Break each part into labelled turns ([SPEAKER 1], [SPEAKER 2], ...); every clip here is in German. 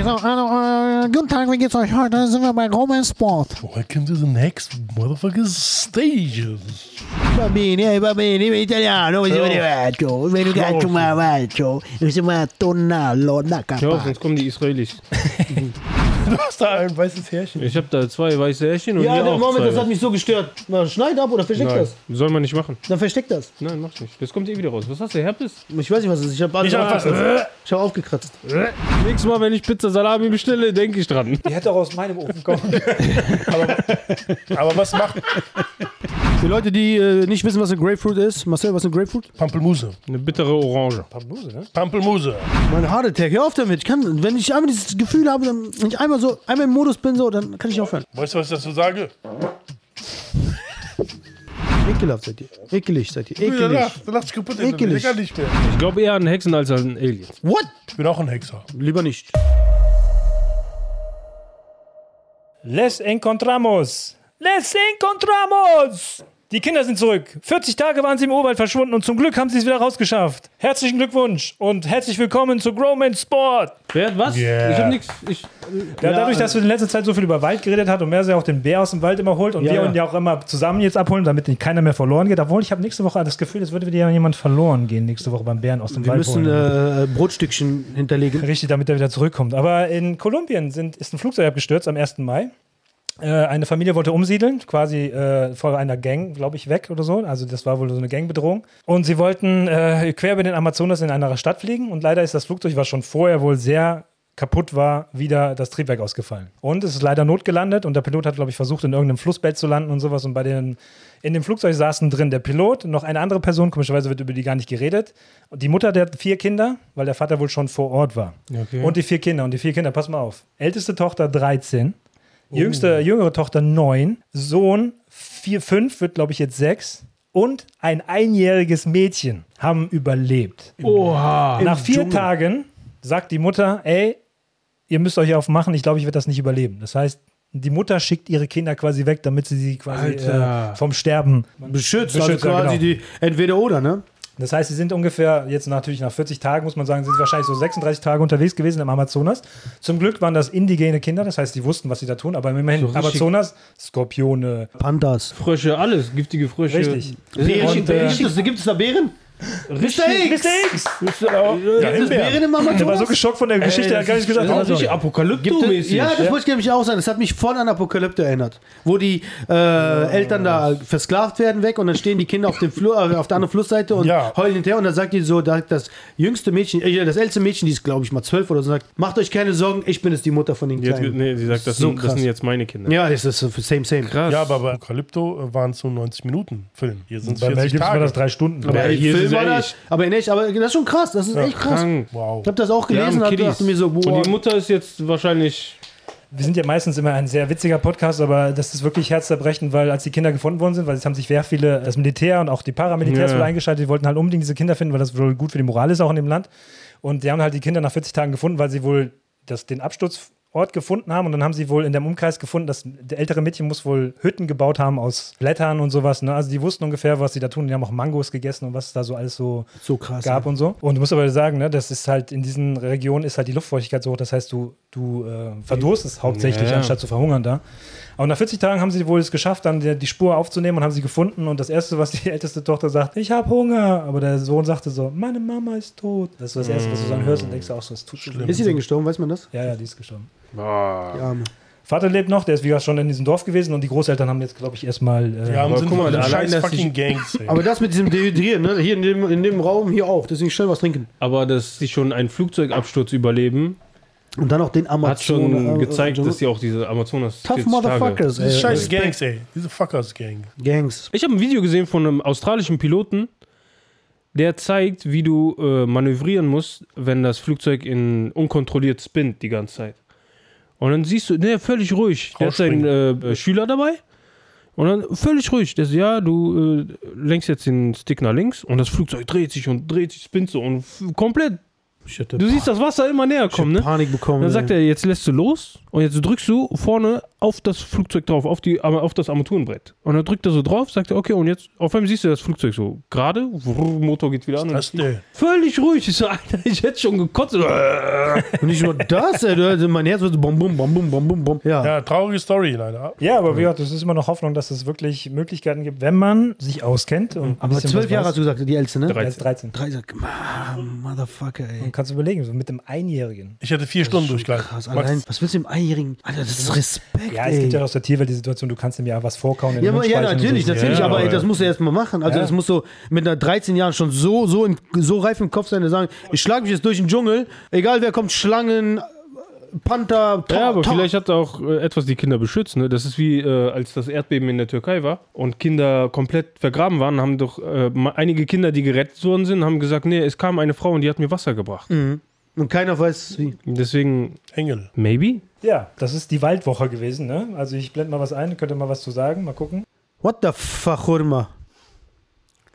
[SPEAKER 1] Okay, so, also, äh, guten Tag, wie geht's euch heute? Sind wir bei Roman Sport.
[SPEAKER 2] Welcome to the next motherfucking stages.
[SPEAKER 1] Va bene, va bene, in italiano, come si faccio? Ve lo caccio ma faccio. Insomma, tonnello, da
[SPEAKER 3] Ja,
[SPEAKER 1] capa.
[SPEAKER 3] sonst kommen die Israelis.
[SPEAKER 2] Du hast da ein weißes Härchen.
[SPEAKER 3] Ich habe da zwei weiße Härchen und
[SPEAKER 1] Ja,
[SPEAKER 3] hier
[SPEAKER 1] der
[SPEAKER 3] auch
[SPEAKER 1] Moment, das
[SPEAKER 3] zwei.
[SPEAKER 1] hat mich so gestört. Na, schneid ab oder versteck
[SPEAKER 3] Nein,
[SPEAKER 1] das.
[SPEAKER 3] soll man nicht machen.
[SPEAKER 1] Dann versteck das.
[SPEAKER 3] Nein, mach nicht. Das kommt eh wieder raus. Was hast du, Herpes?
[SPEAKER 1] Ich weiß nicht, was es ist. Ich habe alles
[SPEAKER 2] Ich hab-
[SPEAKER 1] aufgekratzt. Ich habe aufgekratzt.
[SPEAKER 3] Nächstes Mal, wenn ich Pizza Salami bestelle, denke ich dran.
[SPEAKER 4] Die hätte auch aus meinem Ofen kommen.
[SPEAKER 2] Aber was macht
[SPEAKER 1] Für Leute, die äh, nicht wissen, was eine Grapefruit ist, Marcel, was ist eine Grapefruit?
[SPEAKER 2] Pampelmuse?
[SPEAKER 3] Eine bittere Orange.
[SPEAKER 4] Pampelmuse, ne?
[SPEAKER 2] Pampelmuse.
[SPEAKER 1] Mein Heart Attack, hör auf damit. Ich kann, wenn ich einmal dieses Gefühl habe, dann, wenn ich einmal so, einmal im Modus bin, so, dann kann ich aufhören.
[SPEAKER 2] Weißt du, was ich dazu sage?
[SPEAKER 1] Ekelhaft seid ihr. Ekelig seid ihr. Ekelig.
[SPEAKER 2] lachst, du lachst kaputt.
[SPEAKER 1] Ekelig.
[SPEAKER 2] Nicht mehr.
[SPEAKER 3] Ich glaube eher an Hexen als an Aliens.
[SPEAKER 1] What?
[SPEAKER 2] Ich bin auch ein Hexer.
[SPEAKER 1] Lieber nicht.
[SPEAKER 4] Les encontramos! Les encontramos! Die Kinder sind zurück. 40 Tage waren sie im Urwald verschwunden und zum Glück haben sie es wieder rausgeschafft. Herzlichen Glückwunsch und herzlich willkommen zu Growman Sport.
[SPEAKER 3] Wer hat was?
[SPEAKER 2] Yeah.
[SPEAKER 3] Ich habe nichts. Ich,
[SPEAKER 4] Ja, dadurch, dass wir in letzter Zeit so viel über Wald geredet hat und Merse auch den Bär aus dem Wald immer holt und
[SPEAKER 1] Ja,
[SPEAKER 4] wir
[SPEAKER 1] ja.
[SPEAKER 4] ihn ja auch immer zusammen jetzt abholen, damit nicht keiner mehr verloren geht. Obwohl ich habe nächste Woche das Gefühl, es würde wieder jemand verloren gehen nächste Woche beim Bären aus dem
[SPEAKER 1] Wir
[SPEAKER 4] Wald
[SPEAKER 1] müssen
[SPEAKER 4] holen.
[SPEAKER 1] äh, Brotstückchen hinterlegen.
[SPEAKER 4] Richtig, damit er wieder zurückkommt. Aber in Kolumbien sind, ist ein Flugzeug abgestürzt am 1. Mai. Äh, eine Familie wollte umsiedeln, quasi äh, vor einer Gang, glaube ich, weg oder so. Also das war wohl so eine Gangbedrohung. Und sie wollten äh, quer über den Amazonas in einer Stadt fliegen. Und leider ist das Flugzeug, was schon vorher wohl sehr kaputt war, wieder das Triebwerk ausgefallen. Und es ist leider notgelandet und der Pilot hat, glaube ich, versucht, in irgendeinem Flussbett zu landen und sowas. Und bei den, in dem Flugzeug saßen drin der Pilot, noch eine andere Person, komischerweise wird über die gar nicht geredet. Und die Mutter der vier Kinder, weil der Vater wohl schon vor Ort war.
[SPEAKER 3] Okay.
[SPEAKER 4] Und die vier Kinder. Und die vier Kinder, pass mal auf. Älteste Tochter 13, jüngste, jüngere Tochter 9, Sohn 4, 5, wird glaube ich jetzt 6 und ein einjähriges Mädchen haben überlebt.
[SPEAKER 3] Oha.
[SPEAKER 4] Nach vier Tagen sagt die Mutter, ey, ihr müsst euch aufmachen, ich glaube, ich werde das nicht überleben. Das heißt, die Mutter schickt ihre Kinder quasi weg, damit sie sie quasi äh, vom Sterben
[SPEAKER 1] Beschützt,
[SPEAKER 4] Beschützt,
[SPEAKER 1] also
[SPEAKER 4] ja,
[SPEAKER 1] quasi
[SPEAKER 4] genau.
[SPEAKER 1] die entweder oder, ne?
[SPEAKER 4] Das heißt, sie sind ungefähr, jetzt natürlich nach 40 Tagen, muss man sagen, sind sie wahrscheinlich so 36 Tage unterwegs gewesen im Amazonas. Zum Glück waren das indigene Kinder, das heißt, die wussten, was sie da tun, aber immerhin,
[SPEAKER 3] So
[SPEAKER 4] Amazonas, Skorpione,
[SPEAKER 1] Pandas.
[SPEAKER 3] Frösche, alles. Giftige Frösche.
[SPEAKER 4] Richtig. Und, äh,
[SPEAKER 1] gibt es da Bären?
[SPEAKER 3] Richtig.
[SPEAKER 1] Im
[SPEAKER 4] Der war so geschockt von der Geschichte, er hat gar nicht gesagt,
[SPEAKER 3] Das ist richtig
[SPEAKER 4] das
[SPEAKER 3] apokalypto-mäßig.
[SPEAKER 1] Ja, das wollte ich nämlich auch sagen. Das hat mich voll an Apokalypte erinnert. Wo die äh, Eltern da versklavt werden weg und dann stehen die Kinder auf, dem Flu äh, auf der anderen Flussseite und
[SPEAKER 2] Ja.
[SPEAKER 1] heulen hinterher und dann sagt die so, da- das jüngste Mädchen, äh, das älteste Mädchen, die ist glaube ich mal zwölf oder so, sagt, macht euch keine Sorgen, ich bin es die Mutter von den Kleinen.
[SPEAKER 3] nee, sie sagt, das,
[SPEAKER 1] So
[SPEAKER 3] sind, das
[SPEAKER 1] krass.
[SPEAKER 3] sind jetzt meine Kinder.
[SPEAKER 1] Ja, das ist so same, same.
[SPEAKER 3] Krass.
[SPEAKER 2] Ja, aber bei Apokalypto waren es nur 90 Minuten Film. Hier sind es
[SPEAKER 4] Bei Mel
[SPEAKER 2] 40
[SPEAKER 4] Gibson war
[SPEAKER 2] Tage.
[SPEAKER 4] das drei Stunden.
[SPEAKER 3] Aber hier
[SPEAKER 1] Film
[SPEAKER 3] es
[SPEAKER 1] war das, aber in echt, aber das ist schon krass, das ist echt krass.
[SPEAKER 3] Krank.
[SPEAKER 2] Wow.
[SPEAKER 1] Ich habe das auch gelesen
[SPEAKER 3] Kiddies.
[SPEAKER 1] dachte mir so, boah.
[SPEAKER 3] Und die Mutter ist jetzt wahrscheinlich.
[SPEAKER 4] Wir sind ja meistens immer ein sehr witziger Podcast, aber das ist wirklich herzzerbrechend, weil als die Kinder gefunden worden sind, weil es haben sich sehr viele, das Militär und auch die Paramilitärs
[SPEAKER 3] Ja.
[SPEAKER 4] wohl eingeschaltet, die wollten halt unbedingt diese Kinder finden, weil das wohl gut für die Moral ist auch in dem Land. Und die haben halt die Kinder nach 40 Tagen gefunden, weil sie wohl das, den Absturzort gefunden haben und dann haben sie wohl in dem Umkreis gefunden, dass der ältere Mädchen muss wohl Hütten gebaut haben aus Blättern und sowas. Ne? Also die wussten ungefähr, was sie da tun. Die haben auch Mangos gegessen und was es da so alles so
[SPEAKER 1] so krass.
[SPEAKER 4] gab und so. Und du musst aber sagen, ne, das ist halt in diesen Regionen ist halt die Luftfeuchtigkeit so hoch, das heißt, du, du äh, verdurstest hauptsächlich,
[SPEAKER 3] Ja.
[SPEAKER 4] anstatt zu verhungern da. Aber nach 40 Tagen haben sie wohl es geschafft, dann die, die Spur aufzunehmen und haben sie gefunden. Und das Erste, was die älteste Tochter sagt, ich habe Hunger. Aber der Sohn sagte so, meine Mama ist tot. Das ist das Erste, was du dann hörst und denkst auch so, es tut so
[SPEAKER 1] Ist sie denn gestorben, weiß man das?
[SPEAKER 4] Ja, ja, die ist gestorben.
[SPEAKER 3] Boah.
[SPEAKER 1] Die Arme.
[SPEAKER 4] Vater lebt noch, der ist wie gesagt schon in diesem Dorf gewesen und die Großeltern haben jetzt, glaube ich, erstmal. Äh,
[SPEAKER 2] haben
[SPEAKER 3] aber
[SPEAKER 2] sind
[SPEAKER 3] guck mal, allein,
[SPEAKER 2] scheiß
[SPEAKER 3] dass
[SPEAKER 2] fucking Gangs. ey.
[SPEAKER 1] Aber das mit diesem Dehydrieren, ne? hier in dem, in dem Raum hier auch, deswegen schnell was trinken.
[SPEAKER 3] Aber dass sie schon einen Flugzeugabsturz überleben,
[SPEAKER 1] Und dann auch den Amazon.
[SPEAKER 3] hat schon
[SPEAKER 1] äh,
[SPEAKER 3] gezeigt,
[SPEAKER 1] äh,
[SPEAKER 3] dass sie auch diese Amazonas.
[SPEAKER 1] Tough
[SPEAKER 3] 40 Tage-
[SPEAKER 1] Motherfuckers,
[SPEAKER 2] Diese
[SPEAKER 1] ey.
[SPEAKER 2] scheiß Gangs, ey. Diese Fuckers Gang.
[SPEAKER 1] Gangs.
[SPEAKER 3] Ich habe ein Video gesehen von einem australischen Piloten, der zeigt, wie du äh, manövrieren musst, wenn das Flugzeug in unkontrolliert spinnt die ganze Zeit. Und dann siehst du, ne, völlig ruhig. Der hat seinen äh, äh, Schüler dabei. Und dann völlig ruhig. Der sagt, ja, du äh, lenkst jetzt den Stick nach links und das Flugzeug dreht sich und dreht sich, spinnt so und komplett. Du siehst das Wasser immer näher kommen, ne?
[SPEAKER 1] Panik bekommen.
[SPEAKER 3] Dann sagt er, jetzt lässt du los und jetzt drückst du vorne auf das Flugzeug drauf, auf, die, auf das Armaturenbrett. Und dann drückt er so drauf, sagt er, okay, und jetzt, auf einmal siehst du das Flugzeug so gerade, Motor geht wieder an. und
[SPEAKER 2] Das der.
[SPEAKER 3] Völlig ruhig. Ich so, Alter, ich hätte schon gekotzt.
[SPEAKER 1] Und nicht nur das, ey, du- mein Herz wird so bum, bum, bum, bum, bum, bum. Ja.
[SPEAKER 2] Ja, traurige Story leider.
[SPEAKER 4] Ja, aber wie gesagt, es ist immer noch Hoffnung, dass es wirklich Möglichkeiten gibt, wenn man sich auskennt. Und
[SPEAKER 1] Aber zwölf Jahre hast du gesagt, die älteste, ne?
[SPEAKER 3] Drei.
[SPEAKER 4] Er ist 13.
[SPEAKER 1] Drei, sag, ah, Motherfucker, ey.
[SPEAKER 4] Und kannst du überlegen, so mit dem Einjährigen.
[SPEAKER 2] Ich hätte vier Stunden durchgehalten.
[SPEAKER 1] Krass, allein. Was willst du im Einjährigen? Alter, das ist Respekt,
[SPEAKER 4] Ja, es
[SPEAKER 1] ey.
[SPEAKER 4] gibt ja aus der Tierwelt die Situation, du kannst ihm ja was vorkauen. in
[SPEAKER 1] Ja, aber, ja, natürlich,
[SPEAKER 4] so.
[SPEAKER 1] natürlich,
[SPEAKER 3] Ja,
[SPEAKER 1] aber ey, das muss er erstmal machen. Also
[SPEAKER 4] Ja.
[SPEAKER 1] das muss so mit einer 13 Jahren schon so, so, in, so reif im Kopf sein, dass sagen, ich schlage mich jetzt durch den Dschungel, egal wer kommt, Schlangen, Panther, Ta-
[SPEAKER 3] Ja, aber
[SPEAKER 1] Ta-
[SPEAKER 3] vielleicht hat auch äh, etwas die Kinder beschützt. Ne? Das ist wie, äh, als das Erdbeben in der Türkei war und Kinder komplett vergraben waren, haben doch äh, einige Kinder, die gerettet worden sind, haben gesagt, nee, es kam eine Frau und die hat mir Wasser gebracht.
[SPEAKER 1] Mhm. Und keiner weiß wie.
[SPEAKER 3] Deswegen,
[SPEAKER 2] Engel.
[SPEAKER 3] maybe?
[SPEAKER 4] Ja, das ist die Waldwoche gewesen. Ne? Also ich blende mal was ein, könnt ihr mal was zu sagen, mal gucken.
[SPEAKER 1] What the fuck, Hurma?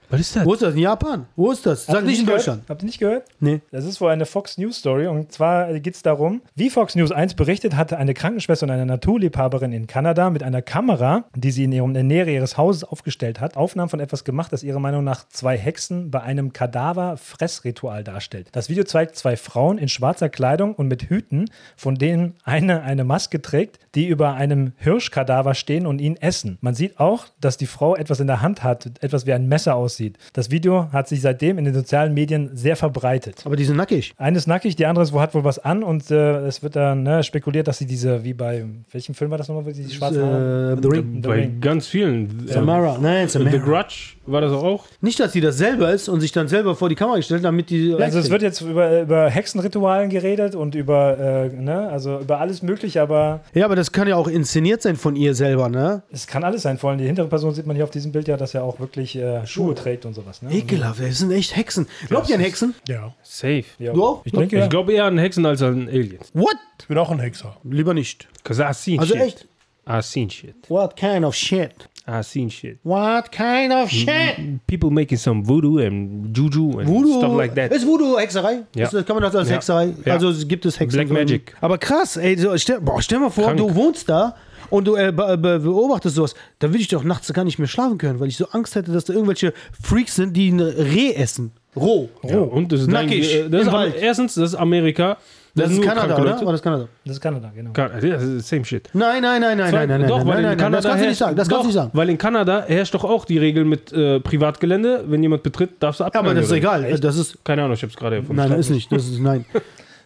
[SPEAKER 3] Was ist das?
[SPEAKER 1] Wo ist das? In Japan? Wo ist das? Sag nicht in
[SPEAKER 4] gehört?
[SPEAKER 1] Deutschland.
[SPEAKER 4] Habt ihr nicht gehört?
[SPEAKER 1] Nee.
[SPEAKER 4] Das ist wohl eine Fox News Story und zwar geht es darum, wie Fox News 1 berichtet, hatte eine Krankenschwester und eine Naturliebhaberin in Kanada mit einer Kamera, die sie in, ihrem, in der Nähe ihres Hauses aufgestellt hat, Aufnahmen von etwas gemacht, das ihrer Meinung nach zwei Hexen bei einem Kadaver-Fressritual darstellt. Das Video zeigt zwei Frauen in schwarzer Kleidung und mit Hüten, von denen eine eine Maske trägt, die über einem Hirschkadaver stehen und ihn essen. Man sieht auch, dass die Frau etwas in der Hand hat, etwas wie ein Messer aussieht. Das Video hat sich seitdem in den sozialen Medien sehr verbreitet.
[SPEAKER 1] Aber die sind nackig.
[SPEAKER 4] Eine ist nackig, die andere ist, wo hat wohl was an und äh, es wird dann ne, spekuliert, dass sie diese, wie bei, welchem Film war das nochmal, wo sie die schwarzen Haare?
[SPEAKER 1] Äh, The Ring.
[SPEAKER 4] The
[SPEAKER 3] Bei
[SPEAKER 4] Ring.
[SPEAKER 3] ganz vielen.
[SPEAKER 1] Samara. Nein,
[SPEAKER 3] The
[SPEAKER 1] Samara.
[SPEAKER 3] Grudge war das auch?
[SPEAKER 1] Nicht, dass sie das selber ist und sich dann selber vor die Kamera gestellt, damit die.
[SPEAKER 4] Ja, also es wird jetzt über, über Hexenritualen geredet und über, äh, ne, also über alles mögliche, aber
[SPEAKER 1] ja, aber das kann ja auch inszeniert sein von ihr selber, ne?
[SPEAKER 4] es kann alles sein. Vor allem die hintere Person sieht man hier auf diesem Bild ja, dass er auch wirklich äh, Schuhe trägt und sowas. Ne?
[SPEAKER 1] Ekelhaft, ey, das sind echt Hexen. Glaubt ihr an Hexen?
[SPEAKER 2] Ja.
[SPEAKER 3] Safe.
[SPEAKER 4] Ja.
[SPEAKER 1] Du auch?
[SPEAKER 4] Ich denke,
[SPEAKER 3] Ich
[SPEAKER 4] ja.
[SPEAKER 3] glaube eher an Hexen als an Aliens.
[SPEAKER 1] What?
[SPEAKER 2] Ich bin auch ein Hexer.
[SPEAKER 1] Lieber nicht.
[SPEAKER 3] Cause I seen
[SPEAKER 1] Also
[SPEAKER 3] shit.
[SPEAKER 1] echt?
[SPEAKER 3] I seen shit.
[SPEAKER 1] What kind of shit?
[SPEAKER 3] I seen shit.
[SPEAKER 1] What kind of shit?
[SPEAKER 3] People making some voodoo and juju and
[SPEAKER 1] Voodoo.
[SPEAKER 3] stuff like that.
[SPEAKER 1] Ist Voodoo Hexerei?
[SPEAKER 3] Ja.
[SPEAKER 1] Ist, kann man das als
[SPEAKER 3] Ja.
[SPEAKER 1] Hexerei?
[SPEAKER 3] Ja.
[SPEAKER 1] Also es gibt es Hexen.
[SPEAKER 3] Black Magic.
[SPEAKER 1] Aber krass, ey, so, stell, boah, stell mal vor,
[SPEAKER 3] Krank.
[SPEAKER 1] du wohnst da und du äh, be be beobachtest sowas. Da würde ich doch nachts gar nicht mehr schlafen können, weil ich so Angst hätte, dass da irgendwelche Freaks sind, die ein Reh essen. Roh.
[SPEAKER 3] Ja, und das ist,
[SPEAKER 1] Nackig,
[SPEAKER 3] äh, das
[SPEAKER 1] im
[SPEAKER 3] ist
[SPEAKER 1] Wald.
[SPEAKER 3] erstens, das ist Amerika.
[SPEAKER 1] Das, ist
[SPEAKER 3] sind nur
[SPEAKER 1] Kanada, oder? War das Kanada?
[SPEAKER 4] Das ist Kanada, genau.
[SPEAKER 3] Ka- Das ist same shit.
[SPEAKER 1] Nein, nein, nein, nein, nein, nein, nein,
[SPEAKER 3] doch,
[SPEAKER 1] nein,
[SPEAKER 3] weil
[SPEAKER 1] nein,
[SPEAKER 3] in
[SPEAKER 1] nein,
[SPEAKER 3] Kanada
[SPEAKER 1] das kannst du nicht
[SPEAKER 3] herrscht-
[SPEAKER 1] sagen. Das
[SPEAKER 3] doch,
[SPEAKER 1] kannst du nicht sagen.
[SPEAKER 3] Weil in Kanada herrscht doch auch die Regel mit äh, Privatgelände. Wenn jemand betritt, darfst du
[SPEAKER 1] Ja,
[SPEAKER 3] abknallen.
[SPEAKER 1] aber das ist egal. Das ist,
[SPEAKER 3] Keine Ahnung, ich hab's gerade erfunden.
[SPEAKER 1] nein, das ist nicht. Das ist, nein.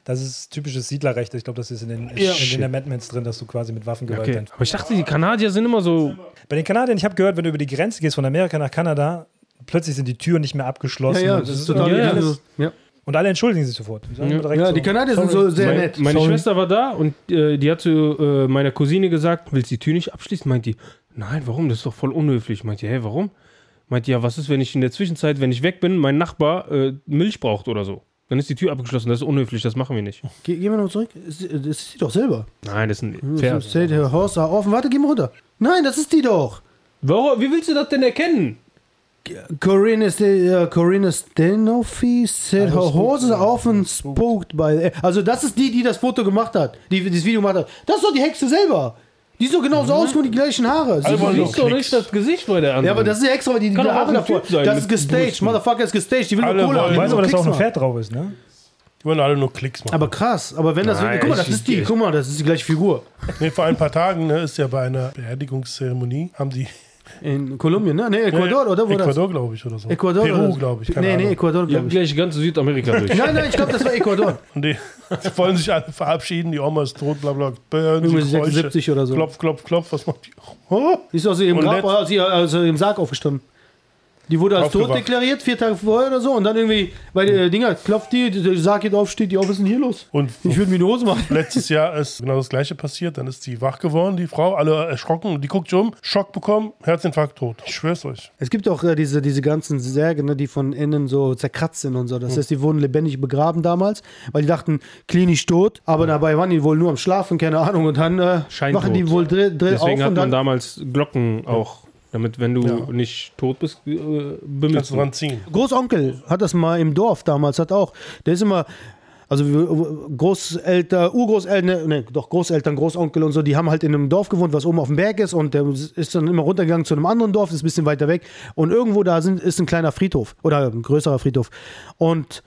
[SPEAKER 4] Das ist typisches Siedlerrecht. Ich glaube, das ist in den,
[SPEAKER 1] Ja.
[SPEAKER 4] in den Amendments drin, dass du quasi mit Waffengewalt
[SPEAKER 3] Okay. Aber ich dachte, die Kanadier sind immer so.
[SPEAKER 4] Bei den Kanadiern, ich habe gehört, wenn du über die Grenze gehst von Amerika nach Kanada, plötzlich sind die Türen nicht mehr abgeschlossen.
[SPEAKER 1] Ja, ja, das
[SPEAKER 4] das
[SPEAKER 1] ist
[SPEAKER 4] ist
[SPEAKER 1] total.
[SPEAKER 3] Ja, ja, das-
[SPEAKER 1] ja.
[SPEAKER 4] Und alle entschuldigen sich sofort. Die
[SPEAKER 3] Ja.
[SPEAKER 1] ja, die Kanadier sind so sehr
[SPEAKER 3] Mein-
[SPEAKER 1] nett.
[SPEAKER 3] Meine
[SPEAKER 1] Sorry.
[SPEAKER 3] Schwester war da und äh, die hat zu äh, meiner Cousine gesagt, willst du die Tür nicht abschließen? Meint die, nein, warum? Das ist doch voll unhöflich. Meint die, hä, warum? Meint die, ja, was ist, wenn ich in der Zwischenzeit, wenn ich weg bin, mein Nachbar äh, Milch braucht oder so? Dann ist die Tür abgeschlossen, das ist unhöflich, das machen wir nicht.
[SPEAKER 1] Ge gehen wir noch zurück. Das ist die doch selber.
[SPEAKER 3] Nein, das ist ein
[SPEAKER 1] Das
[SPEAKER 3] Pferd.
[SPEAKER 1] Horse offen. Warte, geh mal runter. Nein, das ist die doch.
[SPEAKER 3] Warum, wie willst du das denn erkennen?
[SPEAKER 1] Corinne, uh, Corinne Stenoffi said her horses are often spooked by. Also, das ist die, die das Foto gemacht hat, die dieses Video gemacht hat. Das ist doch die Hexe selber. Die sieht doch genauso aus, nur die gleichen Haare. Sie-
[SPEAKER 2] wollen
[SPEAKER 3] Du
[SPEAKER 2] nur
[SPEAKER 3] siehst doch nicht das Gesicht bei der anderen.
[SPEAKER 1] ja, aber das ist ja extra, weil die, die
[SPEAKER 3] Kann doch auch
[SPEAKER 1] Haare davor. Das ist gestaged. Motherfucker ist gestaged. Die will nur Kohle haben.
[SPEAKER 4] Weißt du, aber dass da auch
[SPEAKER 1] Klicks
[SPEAKER 4] ein
[SPEAKER 1] machen.
[SPEAKER 4] Pferd drauf ist, ne?
[SPEAKER 2] Die wollen alle nur Klicks machen.
[SPEAKER 1] Aber krass, aber wenn das.
[SPEAKER 3] Nein,
[SPEAKER 1] guck mal, das ist die. Guck mal, das ist die gleiche Figur.
[SPEAKER 2] nee, vor ein paar Tagen ne, ist ja bei einer Beerdigungszeremonie, haben die
[SPEAKER 1] In Kolumbien, ne? Ne, Ecuador, oder? Wo das?
[SPEAKER 2] Ecuador, glaube ich, oder so.
[SPEAKER 1] Ecuador.
[SPEAKER 2] Peru, glaube ich. Keine
[SPEAKER 1] Nee, nee. Ecuador, glaube ich.
[SPEAKER 3] gleich ganz Südamerika durch.
[SPEAKER 1] Nein, nein, ich glaube, das war Ecuador.
[SPEAKER 2] Und die, die wollen sich alle verabschieden, die Oma ist tot, bla bla. Hören sie Geräusche.
[SPEAKER 1] 76 oder so.
[SPEAKER 2] Klopf, klopf, klopf, was macht die? Oh,
[SPEAKER 1] Die ist aus ihrem Grab, aus ihrem Sarg aufgestanden. Die wurde als tot deklariert, vier Tage vorher oder so. Und dann irgendwie, bei der Dinger, klopft die, der Sarg geht auf, steht die auf, was ist denn hier los?
[SPEAKER 2] Und
[SPEAKER 1] Ich würde mir die Hose machen.
[SPEAKER 2] letztes Jahr ist genau das gleiche passiert. Dann ist die wach geworden, die Frau, alle erschrocken. Und die guckt schon um, Schock bekommen, Herzinfarkt tot. Ich schwör's euch.
[SPEAKER 1] Es gibt auch äh, diese, diese ganzen Särge, ne, die von innen so zerkratzt sind und so. Das heißt, die wurden lebendig begraben damals, weil die dachten, klinisch tot. Aber dabei waren die wohl nur am Schlafen, keine Ahnung. Und dann äh, machen die wohl drill, drill auf
[SPEAKER 3] Deswegen hat
[SPEAKER 1] und
[SPEAKER 3] man
[SPEAKER 1] dann.
[SPEAKER 3] damals Glocken auch, damit wenn du
[SPEAKER 2] Ja.
[SPEAKER 3] nicht tot bist, äh, bimmelst
[SPEAKER 2] Kannst du dran ziehen.
[SPEAKER 1] Großonkel hat das mal im Dorf damals, hat auch. Der ist immer Also wir- Großeltern, Urgroßeltern, ne, doch Großeltern, Großonkel und so, die haben halt in einem Dorf gewohnt, was oben auf dem Berg ist und der ist dann immer runtergegangen zu einem anderen Dorf, ist ein bisschen weiter weg und irgendwo da sind, ist ein kleiner Friedhof oder ein größerer Friedhof und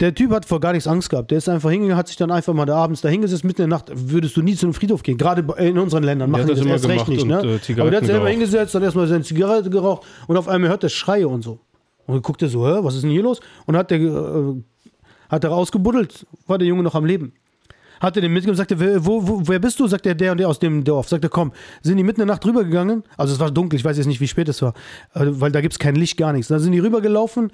[SPEAKER 1] der Typ hat vor gar nichts Angst gehabt. Der ist einfach hingegangen, hat sich dann einfach mal da abends da hingesetzt, mitten in der Nacht. Würdest du nie zu einem Friedhof gehen. Gerade in unseren Ländern machen die
[SPEAKER 3] das
[SPEAKER 1] das erst recht nicht.
[SPEAKER 3] und,
[SPEAKER 1] Ne?
[SPEAKER 3] äh,
[SPEAKER 1] Aber der hat sich immer hingesetzt, dann erstmal seine Zigarette geraucht und auf einmal hört er Schreie und so. Und dann guckt er so, hä, was ist denn hier los? Und hat der, äh, hat er rausgebuddelt, war der Junge noch am Leben. Hat er den mitgegeben, sagte, wer, wo, wo, wer bist du? Sagt er, der und der aus dem Dorf. Sagt er, komm, sind die mitten in der Nacht rübergegangen? Also es war dunkel, ich weiß jetzt nicht, wie spät es war, äh, weil da gibt es kein Licht, gar nichts. Dann sind die rübergelaufen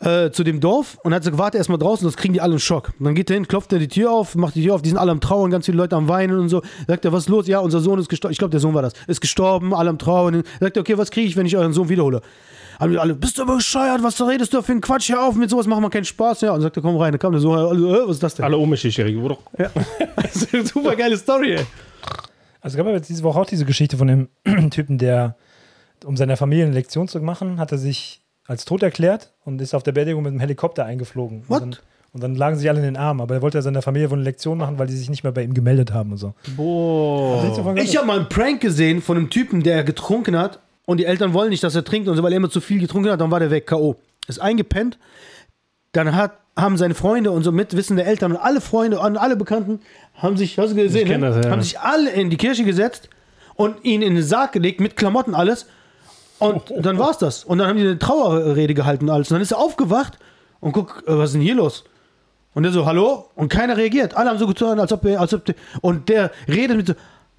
[SPEAKER 1] äh, zu dem Dorf und hat gesagt, warte erstmal draußen, sonst kriegen die alle einen Schock. Und dann geht er hin, klopft er die Tür auf, macht die Tür auf, die sind alle am Trauern, ganz viele Leute am Weinen und so. Sagt er, was ist los? Ja, unser Sohn ist gestorben. Ich glaube, der Sohn war das. Ist gestorben, alle am Trauern. Sagt er, okay, was kriege ich, wenn ich euren Sohn wiederhole? Haben die alle, bist du bescheuert, was redest du für einen Quatsch? Hör auf, mit sowas machen wir keinen Spaß. Ja, und sagt er, komm rein. Dann kam der Sohn, also, äh, was ist das denn?
[SPEAKER 3] Alle wo doch.
[SPEAKER 1] Ja. Das ist eine super geile Story, ey.
[SPEAKER 4] Also gab es diese Woche auch diese Geschichte von dem Typen, der, um seiner Familie eine Lektion zu machen, hat er sich als tot erklärt und ist auf der Beerdigung mit dem Helikopter eingeflogen.
[SPEAKER 1] What?
[SPEAKER 4] Und dann, und dann lagen sie alle in den Armen, aber er wollte seiner Familie wohl eine Lektion machen, weil die sich nicht mehr bei ihm gemeldet haben und so.
[SPEAKER 3] Boah.
[SPEAKER 1] Ich habe mal einen Prank gesehen von einem Typen, der getrunken hat und die Eltern wollen nicht, dass er trinkt und so, weil er immer zu viel getrunken hat, dann war der weg, K.O. Ist eingepennt, dann hat, haben seine Freunde und so mitwissende Eltern und alle Freunde und alle Bekannten haben sich, hast du gesehen, ne?
[SPEAKER 3] das, ja.
[SPEAKER 1] haben sich alle in die Kirche gesetzt und ihn in den Sarg gelegt mit Klamotten alles und dann war's das. Und dann haben die eine Trauerrede gehalten alles. Und dann ist er aufgewacht und guck, äh, was ist denn hier los? Und der so, hallo? Und keiner reagiert. Alle haben so getan, als ob als ob und der redet mit so,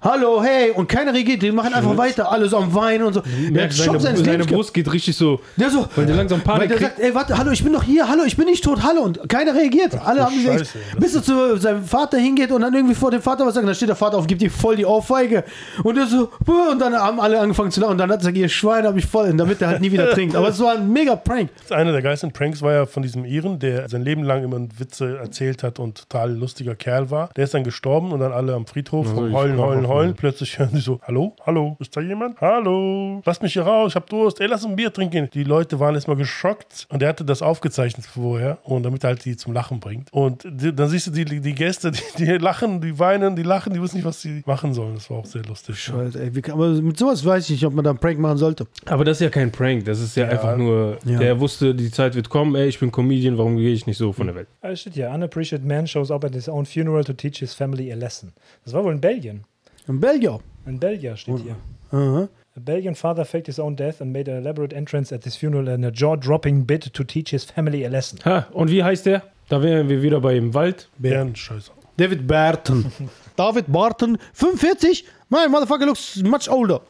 [SPEAKER 1] hallo, hey, und keiner reagiert. Die machen einfach weiter, alle so am Weinen und so. Der
[SPEAKER 3] seine, seine
[SPEAKER 1] Lebens.
[SPEAKER 3] Brust geht richtig so.
[SPEAKER 1] Der so,
[SPEAKER 3] Weil der langsam Panik
[SPEAKER 1] weil der
[SPEAKER 3] kriegt.
[SPEAKER 1] sagt, ey, warte, hallo, ich bin doch hier, hallo, ich bin nicht tot, hallo. Und keiner reagiert. Alle haben
[SPEAKER 2] Scheiße,
[SPEAKER 1] gesagt, bis er zu seinem Vater hingeht und dann irgendwie vor dem Vater was sagt, dann steht der Vater auf, gibt ihm voll die Ohrfeige. Und er so, und dann haben alle angefangen zu lachen. Und dann hat er gesagt, ihr Schwein hab ich voll, damit er halt nie wieder trinkt. Aber es war ein mega Prank.
[SPEAKER 2] Einer der geilsten Pranks war ja von diesem Iren, der sein Leben lang immer Witze erzählt hat und total lustiger Kerl war. Der ist dann gestorben und dann alle am Friedhof
[SPEAKER 3] Also
[SPEAKER 2] heulen,
[SPEAKER 3] sprach
[SPEAKER 2] heulen, heulen.
[SPEAKER 3] von-
[SPEAKER 2] Plötzlich hören sie so, hallo, hallo, ist da jemand? Hallo, lass mich hier raus, ich hab Durst, ey, lass ein Bier trinken. Die Leute waren erstmal geschockt und er hatte das aufgezeichnet vorher und damit er halt die zum Lachen bringt. Und die, dann siehst du die, die Gäste, die, die lachen, die weinen, die lachen, die wissen nicht, was sie machen sollen. Das war auch sehr lustig.
[SPEAKER 1] Scheiße, ey, wie kann, aber mit sowas weiß ich nicht, ob man da einen Prank machen sollte.
[SPEAKER 3] Aber das ist ja kein Prank, das ist ja, einfach nur,
[SPEAKER 1] Ja.
[SPEAKER 3] der wusste, die Zeit wird kommen, ey, ich bin Comedian, warum gehe ich nicht so von der Welt?
[SPEAKER 4] Steht hier, unappreciated man shows up at his own funeral to teach his family a lesson. Das war wohl in Belgien.
[SPEAKER 1] In Belgien.
[SPEAKER 4] In Belgien steht hier.
[SPEAKER 1] Aha.
[SPEAKER 4] A Belgian father faked his own death and made an elaborate entrance at his funeral in a jaw-dropping bid to teach his family a lesson.
[SPEAKER 3] Ha, und wie heißt der? Da wären wir wieder bei im Wald.
[SPEAKER 2] Bärenscheiße.
[SPEAKER 1] David Barton. David Barton, 45? My motherfucker looks much older.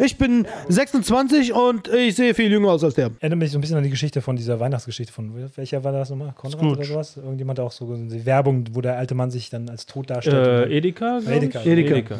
[SPEAKER 1] Ich bin 26 und ich sehe viel jünger aus als der.
[SPEAKER 4] Erinnert mich so ein bisschen an die Geschichte von dieser Weihnachtsgeschichte von, welcher war das nochmal? Konrad
[SPEAKER 2] Scrooge.
[SPEAKER 4] oder sowas? Irgendjemand hat auch so die Werbung, wo der alte Mann sich dann als tot darstellt.
[SPEAKER 3] Äh, Edeka?
[SPEAKER 4] Edeka.
[SPEAKER 3] Ich?
[SPEAKER 1] Edeka.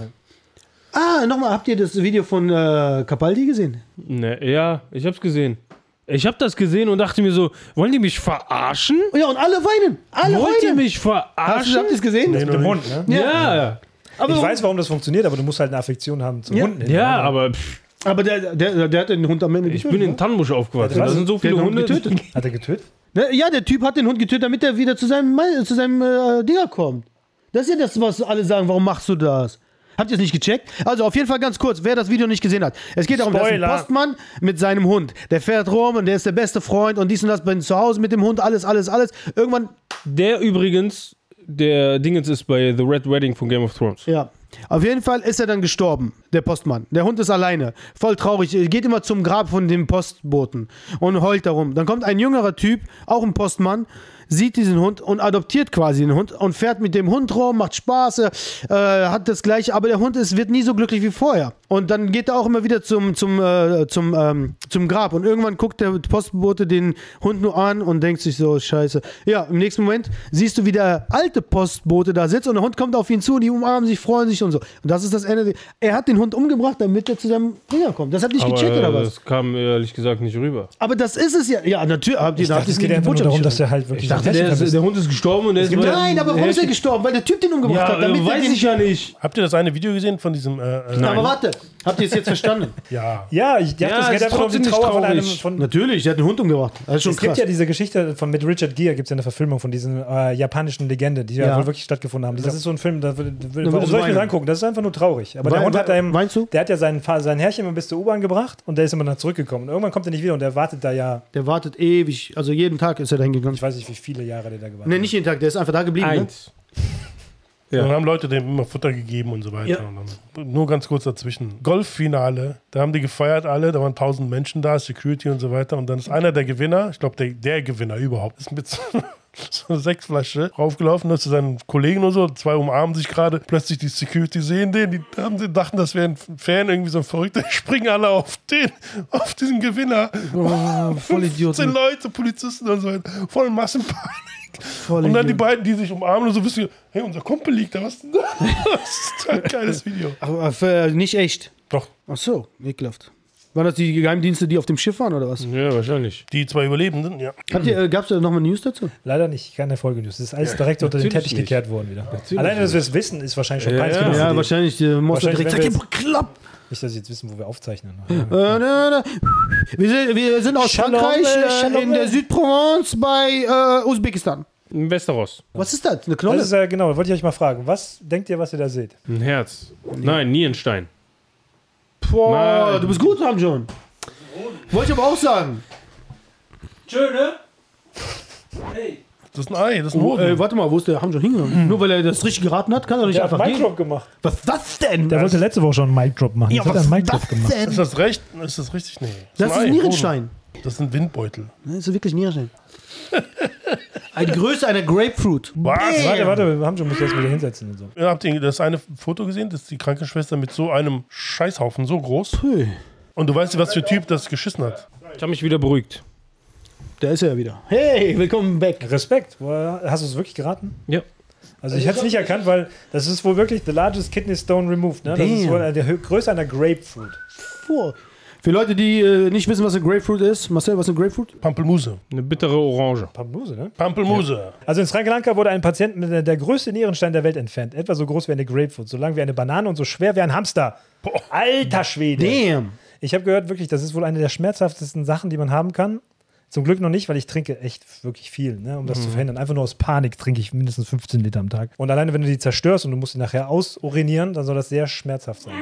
[SPEAKER 1] Ah, nochmal, habt ihr das Video von äh, Capaldi gesehen?
[SPEAKER 3] Ne, ja, ich hab's gesehen. Ich hab das gesehen und dachte mir so, wollen die mich verarschen?
[SPEAKER 1] Ja, und alle weinen. Alle
[SPEAKER 3] Wollt ihr
[SPEAKER 1] weinen.
[SPEAKER 3] mich
[SPEAKER 1] Hast du,
[SPEAKER 3] verarschen?
[SPEAKER 1] habt ihr es gesehen?
[SPEAKER 2] Nee,
[SPEAKER 4] mit dem Hund,
[SPEAKER 2] nicht.
[SPEAKER 4] ne?
[SPEAKER 3] ja.
[SPEAKER 1] Aber,
[SPEAKER 4] Ich weiß, warum das funktioniert, aber du musst halt eine Affektion haben zum
[SPEAKER 1] Ja.
[SPEAKER 4] Hunden.
[SPEAKER 3] Ja,
[SPEAKER 4] ne?
[SPEAKER 3] aber pff,
[SPEAKER 1] aber der, der, der hat den Hund am Ende
[SPEAKER 3] ich bin in Tannenbusch aufgewachsen.
[SPEAKER 4] Ja,
[SPEAKER 3] Da sind so viele Hunde.
[SPEAKER 1] getötet.
[SPEAKER 4] Hat er getötet?
[SPEAKER 1] Ne, Ja, der Typ hat den Hund getötet, damit er wieder zu seinem, zu seinem äh, Dinger kommt. Das ist ja das, was alle sagen, warum machst du das? Habt ihr es nicht gecheckt? Also auf jeden Fall ganz kurz, wer das Video nicht gesehen hat. Es geht darum, dass ein
[SPEAKER 4] Spoiler.
[SPEAKER 1] Postmann mit seinem Hund, der fährt rum und der ist der beste Freund und dies und das, bin zu Hause mit dem Hund, alles, alles, alles. Irgendwann,
[SPEAKER 3] Der übrigens, der Dingens ist bei The Red Wedding von Game of Thrones.
[SPEAKER 1] ja. Auf jeden Fall ist er dann gestorben, der Postmann. Der Hund ist alleine, voll traurig, Er geht immer zum Grab von dem Postboten und heult darum. Dann kommt ein jüngerer Typ, auch ein Postmann, sieht diesen Hund und adoptiert quasi den Hund und fährt mit dem Hund rum, macht Spaß, äh, hat das gleiche, aber der Hund ist, wird nie so glücklich wie vorher. Und dann geht er auch immer wieder zum, zum, äh, zum, ähm, zum Grab und irgendwann guckt der Postbote den Hund nur an und denkt sich so, scheiße. Ja, im nächsten Moment siehst du, wie der alte Postbote da sitzt und der Hund kommt auf ihn zu und die umarmen sich, freuen sich und so. Und das ist das Ende. Er hat den Hund umgebracht, damit er zu seinem Bringer kommt. Das hat nicht
[SPEAKER 3] Aber
[SPEAKER 1] gecheckt oder was?
[SPEAKER 3] das kam ehrlich gesagt nicht rüber.
[SPEAKER 1] Aber das ist es ja. Ja, natürlich. Habt ihr,
[SPEAKER 4] Ich
[SPEAKER 1] da
[SPEAKER 4] dachte, es geht einfach nur darum, dass er halt wirklich
[SPEAKER 1] dachte,
[SPEAKER 3] Der, ist, der Hund ist gestorben und der ist
[SPEAKER 1] Nein, aber warum ist er gestorben? Weil der Typ den umgebracht
[SPEAKER 3] Ja,
[SPEAKER 1] hat. Damit
[SPEAKER 3] weiß
[SPEAKER 1] den,
[SPEAKER 3] ich ja nicht.
[SPEAKER 2] Habt ihr das eine Video gesehen von diesem? Äh, äh,
[SPEAKER 1] Aber warte, habt ihr es jetzt verstanden?
[SPEAKER 2] Ja.
[SPEAKER 4] Ja, ich dachte,
[SPEAKER 3] Ja,
[SPEAKER 4] es geht
[SPEAKER 3] ist
[SPEAKER 4] einfach nur um die
[SPEAKER 3] trotzdem nicht
[SPEAKER 4] Trauer von einem.
[SPEAKER 3] traurig.
[SPEAKER 4] Von,
[SPEAKER 1] Natürlich, der hat den Hund umgebracht. Das ist schon
[SPEAKER 4] es gibt
[SPEAKER 1] krass.
[SPEAKER 4] ja diese Geschichte von mit Richard Gere, gibt es ja eine Verfilmung von diesen äh, japanischen Legende, die ja.
[SPEAKER 1] Ja.
[SPEAKER 4] wohl wirklich stattgefunden haben. Das ist so ein Film, da, würde-
[SPEAKER 1] Da
[SPEAKER 4] soll ich mir das angucken? Das ist einfach nur traurig. Aber der Hund hat einem,
[SPEAKER 1] Meinst du?
[SPEAKER 4] der hat ja seinen, sein Herrchen immer bis zur U-Bahn gebracht und der ist immer dann zurückgekommen. Und irgendwann kommt er nicht wieder und der wartet da ja,
[SPEAKER 1] Der wartet ewig, also jeden Tag ist er dahin gegangen.
[SPEAKER 4] ich weiß nicht, wie viele Jahre der da gewartet
[SPEAKER 1] Ne, nicht jeden Tag, der ist einfach da geblieben. Ne?
[SPEAKER 3] Eins.
[SPEAKER 2] Ja.
[SPEAKER 3] Ja.
[SPEAKER 2] Dann haben Leute dem immer Futter gegeben und so weiter.
[SPEAKER 1] Ja.
[SPEAKER 2] Und dann, nur ganz kurz dazwischen. Golffinale, da haben die gefeiert alle, da waren tausend Menschen da, Security und so weiter. Und dann ist einer der Gewinner, ich glaube der, der Gewinner überhaupt, ist mit so, einer Sechsflasche raufgelaufen, ist zu seinen Kollegen und so, zwei umarmen sich gerade, plötzlich die Security sehen den, die haben, die dachten, das wäre ein Fan, irgendwie so ein Verrückter, springen alle auf den, auf diesen Gewinner.
[SPEAKER 1] Oh, voll Idioten.
[SPEAKER 2] Leute, Polizisten und so voll Massenpanik.
[SPEAKER 1] Voll
[SPEAKER 2] Und dann die beiden, die sich umarmen und so wissen, hey, unser Kumpel liegt da, was denn da? Das ist ein geiles Video.
[SPEAKER 1] Aber äh, nicht echt.
[SPEAKER 2] Doch,
[SPEAKER 1] Ach so, ekelhaft. Waren das die Geheimdienste, die auf dem Schiff waren oder was?
[SPEAKER 3] Ja, wahrscheinlich.
[SPEAKER 2] die zwei Überlebenden, ja.
[SPEAKER 1] Habt ihr, äh, gab's da nochmal News dazu?
[SPEAKER 4] Leider nicht, keine Folge-News. Das ist alles direkt unter den Teppich
[SPEAKER 3] nicht.
[SPEAKER 4] gekehrt worden wieder.
[SPEAKER 3] Natürlich
[SPEAKER 4] Alleine, dass wir es wissen, ist wahrscheinlich schon
[SPEAKER 3] Ja,
[SPEAKER 4] peinlich
[SPEAKER 3] ja.
[SPEAKER 1] Ja,
[SPEAKER 4] für die.
[SPEAKER 1] wahrscheinlich. Der muss
[SPEAKER 4] Wahrscheinlich,
[SPEAKER 1] direkt klapp.
[SPEAKER 4] Nicht, dass sie jetzt wissen, wo wir aufzeichnen.
[SPEAKER 1] Äh, na, na. Wir, sind, wir sind aus
[SPEAKER 4] Shalom,
[SPEAKER 1] Frankreich,
[SPEAKER 4] äh,
[SPEAKER 1] äh,
[SPEAKER 4] Shalom,
[SPEAKER 1] in der
[SPEAKER 4] äh.
[SPEAKER 1] Südprovence bei äh, Usbekistan.
[SPEAKER 3] Im Westeros.
[SPEAKER 1] Was ist das? Eine
[SPEAKER 4] Das
[SPEAKER 1] Knolle?
[SPEAKER 4] ist ja genau, wollte ich euch mal fragen. Was denkt ihr, was ihr da seht?
[SPEAKER 3] Ein Herz. Nein, Nierenstein.
[SPEAKER 1] Boah,
[SPEAKER 3] Nein.
[SPEAKER 1] du bist gut, Ramjon. Wollte ich aber auch sagen.
[SPEAKER 3] Schöne?
[SPEAKER 2] Das ist ein Ei, das ist ein
[SPEAKER 1] Oh,
[SPEAKER 2] Hoden.
[SPEAKER 1] äh, warte mal, wo ist der Hamjon hingegangen? Nur weil er das richtig geraten hat, kann er nicht
[SPEAKER 4] Der hat
[SPEAKER 1] einfach
[SPEAKER 4] einen
[SPEAKER 1] gehen.
[SPEAKER 4] Mic-Drop gemacht.
[SPEAKER 1] Was ist das denn?
[SPEAKER 4] Der wollte letzte Woche schon einen Mic-Drop machen.
[SPEAKER 1] ja,
[SPEAKER 4] Jetzt hat
[SPEAKER 1] was
[SPEAKER 4] er einen
[SPEAKER 1] ist
[SPEAKER 4] Mic-Drop
[SPEAKER 1] das
[SPEAKER 4] gemacht.
[SPEAKER 1] denn?
[SPEAKER 2] ist das recht? Ist das richtig? Nee.
[SPEAKER 1] Das ist
[SPEAKER 2] Ei,
[SPEAKER 1] ein Nierenstein.
[SPEAKER 2] Hoden. Das sind Windbeutel.
[SPEAKER 1] Das ist wirklich Nierenstein. Die Größe einer Grapefruit.
[SPEAKER 2] Was?
[SPEAKER 4] Warte, warte, wir haben schon, muss jetzt wieder hinsetzen und so.
[SPEAKER 2] Ihr habt ihr das eine Foto gesehen? Das ist die Krankenschwester mit so einem Scheißhaufen, so groß.
[SPEAKER 1] Puh,
[SPEAKER 2] Und du weißt, was für ein Typ das geschissen hat.
[SPEAKER 3] Ich habe mich wieder beruhigt.
[SPEAKER 1] da ist er ja wieder. Hey, willkommen back.
[SPEAKER 4] Respekt. Hast du es wirklich geraten?
[SPEAKER 3] Ja.
[SPEAKER 4] Also ich hätte es nicht erkannt, weil das ist wohl wirklich the largest kidney stone removed. Ne? Das ist wohl eine- Größe einer Grapefruit.
[SPEAKER 1] Vor. Für Leute, die äh, nicht wissen, was eine Grapefruit ist, Marcel, was ist eine Grapefruit?
[SPEAKER 2] Pampelmuse.
[SPEAKER 3] Eine bittere Orange.
[SPEAKER 4] Pampelmuse, ne?
[SPEAKER 2] Pampelmuse.
[SPEAKER 4] Also in Sri Lanka wurde ein Patient mit der, der größte Nierenstein der Welt entfernt. Etwa so groß wie eine Grapefruit, so lang wie eine Banane und so schwer wie ein Hamster. Alter Schwede.
[SPEAKER 1] Damn.
[SPEAKER 4] Ich habe gehört, wirklich, das ist wohl eine der schmerzhaftesten Sachen, die man haben kann. Zum Glück noch nicht, weil ich trinke echt wirklich viel, ne, um das zu verhindern. Einfach nur aus Panik trinke ich mindestens 15 Liter am Tag. Und alleine, wenn du die zerstörst und du musst die nachher ausurinieren, dann soll das sehr schmerzhaft sein.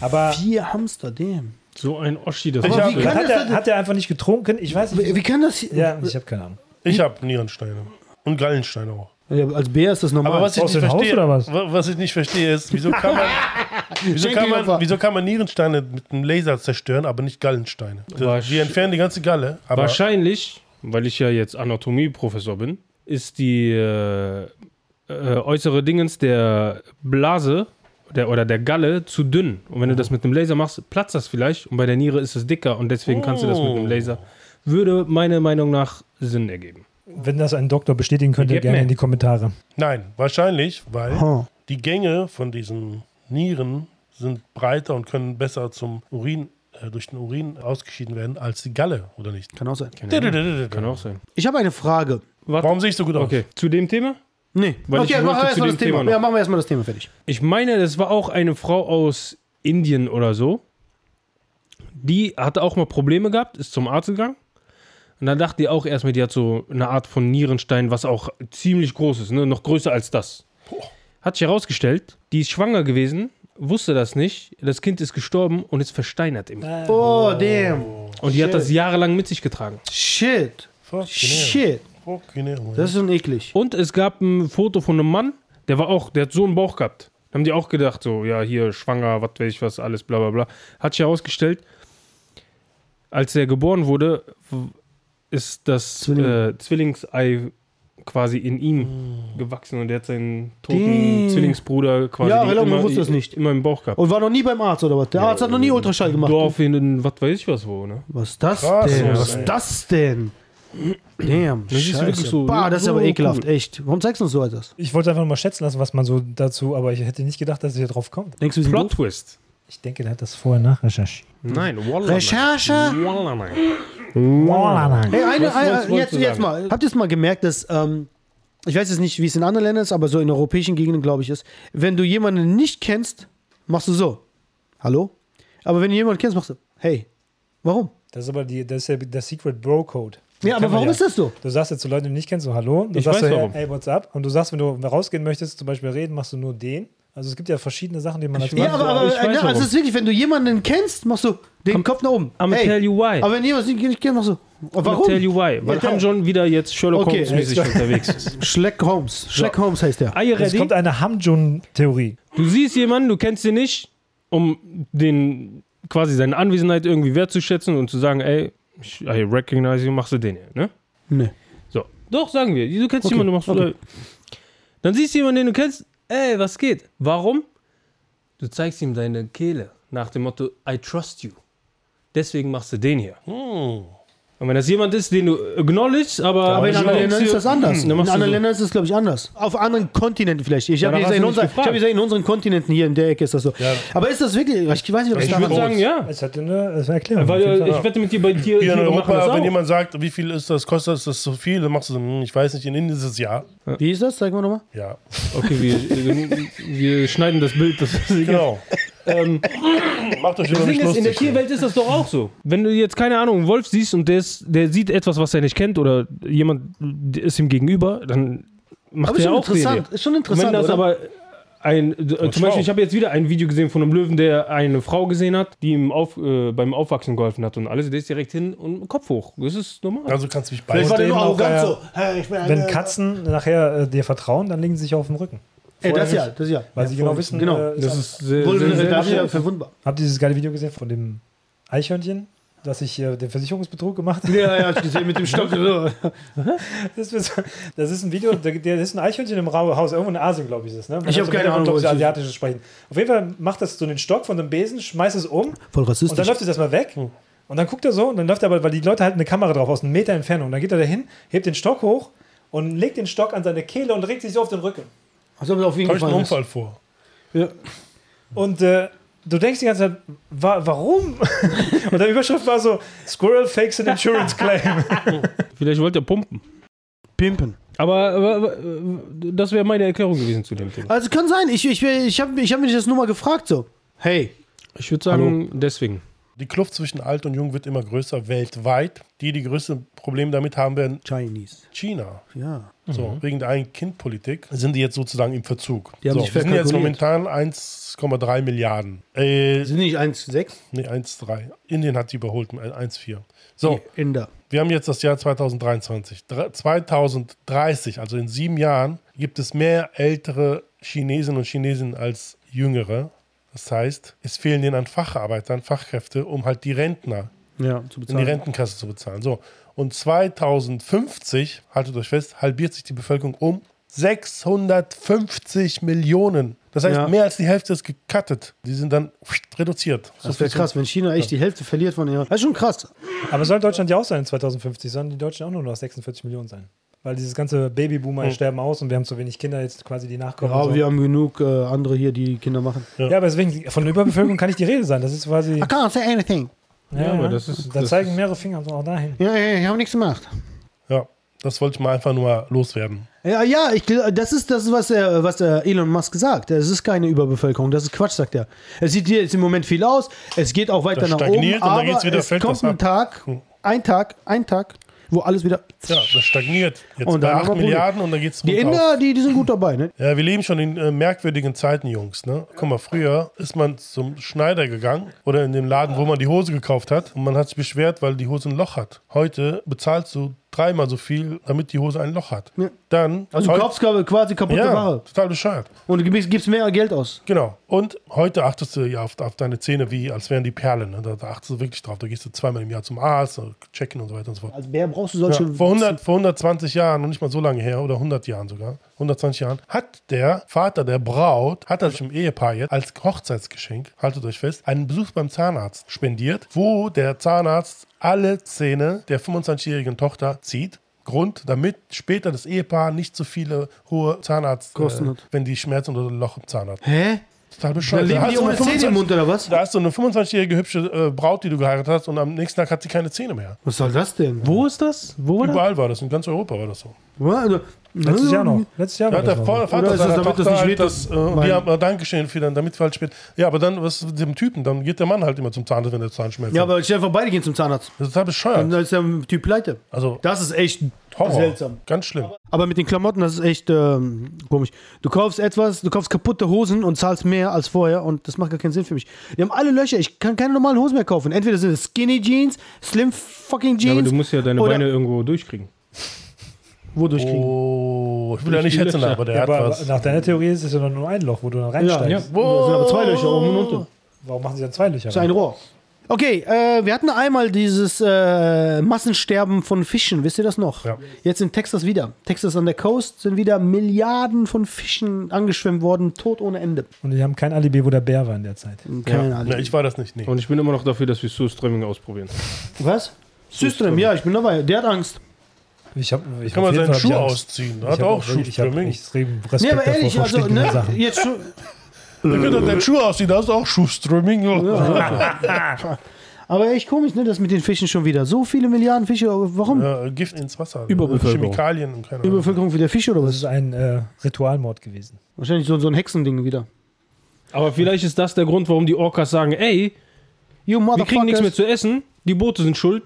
[SPEAKER 4] Aber
[SPEAKER 1] Vier Hamster, damn.
[SPEAKER 3] So ein Oschi, das
[SPEAKER 2] Ich
[SPEAKER 3] war
[SPEAKER 2] hab-
[SPEAKER 3] schön.
[SPEAKER 1] kann
[SPEAKER 4] hat
[SPEAKER 1] das
[SPEAKER 4] er,
[SPEAKER 1] denn-
[SPEAKER 4] hat er einfach nicht getrunken? Ich weiß
[SPEAKER 1] Wie,
[SPEAKER 4] nicht.
[SPEAKER 1] wie kann das.
[SPEAKER 4] Ja, ich habe keine Ahnung.
[SPEAKER 2] Ich habe Nierensteine. Und Gallensteine auch.
[SPEAKER 1] Ja, als Bär ist das normal.
[SPEAKER 2] Aber was ich
[SPEAKER 4] Aus
[SPEAKER 2] nicht
[SPEAKER 4] dem Haus
[SPEAKER 2] verstehe,
[SPEAKER 4] oder was?
[SPEAKER 2] wa- was ich nicht verstehe, ist, wieso kann man, wieso kann
[SPEAKER 1] Schenkelopfer.
[SPEAKER 2] man, wieso kann man Nierensteine mit einem Laser zerstören, aber nicht Gallensteine?
[SPEAKER 3] Wahrsch-
[SPEAKER 2] Die entfernen die ganze Galle, aber
[SPEAKER 3] Wahrscheinlich, weil ich ja jetzt Anatomieprofessor bin, ist die äh, äh, äußere Dingens der Blase der, oder der Galle zu dünn. Und wenn du das mit einem Laser machst, platzt das vielleicht. Und bei der Niere ist es dicker und deswegen kannst du das mit einem Laser. Würde meiner Meinung nach Sinn ergeben.
[SPEAKER 4] Wenn das ein Doktor bestätigen könnte, gerne
[SPEAKER 3] mir.
[SPEAKER 4] in die Kommentare.
[SPEAKER 2] nein, wahrscheinlich, weil
[SPEAKER 1] Ha.
[SPEAKER 2] die Gänge von diesen Nieren sind breiter und können besser zum Urin, äh, durch den Urin ausgeschieden werden als die Galle, oder nicht?
[SPEAKER 1] Kann auch sein.
[SPEAKER 3] Kann auch sein.
[SPEAKER 1] Ich habe eine Frage.
[SPEAKER 3] Warte.
[SPEAKER 2] Warum sehe ich so gut aus?
[SPEAKER 3] Okay, zu dem Thema?
[SPEAKER 1] Nee.
[SPEAKER 3] Weil
[SPEAKER 1] okay,
[SPEAKER 3] ich
[SPEAKER 1] machen wir erstmal das Thema.
[SPEAKER 3] Thema.
[SPEAKER 1] Ja, machen wir erstmal das Thema fertig.
[SPEAKER 3] Ich meine, das war auch eine Frau aus Indien oder so. Die hatte auch mal Probleme gehabt, ist zum Arzt gegangen. Und dann dachte die auch erstmal, die hat so eine Art von Nierenstein, was auch ziemlich groß ist, ne? noch größer als das. Hat sich herausgestellt, die ist schwanger gewesen, wusste das nicht. Das Kind ist gestorben und ist versteinert im.
[SPEAKER 1] Oh, damn.
[SPEAKER 3] Und die hat das jahrelang mit sich getragen.
[SPEAKER 1] Shit.
[SPEAKER 2] Fuck,
[SPEAKER 1] Shit. Das ist schon eklig.
[SPEAKER 3] Und es gab ein Foto von einem Mann, der war auch, der hat so einen Bauch gehabt. Da haben die auch gedacht, so, ja, hier schwanger, was weiß ich was, alles bla bla bla. Hat sich herausgestellt, als er geboren wurde, ist das
[SPEAKER 1] Zwilling.
[SPEAKER 3] äh, Zwillingsei quasi in ihm gewachsen und der hat seinen toten
[SPEAKER 1] Damn.
[SPEAKER 3] Zwillingsbruder quasi
[SPEAKER 1] Ja, weil man wusste das nicht.
[SPEAKER 3] immer im Bauch gehabt.
[SPEAKER 1] Und war noch nie beim Arzt oder was? Der Arzt hat noch nie Ultraschall gemacht.
[SPEAKER 3] Dorf in, was weiß ich was wo, ne?
[SPEAKER 1] Was ist das
[SPEAKER 2] Krass,
[SPEAKER 1] denn?
[SPEAKER 2] ja,
[SPEAKER 1] Was ist das denn? Damn.
[SPEAKER 3] Das ist wirklich so-
[SPEAKER 1] bah, das ist
[SPEAKER 3] so
[SPEAKER 1] aber ekelhaft,
[SPEAKER 3] cool.
[SPEAKER 1] echt. Warum zeigst du uns so etwas?
[SPEAKER 4] Ich wollte einfach nur mal schätzen lassen, was man so dazu, aber ich hätte nicht gedacht, dass ihr drauf kommt.
[SPEAKER 1] Denkst du,
[SPEAKER 3] Plot? Twist.
[SPEAKER 4] Ich denke, der hat das vorher nachrecherchiert.
[SPEAKER 3] Nein, Wallah.
[SPEAKER 1] Recherche?
[SPEAKER 3] Wallah, nein.
[SPEAKER 1] Hey, eine,
[SPEAKER 3] Was
[SPEAKER 1] eine,
[SPEAKER 3] wolltest
[SPEAKER 1] jetzt,
[SPEAKER 3] du
[SPEAKER 1] jetzt mal. Habt ihr es mal gemerkt, dass, ähm, ich weiß jetzt nicht, wie es in anderen Ländern ist, aber so in europäischen Gegenden, glaube ich, ist, wenn du jemanden nicht kennst, machst du so. Hallo? Aber wenn du jemanden kennst, machst du, hey. Warum?
[SPEAKER 4] Das ist aber die, das ist ja der Secret Bro Code.
[SPEAKER 1] Ja, aber warum ist das so?
[SPEAKER 4] Du sagst jetzt zu Leuten, die du nicht kennst, so Hallo. Du
[SPEAKER 3] Ich
[SPEAKER 4] sagst
[SPEAKER 3] weiß
[SPEAKER 4] so,
[SPEAKER 3] warum.
[SPEAKER 4] hey, what's up? Und du sagst, wenn du rausgehen möchtest, zum Beispiel reden, machst du nur den. Also es gibt ja verschiedene Sachen, die man als
[SPEAKER 1] Ja, aber,
[SPEAKER 3] ja,
[SPEAKER 1] aber
[SPEAKER 3] ich weiß
[SPEAKER 1] ne, also es ist wirklich, wenn du jemanden kennst, machst du den Kopf nach oben.
[SPEAKER 3] I'ma
[SPEAKER 1] hey.
[SPEAKER 3] tell you why.
[SPEAKER 1] Aber wenn jemand nicht kennt, machst du.
[SPEAKER 3] I'ma
[SPEAKER 1] Warum?
[SPEAKER 3] tell you why. Weil
[SPEAKER 1] Ja, der-
[SPEAKER 3] Ham wieder jetzt Sherlock
[SPEAKER 1] Okay,
[SPEAKER 3] Holmes mäßig
[SPEAKER 4] jetzt-
[SPEAKER 3] unterwegs ist.
[SPEAKER 1] Schleck Holmes. Schleck Holmes heißt der.
[SPEAKER 3] Are you
[SPEAKER 4] Es kommt eine Hamjun-Theorie.
[SPEAKER 3] Du siehst jemanden, du kennst ihn nicht, um den quasi seine Anwesenheit irgendwie wertzuschätzen und zu sagen, ey, I recognize you, machst du den hier, ne?
[SPEAKER 1] Nee.
[SPEAKER 3] So. Doch, sagen wir. Du kennst
[SPEAKER 1] Okay,
[SPEAKER 3] jemanden, du machst
[SPEAKER 1] okay.
[SPEAKER 3] äh, Dann siehst du jemanden, den du kennst, ey, was geht? Warum? Du zeigst ihm deine Kehle nach dem Motto, I trust you. Deswegen machst du den hier.
[SPEAKER 2] Hm.
[SPEAKER 3] Und wenn das jemand ist, den du acknowledgest, aber.
[SPEAKER 1] Aber in anderen Ländern ist das anders.
[SPEAKER 3] hm,
[SPEAKER 1] In anderen
[SPEAKER 3] so.
[SPEAKER 1] Ländern ist es, glaube ich, anders. Auf anderen Kontinenten vielleicht. Ich habe gesagt, in,
[SPEAKER 3] hast du
[SPEAKER 1] unser,
[SPEAKER 3] nicht
[SPEAKER 1] ich
[SPEAKER 3] gefragt.
[SPEAKER 1] hab gesagt, in unseren Kontinenten hier in der Ecke ist das so.
[SPEAKER 2] Ja.
[SPEAKER 1] Aber ist das wirklich, ich weiß nicht, ob
[SPEAKER 3] Ich
[SPEAKER 1] daran
[SPEAKER 3] würde sagen, ja.
[SPEAKER 4] Es hat eine, das eine Erklärung.
[SPEAKER 3] Weil ich wette mit dir bei dir.
[SPEAKER 2] Hier in
[SPEAKER 3] das
[SPEAKER 2] Europa, wenn jemand sagt, wie viel ist das, kostet das, das so viel, dann machst du so, hm, ich weiß nicht, in Indien ist es ja.
[SPEAKER 1] Wie ist das? Sag mal nochmal.
[SPEAKER 2] Ja,
[SPEAKER 3] Okay, wir, wir schneiden das Bild. Das
[SPEAKER 2] genau.
[SPEAKER 3] ähm,
[SPEAKER 2] Macht euch
[SPEAKER 3] das
[SPEAKER 2] über mich
[SPEAKER 3] Ding ist, in der
[SPEAKER 2] lustig.
[SPEAKER 3] Tierwelt ist das doch auch so. Wenn du jetzt, keine Ahnung, einen Wolf siehst und der, ist, der sieht etwas, was er nicht kennt oder jemand ist ihm gegenüber, dann macht
[SPEAKER 1] Aber ist
[SPEAKER 3] er
[SPEAKER 1] schon
[SPEAKER 3] auch
[SPEAKER 1] interessant. Ist schon interessant,
[SPEAKER 3] wenn das
[SPEAKER 1] oder?
[SPEAKER 3] aber ein, äh, zum. Beispiel, ich habe jetzt wieder ein Video gesehen von einem Löwen, der eine Frau gesehen hat, die ihm auf, äh, beim Aufwachsen geholfen hat und alles. Der ist direkt hin und Kopf hoch. Das ist normal.
[SPEAKER 2] Also kannst du mich
[SPEAKER 1] Vielleicht war
[SPEAKER 2] beißen.
[SPEAKER 1] der nur arrogant
[SPEAKER 4] äh,
[SPEAKER 1] so. Hey,
[SPEAKER 4] Wenn Katzen nachher äh, dir vertrauen, dann legen sie sich auf den Rücken.
[SPEAKER 1] Ey, das ja, das ja.
[SPEAKER 4] Weil sie genau wissen,
[SPEAKER 1] Genau.
[SPEAKER 4] äh,
[SPEAKER 3] Das ist sehr,
[SPEAKER 1] Wohl,
[SPEAKER 3] sehr, sehr,
[SPEAKER 1] ja
[SPEAKER 3] sehr,
[SPEAKER 1] verwundbar.
[SPEAKER 4] Habt ihr dieses geile Video gesehen von dem Eichhörnchen, das ich äh, den Versicherungsbetrug gemacht habe?
[SPEAKER 1] Ja, ja, ich gesehen mit dem Stock. So.
[SPEAKER 4] Das ist, ein Video, da ist ein Eichhörnchen im Haus, irgendwo in Asien, glaube ich, ist es. Ne? Man
[SPEAKER 1] Ich
[SPEAKER 4] hat
[SPEAKER 1] hab
[SPEAKER 4] so
[SPEAKER 1] keine Ahnung, es ist.
[SPEAKER 4] asiatisches Sprechen. Auf jeden Fall macht das so einen Stock von dem Besen, schmeißt es um
[SPEAKER 1] Voll
[SPEAKER 4] und dann
[SPEAKER 1] rassistisch.
[SPEAKER 4] läuft es erstmal weg. Und dann guckt er so und dann läuft er aber, weil die Leute halten eine Kamera drauf aus einem Meter Entfernung. Dann geht er dahin, hebt den Stock hoch und legt den Stock an seine Kehle und regt sich so auf den Rücken.
[SPEAKER 1] Als ob er auf
[SPEAKER 2] Täuscht einen
[SPEAKER 1] gefallen ist.
[SPEAKER 2] Unfall vor.
[SPEAKER 1] Ja.
[SPEAKER 4] Und äh, du denkst die ganze Zeit, wa warum? und der Überschrift war so: Squirrel fakes an insurance claim.
[SPEAKER 3] Vielleicht wollte er pumpen.
[SPEAKER 1] Pimpen.
[SPEAKER 3] Aber, aber, das wäre meine Erklärung gewesen zu dem Thema.
[SPEAKER 1] Also kann sein. Ich, ich, ich habe ich hab mich das nur mal gefragt so. Hey,
[SPEAKER 3] Ich würde sagen, deswegen.
[SPEAKER 2] Die Kluft zwischen alt und jung wird immer größer weltweit. Die, die größte Probleme damit haben, werden
[SPEAKER 1] Chinese.
[SPEAKER 2] China.
[SPEAKER 1] Ja.
[SPEAKER 2] So, wegen der Ein-Kind-Politik sind die jetzt sozusagen im Verzug.
[SPEAKER 1] Die haben
[SPEAKER 2] so,
[SPEAKER 1] sich
[SPEAKER 2] wir sind jetzt momentan 1,3 Milliarden. Äh,
[SPEAKER 1] Sind nicht 1,6?
[SPEAKER 2] nee, 1,3. Indien hat die überholt, mit 1,4. So,
[SPEAKER 1] Die Inder.
[SPEAKER 2] wir haben jetzt das Jahr 2023. Dre- 2030, also in sieben Jahren, gibt es mehr ältere Chinesinnen und Chinesen als jüngere. Das heißt, es fehlen denen an Facharbeitern, Fachkräfte, um halt die Rentner
[SPEAKER 1] Ja, zu
[SPEAKER 2] in die
[SPEAKER 1] bezahlen.
[SPEAKER 2] Rentenkasse zu bezahlen. So. Und 2050, haltet euch fest, halbiert sich die Bevölkerung um 650 Millionen. Das heißt,
[SPEAKER 1] Ja.
[SPEAKER 2] mehr als die Hälfte ist gecuttet. Die sind dann reduziert. So
[SPEAKER 1] Das wäre krass, wenn China echt die Hälfte verliert von ihrer. Das ist schon krass.
[SPEAKER 4] Aber soll Deutschland ja auch sein in 2050? Sollen die Deutschen auch nur noch 46 Millionen sein? Weil dieses ganze Babyboomer sterben aus und wir haben zu wenig Kinder jetzt quasi, die nachkommen.
[SPEAKER 1] Ja,
[SPEAKER 4] so.
[SPEAKER 1] wir haben genug äh, andere hier, die Kinder machen.
[SPEAKER 4] ja, aber deswegen, von der Überbevölkerung kann nicht die Rede sein. Das ist quasi.
[SPEAKER 1] I can't say anything.
[SPEAKER 3] Ja, aber das ist-
[SPEAKER 4] Da
[SPEAKER 3] das
[SPEAKER 4] zeigen
[SPEAKER 3] ist-
[SPEAKER 4] mehrere Finger so auch dahin.
[SPEAKER 1] Ja, ja, ich habe nichts gemacht.
[SPEAKER 2] Ja, das wollte ich mal einfach nur loswerden.
[SPEAKER 1] Ja, ja, ich, das ist das, was, er, was der Elon Musk sagt. Es ist keine Überbevölkerung, das ist Quatsch, sagt er. Es sieht jetzt im Moment viel aus, es geht auch weiter
[SPEAKER 2] Das
[SPEAKER 1] nach
[SPEAKER 2] stagniert
[SPEAKER 1] oben,
[SPEAKER 2] und dann
[SPEAKER 1] aber
[SPEAKER 2] geht's wieder,
[SPEAKER 1] es kommt
[SPEAKER 2] das
[SPEAKER 1] ein. Tag, ein Tag, ein Tag, wo alles wieder...
[SPEAKER 2] Ja, das stagniert. Jetzt
[SPEAKER 1] Und
[SPEAKER 2] bei
[SPEAKER 1] dann
[SPEAKER 2] 8
[SPEAKER 1] haben wir Probleme.
[SPEAKER 2] Milliarden und dann geht es
[SPEAKER 1] Die Inder, die, die sind gut dabei, ne?
[SPEAKER 2] Ja, wir leben schon in äh, merkwürdigen Zeiten, Jungs. Ne? Guck mal, früher ist man zum Schneider gegangen oder in den Laden, wo man die Hose gekauft hat und man hat sich beschwert, weil die Hose ein Loch hat. Heute bezahlst du dreimal so viel, damit die Hose ein Loch hat.
[SPEAKER 1] Ja.
[SPEAKER 2] Dann.
[SPEAKER 1] Also du kaufst quasi kaputte
[SPEAKER 2] ja,
[SPEAKER 1] Ware.
[SPEAKER 2] total bescheuert.
[SPEAKER 1] Und du gibst, gibst mehr Geld aus.
[SPEAKER 2] Genau. Und heute achtest du ja auf, auf deine Zähne wie, als wären die Perlen. Ne? Da, da achtest du wirklich drauf. Da gehst du zweimal im Jahr zum Arzt, checken und so weiter und so fort.
[SPEAKER 1] Als Bär brauchst du
[SPEAKER 2] Ja,
[SPEAKER 1] solche...
[SPEAKER 2] vor, 100, vor 120 Jahren, noch nicht mal so lange her, oder 100 Jahren sogar, 120 Jahren, hat der Vater der Braut, hat er sich im Ehepaar jetzt als Hochzeitsgeschenk, haltet euch fest, einen Besuch beim Zahnarzt spendiert, wo der Zahnarzt alle Zähne der 25-jährigen Tochter zieht. Grund, damit später das Ehepaar nicht so viele hohe Zahnarzt
[SPEAKER 1] Kosten
[SPEAKER 2] äh,
[SPEAKER 1] hat.
[SPEAKER 2] wenn die Schmerzen oder Loch im Zahn hat.
[SPEAKER 1] Hä?
[SPEAKER 2] Total
[SPEAKER 1] Da
[SPEAKER 2] bescheuert.
[SPEAKER 1] leben
[SPEAKER 2] hast
[SPEAKER 1] die
[SPEAKER 2] du
[SPEAKER 1] ohne
[SPEAKER 2] eine
[SPEAKER 1] Zähne im
[SPEAKER 2] 25
[SPEAKER 1] Mund, oder was?
[SPEAKER 2] Da hast du eine 25-jährige hübsche äh, Braut, die du geheiratet hast, und am nächsten Tag hat sie keine Zähne mehr.
[SPEAKER 1] Was soll das denn?
[SPEAKER 3] Wo ist das? Wo war das?
[SPEAKER 2] Überall war das, in ganz Europa war das so.
[SPEAKER 1] Also,
[SPEAKER 4] Letztes Jahr noch. Letztes Jahr
[SPEAKER 2] hat der Vater,
[SPEAKER 1] Oder ist
[SPEAKER 2] seiner
[SPEAKER 1] das, damit das nicht
[SPEAKER 2] halt das, äh, die haben, äh, Dankeschön für dann, damit es halt spät. Ja, aber dann, was mit dem Typen? Dann geht der Mann halt immer zum Zahnarzt, wenn der Zahnschmerzen
[SPEAKER 1] Ja, aber stell vor, beide gehen zum Zahnarzt.
[SPEAKER 2] Das ist
[SPEAKER 1] Dann
[SPEAKER 2] bescheuert.
[SPEAKER 1] ist der Typ pleite.
[SPEAKER 2] Also,
[SPEAKER 1] Das ist echt
[SPEAKER 2] Horror.
[SPEAKER 1] seltsam.
[SPEAKER 2] Ganz schlimm.
[SPEAKER 1] Aber mit den Klamotten, das ist echt ähm, komisch. Du kaufst etwas, du kaufst kaputte Hosen und zahlst mehr als vorher und das macht gar keinen Sinn für mich. Die haben alle Löcher, ich kann keine normalen Hosen mehr kaufen. Entweder sind es Skinny Jeans, Slim fucking
[SPEAKER 3] Ja, aber
[SPEAKER 1] Jeans.
[SPEAKER 3] du musst ja deine Beine irgendwo durchkriegen.
[SPEAKER 1] Wodurch kriegen?
[SPEAKER 2] Oh, ich will ja nicht hetzen, aber der
[SPEAKER 4] Ja,
[SPEAKER 2] hat
[SPEAKER 4] aber
[SPEAKER 2] was.
[SPEAKER 4] nach deiner Theorie ist es ja nur ein Loch, wo du dann
[SPEAKER 1] Ja,
[SPEAKER 4] reinsteigst.
[SPEAKER 1] ja. Das sind aber zwei Löcher, oben und unten.
[SPEAKER 4] Warum machen sie dann zwei Löcher?
[SPEAKER 1] Das ist ein Rohr. Okay, äh, wir hatten einmal dieses äh, Massensterben von Fischen, wisst ihr das noch?
[SPEAKER 2] Ja.
[SPEAKER 1] Jetzt in Texas wieder. Texas an der Coast sind wieder Milliarden von Fischen angeschwemmt worden, tot ohne Ende.
[SPEAKER 4] Und die haben kein Alibi, wo der Bär war in der Zeit.
[SPEAKER 1] Keine
[SPEAKER 2] Ja.
[SPEAKER 1] Ahnung.
[SPEAKER 2] Ja, ich war das nicht. Nee.
[SPEAKER 3] Und ich bin immer noch dafür, dass wir Surströmming ausprobieren.
[SPEAKER 1] Was? System, ja, ich bin dabei. Der hat Angst.
[SPEAKER 4] Ich hab, ich
[SPEAKER 2] Kann man seinen
[SPEAKER 4] Fall
[SPEAKER 2] Schuh ausziehen. Hat
[SPEAKER 4] hab
[SPEAKER 2] auch
[SPEAKER 4] wirklich- Ich habe extrem Respekt
[SPEAKER 1] Nee, aber
[SPEAKER 4] davor
[SPEAKER 1] ehrlich, also, ne,
[SPEAKER 4] Sachen.
[SPEAKER 1] jetzt schon.
[SPEAKER 2] Wenn du deinen Schuh aussieht, hast du auch Schuhströmming.
[SPEAKER 1] Aber echt komisch, ne, das mit den Fischen schon wieder. So viele Milliarden Fische, warum?
[SPEAKER 2] Ja, Gift ins Wasser.
[SPEAKER 3] Überbevölkerung.
[SPEAKER 2] Chemikalien und keine Ahnung.
[SPEAKER 1] Überbevölkerung für der Fische oder
[SPEAKER 4] Das
[SPEAKER 1] was?
[SPEAKER 4] ist ein äh, Ritualmord gewesen.
[SPEAKER 1] Wahrscheinlich so, so ein Hexending wieder.
[SPEAKER 3] Aber vielleicht ist das der Grund, warum die Orcas sagen, ey,
[SPEAKER 1] You
[SPEAKER 3] wir kriegen nichts mehr zu essen, die Boote sind schuld.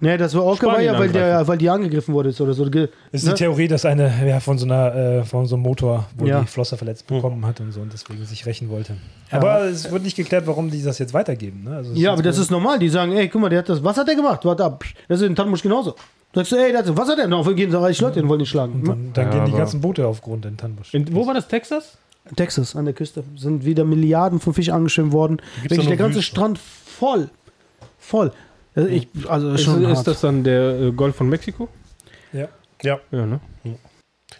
[SPEAKER 1] Nee, das war Orca, war ja, weil, der, weil die angegriffen wurde oder so. Ge-
[SPEAKER 4] Es ist
[SPEAKER 1] ne?
[SPEAKER 4] die Theorie, dass eine ja, von so einer äh, von so einem Motor, wo
[SPEAKER 1] Ja.
[SPEAKER 4] die Flosser verletzt bekommen hat und so und deswegen sich rächen wollte. Aber es wird nicht geklärt, warum die das jetzt weitergeben. Ne? Also
[SPEAKER 1] Ja, aber das
[SPEAKER 4] wohl-
[SPEAKER 1] ist normal. Die sagen, ey, guck mal, der hat das. Was hat der gemacht? Warte ab. Das ist in Tannbusch genauso. Sagst du, ey, der hat, was hat der? Noch gehen so reiche Leute, den wollen die schlagen.
[SPEAKER 4] Und dann, dann
[SPEAKER 3] Ja,
[SPEAKER 4] gehen die ganzen Boote auf Grund in Tannbusch.
[SPEAKER 3] In, wo war das, Texas?
[SPEAKER 1] Texas an der Küste sind wieder Milliarden von Fischen angeschwemmt worden. Wirklich der ganze
[SPEAKER 2] Wüste.
[SPEAKER 1] Strand voll. Voll. Also, ich, also
[SPEAKER 3] Ist,
[SPEAKER 1] schon
[SPEAKER 3] ist das dann der äh, Golf von Mexiko?
[SPEAKER 4] Ja.
[SPEAKER 2] Ja,
[SPEAKER 3] Ja, ne?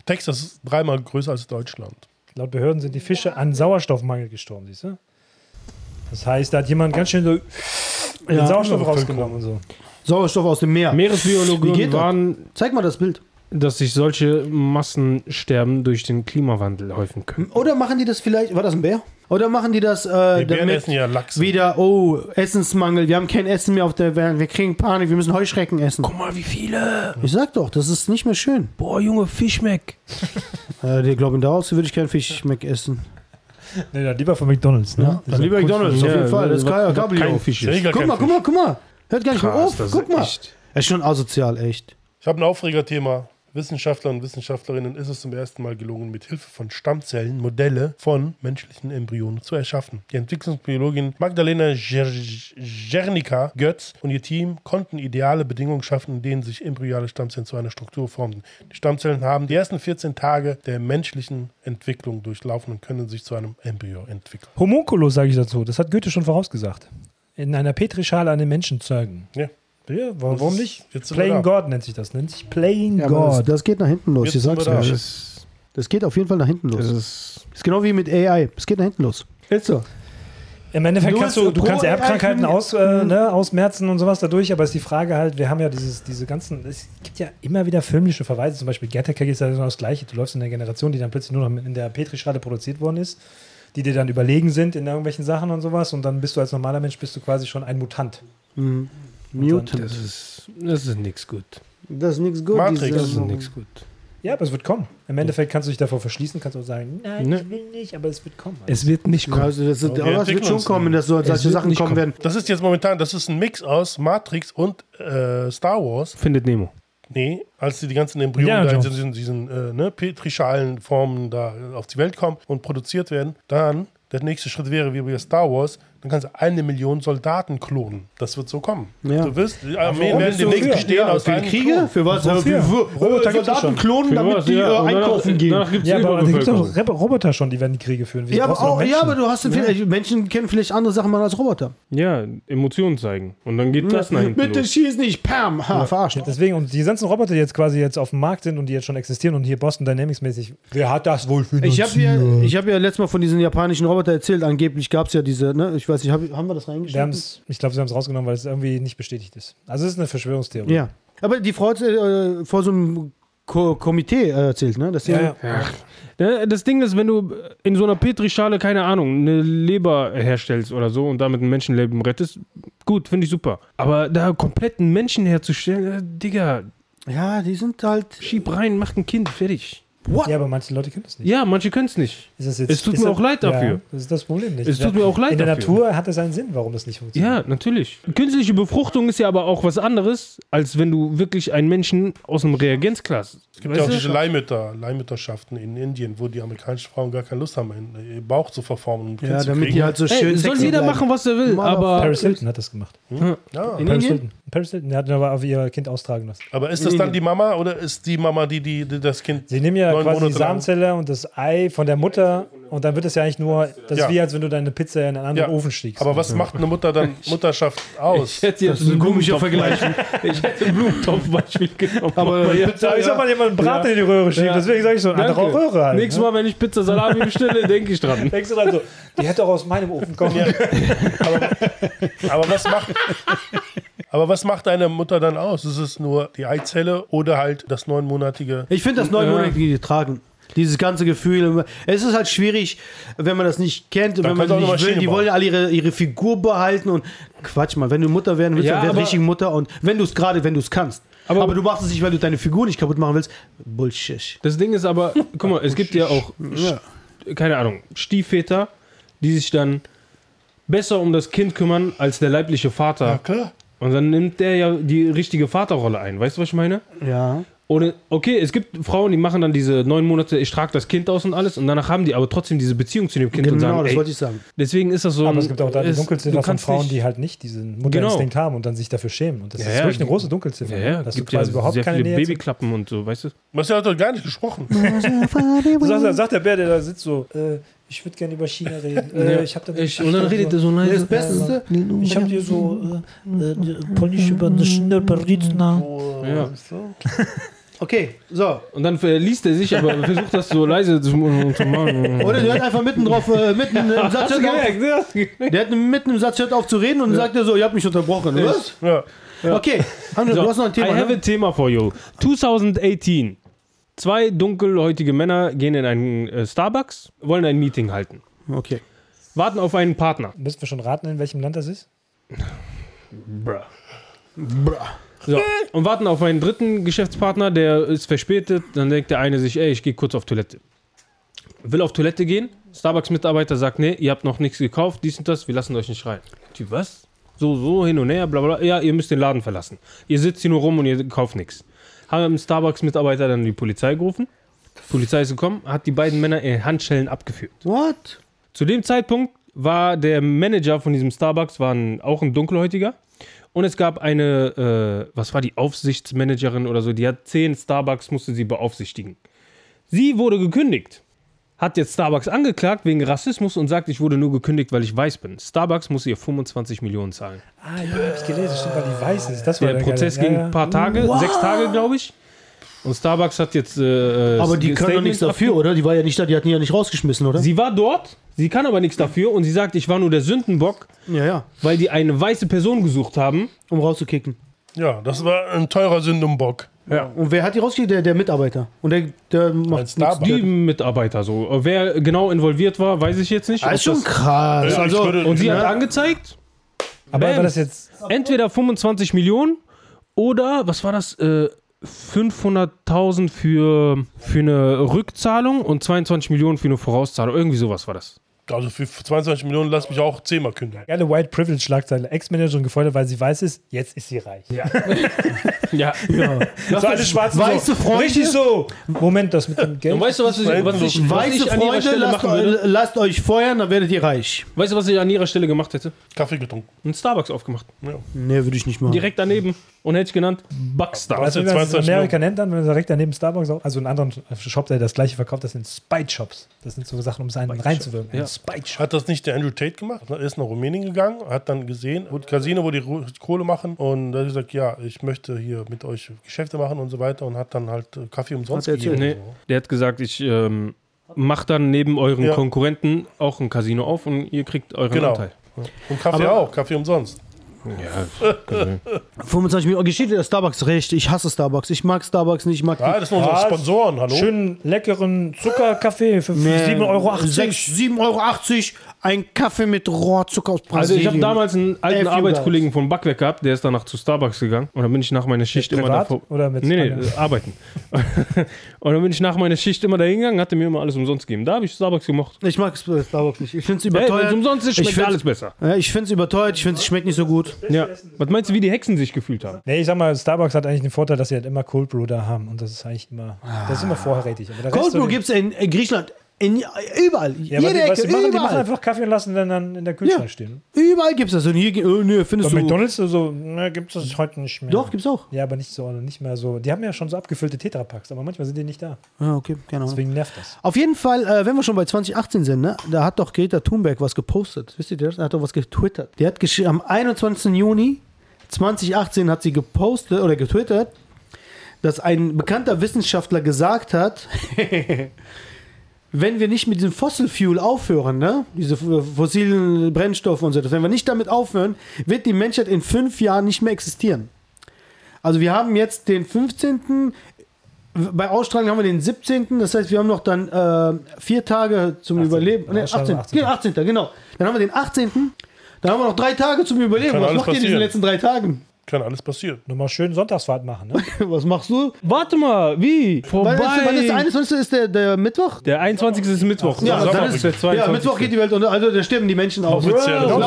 [SPEAKER 2] Texas ist dreimal größer als Deutschland.
[SPEAKER 4] Laut Behörden sind die Fische an Sauerstoffmangel gestorben, siehst du? Das heißt, da hat jemand ganz schön so den
[SPEAKER 1] Ja.
[SPEAKER 4] Sauerstoff rausgenommen und so.
[SPEAKER 1] Sauerstoff aus dem Meer. Wie
[SPEAKER 3] Meeresbiologen
[SPEAKER 1] geht das?
[SPEAKER 3] waren,
[SPEAKER 1] Zeig mal das Bild.
[SPEAKER 3] dass sich solche Massensterben durch den Klimawandel häufen können.
[SPEAKER 1] Oder machen die das vielleicht, war das ein Bär? Oder machen die das äh, damit
[SPEAKER 2] essen ja Lachs.
[SPEAKER 1] wieder, oh, Essensmangel, wir haben kein Essen mehr auf der Welt, wir kriegen Panik, wir müssen Heuschrecken essen.
[SPEAKER 3] Guck mal, wie viele.
[SPEAKER 1] Ich sag doch, das ist nicht mehr schön.
[SPEAKER 3] Boah, Junge, Fischmeck.
[SPEAKER 1] Äh, die glauben, daraus würde ich keinen Fisch mehr essen.
[SPEAKER 4] Nee, dann lieber von McDonalds, ne?
[SPEAKER 1] Dann lieber McDonalds, auf
[SPEAKER 3] Ja,
[SPEAKER 1] jeden Fall. Das ist
[SPEAKER 3] kein Fisch
[SPEAKER 2] Ja,
[SPEAKER 3] ist.
[SPEAKER 2] egal,
[SPEAKER 1] Guck
[SPEAKER 2] kein
[SPEAKER 1] mal, guck mal, guck mal. Hört gar nicht mehr
[SPEAKER 3] Krass,
[SPEAKER 1] auf.
[SPEAKER 3] das
[SPEAKER 1] Guck mal.
[SPEAKER 3] echt-
[SPEAKER 1] Er ist schon asozial, echt.
[SPEAKER 2] Ich habe ein Aufregerthema. Wissenschaftler und Wissenschaftlerinnen ist es zum ersten Mal gelungen, mit Hilfe von Stammzellen Modelle von menschlichen Embryonen zu erschaffen. Die Entwicklungsbiologin Magdalena Jernica Götz und ihr Team konnten ideale Bedingungen schaffen, in denen sich embryale Stammzellen zu einer Struktur formten. Die Stammzellen haben die ersten 14 Tage der menschlichen Entwicklung durchlaufen und können sich zu einem Embryo entwickeln.
[SPEAKER 4] Homunculus, sage ich dazu. Das hat Goethe schon vorausgesagt. In einer Petrischale einen Menschen zeugen.
[SPEAKER 2] Ja.
[SPEAKER 4] Ja, warum nicht? Playing. God nennt sich das. Nennt sich Playing
[SPEAKER 1] Ja, aber das,
[SPEAKER 4] God.
[SPEAKER 1] das geht nach hinten los,
[SPEAKER 2] Jetzt
[SPEAKER 1] ich sag's
[SPEAKER 2] da.
[SPEAKER 1] dir.
[SPEAKER 3] Das,
[SPEAKER 1] Das geht auf jeden Fall nach hinten los.
[SPEAKER 3] das ist.
[SPEAKER 1] ist genau wie mit AI. Es geht nach hinten los. Ist so.
[SPEAKER 4] Im Endeffekt
[SPEAKER 1] Du
[SPEAKER 4] kannst du, du kannst Erbkrankheiten aus, äh, ne, ausmerzen und sowas dadurch, aber ist die Frage halt, wir haben ja dieses, diese ganzen, es gibt ja immer wieder filmische Verweise, zum Beispiel Gattaca ist ja genau das Gleiche. Du läufst in der Generation, die dann plötzlich nur noch in der Petrischale produziert worden ist, die dir dann überlegen sind in irgendwelchen Sachen und sowas und dann bist du als normaler Mensch, bist du quasi schon ein Mutant.
[SPEAKER 1] Mhm. Mutant.
[SPEAKER 3] Das ist, das ist nichts gut.
[SPEAKER 1] Das ist nichts gut.
[SPEAKER 2] Matrix.
[SPEAKER 3] Das ist nichts gut.
[SPEAKER 4] Ja, aber es wird kommen. Im Endeffekt kannst du dich davor verschließen, kannst auch sagen, nein,
[SPEAKER 3] Ne.
[SPEAKER 4] ich will nicht, aber es wird kommen.
[SPEAKER 3] Es wird nicht
[SPEAKER 1] Ja,
[SPEAKER 3] kommen.
[SPEAKER 1] also das ist, aber es wird schon kommen, dass so solche Sachen kommen
[SPEAKER 3] kommen.
[SPEAKER 1] werden.
[SPEAKER 2] Das ist jetzt momentan, das ist ein Mix aus Matrix und äh, Star Wars.
[SPEAKER 3] Findet Nemo.
[SPEAKER 2] Nee, als die, die ganzen Embryonen
[SPEAKER 4] Indiana
[SPEAKER 2] da in
[SPEAKER 4] Jones.
[SPEAKER 2] diesen, diesen äh, ne, petrischalen Formen da auf die Welt kommen und produziert werden, dann der nächste Schritt wäre, wie bei Star Wars, dann kannst du eine Million Soldaten klonen. Das wird so kommen.
[SPEAKER 1] Ja.
[SPEAKER 2] Du wirst, die Armeen werden demnächst bestehen
[SPEAKER 1] ja,
[SPEAKER 2] aus
[SPEAKER 1] für Kriege?
[SPEAKER 2] Klon.
[SPEAKER 1] Für was?
[SPEAKER 4] Wofür?
[SPEAKER 1] Für, für,
[SPEAKER 4] Roboter
[SPEAKER 1] Soldaten
[SPEAKER 4] schon.
[SPEAKER 1] klonen,
[SPEAKER 3] Für
[SPEAKER 1] damit
[SPEAKER 3] was?
[SPEAKER 1] die
[SPEAKER 3] Ja,
[SPEAKER 1] äh,
[SPEAKER 3] danach-
[SPEAKER 1] einkaufen gehen.
[SPEAKER 3] danach gibt's
[SPEAKER 4] Ja, aber da gibt es Rep- Roboter schon, die werden die Kriege führen.
[SPEAKER 1] Ja, aber, auch, ja,
[SPEAKER 4] Menschen?
[SPEAKER 1] aber du hast vielleicht, Menschen können vielleicht andere Sachen machen als Roboter.
[SPEAKER 3] Ja, Emotionen zeigen. Und dann geht das nach hinten
[SPEAKER 1] Bitte
[SPEAKER 3] los.
[SPEAKER 1] schieß nicht, Pam. Ha, verarscht.
[SPEAKER 4] Deswegen, und die ganzen Roboter, die jetzt quasi jetzt auf dem Markt sind und die jetzt schon existieren und hier Boston Dynamics mäßig, wer hat das wohl für
[SPEAKER 1] Ich habe ja, ich hab ja letztes Mal von diesen japanischen Roboter erzählt. Angeblich gab es ja diese, ne? Ich weiß nicht, hab, haben wir das reingeschrieben?
[SPEAKER 4] ich glaube, sie haben es rausgenommen, weil es irgendwie nicht bestätigt ist. Also es ist eine Verschwörungstheorie.
[SPEAKER 1] Ja. Aber die Frau hat äh, vor so einem Ko Komitee äh, erzählt, ne? Dass die,
[SPEAKER 4] Ja, ja.
[SPEAKER 3] Ne, Das Ding ist, wenn du in so einer Petrischale, keine Ahnung, eine Leber herstellst oder so und damit ein Menschenleben rettest, gut, finde ich super. Aber da komplett einen Menschen herzustellen, äh, Digga,
[SPEAKER 1] Ja, die sind halt.
[SPEAKER 3] schieb rein, mach ein Kind, fertig.
[SPEAKER 4] Ja, aber manche Leute können das nicht.
[SPEAKER 3] Ja, manche können es nicht.
[SPEAKER 4] Ist das jetzt,
[SPEAKER 3] Es tut
[SPEAKER 4] ist
[SPEAKER 3] mir
[SPEAKER 4] das,
[SPEAKER 3] auch leid dafür.
[SPEAKER 4] Ja, das ist das Problem nicht.
[SPEAKER 3] Es tut mir auch leid
[SPEAKER 4] In der
[SPEAKER 3] dafür.
[SPEAKER 4] Natur hat es einen Sinn, warum das nicht funktioniert.
[SPEAKER 3] Ja, natürlich. Künstliche Befruchtung ist ja aber auch was anderes, als wenn du wirklich einen Menschen aus einem Reagenzglas.
[SPEAKER 2] Es gibt ja auch diese Leihmütter, Leihmütterschaften in Indien, wo die amerikanischen Frauen gar keine Lust haben, ihren Bauch zu verformen. Um
[SPEAKER 1] Ja,
[SPEAKER 2] zu
[SPEAKER 1] damit
[SPEAKER 2] kriegen.
[SPEAKER 1] die halt so schön
[SPEAKER 3] soll
[SPEAKER 1] sexy
[SPEAKER 3] jeder
[SPEAKER 1] bleiben.
[SPEAKER 3] machen, was er will, aber.
[SPEAKER 4] Paris Hilton hat das gemacht.
[SPEAKER 2] Ja,
[SPEAKER 3] In
[SPEAKER 4] Paris
[SPEAKER 3] Indien?
[SPEAKER 4] Hilton. Paris Hilton, der hat aber auf ihr Kind austragen lassen.
[SPEAKER 2] aber ist das dann die Mama oder ist die Mama, die, die, die das Kind.
[SPEAKER 4] Sie nehmen ja
[SPEAKER 2] Neun
[SPEAKER 4] quasi die
[SPEAKER 2] Monate lang.
[SPEAKER 4] Samenzelle und das Ei von der Mutter und dann wird es ja eigentlich nur, das
[SPEAKER 2] Ja.
[SPEAKER 4] ist wie als wenn du deine Pizza in einen anderen
[SPEAKER 2] Ja,
[SPEAKER 4] Ofen stiegst.
[SPEAKER 2] Aber was macht eine Mutter dann Mutterschaft aus?
[SPEAKER 3] Ich hätte jetzt
[SPEAKER 1] ist ein
[SPEAKER 3] einen
[SPEAKER 1] komischer
[SPEAKER 3] Blumentopf- Ich hätte ein Blumentopf-Beispiel genommen.
[SPEAKER 1] Aber
[SPEAKER 3] ja.
[SPEAKER 4] da ist aber jemand einen Braten in die Röhre schiebt,
[SPEAKER 3] Ja.
[SPEAKER 4] deswegen sage ich so, eine andere. Röhre halt.
[SPEAKER 3] Nächstes
[SPEAKER 4] ne?
[SPEAKER 3] Mal, wenn ich Pizza Salami bestelle, denke ich dran.
[SPEAKER 4] Denkst du dann so, die hätte auch aus meinem Ofen kommen.
[SPEAKER 2] Ja. aber, aber, was macht, aber was macht eine Mutter dann aus? Ist es nur die Eizelle oder halt das neunmonatige?
[SPEAKER 1] Ich finde das neunmonatige tragen. Dieses ganze Gefühl. Es ist halt schwierig, wenn man das nicht kennt und
[SPEAKER 2] Dann
[SPEAKER 1] wenn man
[SPEAKER 2] auch
[SPEAKER 1] nicht will. Die
[SPEAKER 2] bauen.
[SPEAKER 1] wollen alle ihre, ihre Figur behalten und Quatsch mal, wenn du Mutter werden willst,
[SPEAKER 3] Ja,
[SPEAKER 1] dann werd
[SPEAKER 3] aber-
[SPEAKER 1] richtig Mutter und wenn du es gerade, wenn du es kannst. Aber,
[SPEAKER 3] Aber-
[SPEAKER 1] du machst es nicht, weil du deine Figur nicht kaputt machen willst. Bullshit.
[SPEAKER 3] Das Ding ist aber, guck mal, es gibt ja auch,
[SPEAKER 1] Ja.
[SPEAKER 3] keine Ahnung, Stiefväter, die sich dann besser um das Kind kümmern als der leibliche Vater.
[SPEAKER 2] klar.
[SPEAKER 3] Und dann nimmt der ja die richtige Vaterrolle ein. Weißt du, was ich meine?
[SPEAKER 1] ja.
[SPEAKER 3] Oder, okay, es gibt Frauen, die machen dann diese neun Monate, ich trage das Kind aus und alles, und danach haben die aber trotzdem diese Beziehung zu dem Kind und
[SPEAKER 1] Genau,
[SPEAKER 3] sagen,
[SPEAKER 1] das
[SPEAKER 3] ey,
[SPEAKER 1] wollte ich sagen.
[SPEAKER 3] deswegen ist das so.
[SPEAKER 4] Aber
[SPEAKER 3] ein-
[SPEAKER 4] es gibt auch da die Dunkelziffer
[SPEAKER 3] du
[SPEAKER 4] von Frauen,
[SPEAKER 3] nicht-
[SPEAKER 4] die halt nicht diesen Mutterinstinkt haben und dann sich dafür schämen. Und das
[SPEAKER 3] Ja,
[SPEAKER 4] ist
[SPEAKER 3] ja,
[SPEAKER 4] wirklich eine
[SPEAKER 3] die-
[SPEAKER 4] große Dunkelziffer.
[SPEAKER 3] Ja, ja,
[SPEAKER 4] dass
[SPEAKER 3] es
[SPEAKER 4] du
[SPEAKER 3] gibt ja
[SPEAKER 4] quasi überhaupt
[SPEAKER 3] sehr
[SPEAKER 4] keine
[SPEAKER 3] viele
[SPEAKER 4] Nähe
[SPEAKER 3] Babyklappen und so, weißt du?
[SPEAKER 2] Marcel hat doch gar nicht gesprochen.
[SPEAKER 4] Du sagst, sagt der Bär, der da sitzt so, äh, ich würde gerne über China reden. Äh,
[SPEAKER 3] Ja.
[SPEAKER 4] ich hab da
[SPEAKER 3] Ich, und dann redet er so leise.
[SPEAKER 1] Das Beste.
[SPEAKER 5] Ich habe dir so äh, äh, Polnisch über eine Stunde Parizna.
[SPEAKER 3] Ja.
[SPEAKER 1] Okay, so.
[SPEAKER 3] Und dann verliest er sich, aber versucht das so leise zu, zu machen.
[SPEAKER 1] Oder der hat einfach mitten drauf, äh, mitten im Satz, hört auf, der hat mitten im Satz hört auf zu reden und sagt er so, ihr habt mich unterbrochen. Was?
[SPEAKER 2] Ja.
[SPEAKER 1] Okay, Hanno,
[SPEAKER 3] So,
[SPEAKER 1] du hast noch ein Thema.
[SPEAKER 3] I have a
[SPEAKER 1] Ne?
[SPEAKER 3] Thema for you. 2018. Zwei dunkelhäutige Männer gehen in einen äh, Starbucks, wollen ein Meeting halten.
[SPEAKER 1] Okay.
[SPEAKER 3] Warten auf einen Partner.
[SPEAKER 4] Müssen wir schon raten, in welchem Land das ist?
[SPEAKER 3] So, und warten auf einen dritten Geschäftspartner, der ist verspätet. Dann denkt der eine sich, ey, ich gehe kurz auf Toilette. Will auf Toilette gehen. Starbucks-Mitarbeiter sagt, nee, ihr habt noch nichts gekauft, dies und das, wir lassen euch nicht rein. Die, was? So, so, hin und her, bla bla. Ja, ihr müsst den Laden verlassen. Ihr sitzt hier nur rum und ihr kauft nichts. Haben Starbucks-Mitarbeiter dann die Polizei gerufen. Polizei ist gekommen, hat die beiden Männer in Handschellen abgeführt.
[SPEAKER 1] What?
[SPEAKER 3] Zu dem Zeitpunkt war der Manager von diesem Starbucks war ein, auch ein dunkelhäutiger. Und es gab eine, äh, was war die Aufsichtsmanagerin oder so, die hat zehn Starbucks, musste sie beaufsichtigen. Sie wurde gekündigt. Hat jetzt Starbucks angeklagt wegen Rassismus und sagt, ich wurde nur gekündigt, weil ich weiß bin. Starbucks muss ihr 25 Millionen zahlen.
[SPEAKER 4] Ah, ja, hab ich gelesen, stimmt, weil die weiß ist. Das war
[SPEAKER 3] Der Prozess
[SPEAKER 4] geile-
[SPEAKER 3] ging
[SPEAKER 4] ja,
[SPEAKER 3] ein
[SPEAKER 4] ja.
[SPEAKER 3] paar Tage, sechs Tage, glaube ich. Und Starbucks hat jetzt. Äh,
[SPEAKER 1] Aber die können doch nichts dafür, oder? Die war ja nicht da, die hatten die ja nicht rausgeschmissen, oder?
[SPEAKER 3] Sie war dort, sie kann aber nichts dafür und sie sagt, ich war nur der Sündenbock,
[SPEAKER 1] ja, ja.
[SPEAKER 3] weil die eine weiße Person gesucht haben.
[SPEAKER 1] Um rauszukicken.
[SPEAKER 2] ja, das war ein teurer Sündenbock.
[SPEAKER 3] Ja.
[SPEAKER 1] Und wer hat die rausgekickt? Der, der Mitarbeiter. Und der, der macht
[SPEAKER 2] Starbucks.
[SPEAKER 3] Die
[SPEAKER 1] nichts.
[SPEAKER 3] Mitarbeiter so. Wer genau involviert war, weiß ich jetzt nicht.
[SPEAKER 1] Das ist
[SPEAKER 3] Ob
[SPEAKER 1] schon
[SPEAKER 3] das-
[SPEAKER 1] krass.
[SPEAKER 2] Ja,
[SPEAKER 1] also,
[SPEAKER 2] würde-
[SPEAKER 3] und sie
[SPEAKER 1] Ja.
[SPEAKER 3] hat angezeigt,
[SPEAKER 4] Aber
[SPEAKER 3] Bam.
[SPEAKER 4] war das jetzt,
[SPEAKER 3] entweder 25 Millionen oder, was war das, äh, 500.000 für, für eine Rückzahlung und 22 Millionen für eine Vorauszahlung. Irgendwie sowas war das.
[SPEAKER 2] Also für 22 Millionen lass mich auch zehnmal kündigen.
[SPEAKER 4] geile White Privilege Schlagzeile, Ex-Managerin gefeuert, weil sie weiß ist, jetzt ist sie reich. Ja.
[SPEAKER 3] Ja.
[SPEAKER 4] So alle Schwarzen
[SPEAKER 1] weiße
[SPEAKER 4] so.
[SPEAKER 1] Freunde-
[SPEAKER 4] Richtig so. Moment, das mit dem Geld.
[SPEAKER 3] Und weißt du, was ich, was ich, was
[SPEAKER 1] Weiße
[SPEAKER 3] ich an ihrer
[SPEAKER 1] Freunde,
[SPEAKER 3] Stelle
[SPEAKER 1] lasst,
[SPEAKER 3] machen würde?
[SPEAKER 1] lasst euch feuern, dann werdet ihr reich.
[SPEAKER 3] Weißt du, was ich an ihrer Stelle gemacht hätte?
[SPEAKER 2] Kaffee getrunken.
[SPEAKER 3] Ein Starbucks aufgemacht.
[SPEAKER 1] Nee, würde ich nicht machen.
[SPEAKER 3] Direkt daneben. Und hätte ich genannt Buckstar.
[SPEAKER 4] Du, wie man in
[SPEAKER 2] 22
[SPEAKER 4] Amerika nennt dann, wenn man direkt daneben Starbucks auch, also einen anderen Shop, der das gleiche verkauft, das sind Spite-Shops. Das sind so Sachen, um es einen reinzuwirken.
[SPEAKER 3] Ja.
[SPEAKER 4] Spite-Shop.
[SPEAKER 2] Hat das nicht der Andrew Tate gemacht? Er ist nach Rumänien gegangen, hat dann gesehen, wo Casino, wo die Kohle machen und er hat gesagt, ja, ich möchte hier mit euch Geschäfte machen und so weiter und hat dann halt äh, Kaffee umsonst
[SPEAKER 1] Hat er
[SPEAKER 2] gegeben.
[SPEAKER 3] Nee, der hat gesagt, ich ähm, mach dann neben euren
[SPEAKER 2] Ja.
[SPEAKER 3] Konkurrenten auch ein Casino auf und ihr kriegt euren
[SPEAKER 2] Genau.
[SPEAKER 3] Anteil.
[SPEAKER 2] Und Kaffee
[SPEAKER 1] Aber-
[SPEAKER 2] auch, Kaffee umsonst.
[SPEAKER 3] Ja,
[SPEAKER 1] 25 Minuten. Geschichte der Starbucks recht. Ich hasse Starbucks. Ich mag Starbucks nicht. Ich mag
[SPEAKER 2] Ja, das sind unsere? Sponsoren, hallo?
[SPEAKER 4] Schönen leckeren Zuckerkaffee für 7,80 Euro.
[SPEAKER 1] 7,80 Euro. Ein Kaffee mit Rohrzucker aus
[SPEAKER 3] Also
[SPEAKER 1] Brasilien.
[SPEAKER 3] ich habe damals einen alten
[SPEAKER 1] Elf
[SPEAKER 3] Arbeitskollegen von Backwerk gehabt, der ist danach zu Starbucks gegangen und dann bin ich nach meiner Schicht immer davor.
[SPEAKER 4] oder mit
[SPEAKER 3] Nee, nee, äh, arbeiten. und dann bin ich nach meiner Schicht immer dahin gegangen, hatte mir immer alles umsonst gegeben. Da habe ich Starbucks gemocht.
[SPEAKER 1] Ich mag Starbucks nicht. Ich finde es
[SPEAKER 3] Hey,
[SPEAKER 1] überteuert.
[SPEAKER 3] es umsonst ist,
[SPEAKER 1] Ich
[SPEAKER 3] schmeckt
[SPEAKER 1] find's-
[SPEAKER 3] alles besser.
[SPEAKER 1] Ja, ich finde es überteuert. Ich finde es schmeckt nicht so gut.
[SPEAKER 3] Ja. Was meinst du, wie die Hexen sich gefühlt haben?
[SPEAKER 4] Nee, ich sag mal, Starbucks hat eigentlich den Vorteil, dass sie halt immer Cold Brew da haben. Und das ist eigentlich immer, das ist immer vorrätig.
[SPEAKER 1] Cold Brew gibt es in, in Griechenland. In, überall.
[SPEAKER 4] Ja,
[SPEAKER 1] Jede
[SPEAKER 4] was
[SPEAKER 1] Ecke.
[SPEAKER 4] die, machen, die machen
[SPEAKER 1] überall.
[SPEAKER 4] einfach Kaffee und lassen dann, dann in der Kühlschrank
[SPEAKER 1] Ja.
[SPEAKER 4] stehen.
[SPEAKER 1] Überall gibt es das. Und hier, oh, nee, findest
[SPEAKER 4] Bei
[SPEAKER 1] du.
[SPEAKER 4] McDonalds so, ne, gibt es das heute nicht mehr.
[SPEAKER 1] Doch, gibt's auch.
[SPEAKER 4] Ja, aber nicht so, nicht mehr so. Die haben ja schon so abgefüllte Tetrapacks, aber manchmal sind die nicht da.
[SPEAKER 1] Ja, okay, keine Ahnung.
[SPEAKER 4] Deswegen nervt das.
[SPEAKER 1] Auf jeden Fall, äh, wenn wir schon bei 2018 sind, ne, da hat doch Greta Thunberg was gepostet. Wisst ihr das? Da hat doch was getwittert. Die hat geschrieben, am 21. Juni 2018 hat sie gepostet oder getwittert, dass ein bekannter Wissenschaftler gesagt hat, wenn wir nicht mit diesem Fossil Fuel aufhören, ne, diese fossilen Brennstoffe und so, wenn wir nicht damit aufhören, wird die Menschheit in fünf Jahren nicht mehr existieren. Also wir haben jetzt den 15. Bei Ausstrahlung haben wir den 17. Das heißt, wir haben noch dann äh, vier Tage zum
[SPEAKER 4] 18.
[SPEAKER 1] Überleben.
[SPEAKER 4] Ausstrahlung
[SPEAKER 1] 18. 18. 18. Genau. Dann haben wir den 18. Dann haben wir noch drei Tage zum Überleben. Was macht ihr in diesen
[SPEAKER 2] passieren.
[SPEAKER 1] letzten drei Tagen?
[SPEAKER 2] Kann alles passieren.
[SPEAKER 4] Nur mal schön Sonntagsfahrt machen, ne?
[SPEAKER 1] Was machst du?
[SPEAKER 3] Warte mal, wie? Vorbei.
[SPEAKER 1] Wann ist, wann ist der 21. ist der, der Mittwoch?
[SPEAKER 3] der 21. ist Mittwoch.
[SPEAKER 1] Ja,
[SPEAKER 3] Sonntag
[SPEAKER 1] dann ist,
[SPEAKER 3] der 22.
[SPEAKER 1] ja, Mittwoch geht die Welt unter. Also da sterben die Menschen auf.
[SPEAKER 2] Offiziell.
[SPEAKER 1] Genau,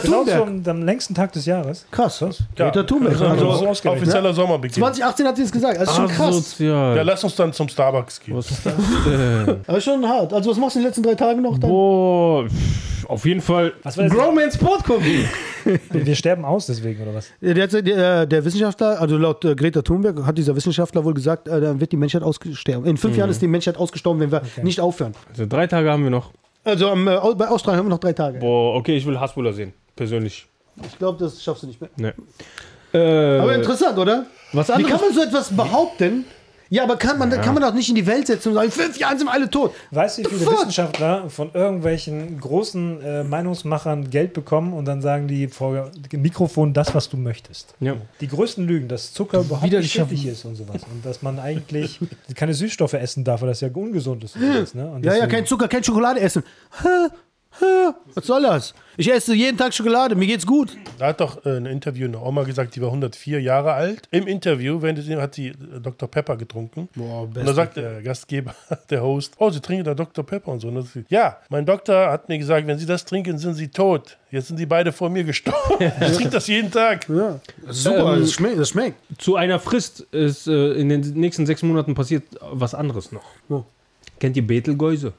[SPEAKER 2] Genau,
[SPEAKER 4] zum am längsten Tag des Jahres.
[SPEAKER 1] Krass.
[SPEAKER 2] Ja.
[SPEAKER 1] Greta Thunberg.
[SPEAKER 2] Also,
[SPEAKER 1] Also,
[SPEAKER 4] so ausgerechnet,
[SPEAKER 2] offizieller Sommerbeginn.
[SPEAKER 1] 2018 hat sie es gesagt. Das ist schon krass.
[SPEAKER 3] Asozial.
[SPEAKER 2] Ja, lass uns dann zum Starbucks gehen.
[SPEAKER 3] Was ist das denn?
[SPEAKER 1] Ist schon hart. Also was machst du in den letzten drei Tagen noch dann?
[SPEAKER 3] Boah, auf jeden Fall.
[SPEAKER 4] Was war das?
[SPEAKER 3] Bromance Sport gucken.
[SPEAKER 4] Wir sterben aus deswegen, oder was?
[SPEAKER 1] Der, der, der Wissenschaftler, also laut äh, Greta Thunberg, hat dieser Wissenschaftler wohl gesagt, äh, dann wird die Menschheit ausgestorben. In fünf Jahren ist die Menschheit ausgestorben, wenn wir nicht aufhören.
[SPEAKER 3] Also drei Tage haben wir noch.
[SPEAKER 1] Also am, äh, au- bei Australien haben wir noch drei Tage.
[SPEAKER 3] Boah, okay, ich will Hasbulla sehen. Persönlich.
[SPEAKER 1] Ich glaube, das schaffst du nicht mehr.
[SPEAKER 3] Ne. Äh,
[SPEAKER 1] Aber interessant, oder?
[SPEAKER 3] was
[SPEAKER 1] Wie
[SPEAKER 3] anderes?
[SPEAKER 1] kann man so etwas behaupten? Ja, aber kann man, kann man doch nicht in die Welt setzen und sagen, in fünf Jahren sind alle tot.
[SPEAKER 4] Weißt du, wie viele
[SPEAKER 1] fuck?
[SPEAKER 4] Wissenschaftler von irgendwelchen großen äh, Meinungsmachern Geld bekommen und dann sagen die vor dem Mikrofon das, was du möchtest?
[SPEAKER 3] Ja.
[SPEAKER 4] Die größten Lügen, dass Zucker überhaupt
[SPEAKER 3] Wieder
[SPEAKER 4] nicht schädlich ist und sowas. Und dass man eigentlich keine Süßstoffe essen darf, weil das ja ungesund ist. Und sowas, ne? und
[SPEAKER 1] Ja, ja, kein Zucker, kein Schokolade essen. Was soll das? Ich esse jeden Tag Schokolade, mir geht's gut.
[SPEAKER 2] Da hat doch äh, ein Interview eine Oma gesagt, die war 104 Jahre alt. Im Interview während des- hat sie äh, Dr. Pepper getrunken.
[SPEAKER 1] Boah,
[SPEAKER 2] Und da sagt der Gastgeber, der Host, oh, Sie trinken da Dr. Pepper und so. Und das, ja, mein Doktor hat mir gesagt, wenn Sie das trinken, sind Sie tot. Jetzt sind die beide vor mir gestorben. Ich trinke das jeden Tag.
[SPEAKER 1] Ja, super,
[SPEAKER 3] Ähm,
[SPEAKER 1] das, schmeckt, das schmeckt.
[SPEAKER 3] Zu einer Frist ist äh, in den nächsten sechs Monaten passiert was anderes noch.
[SPEAKER 1] Wo?
[SPEAKER 3] Kennt ihr Betelgeuse?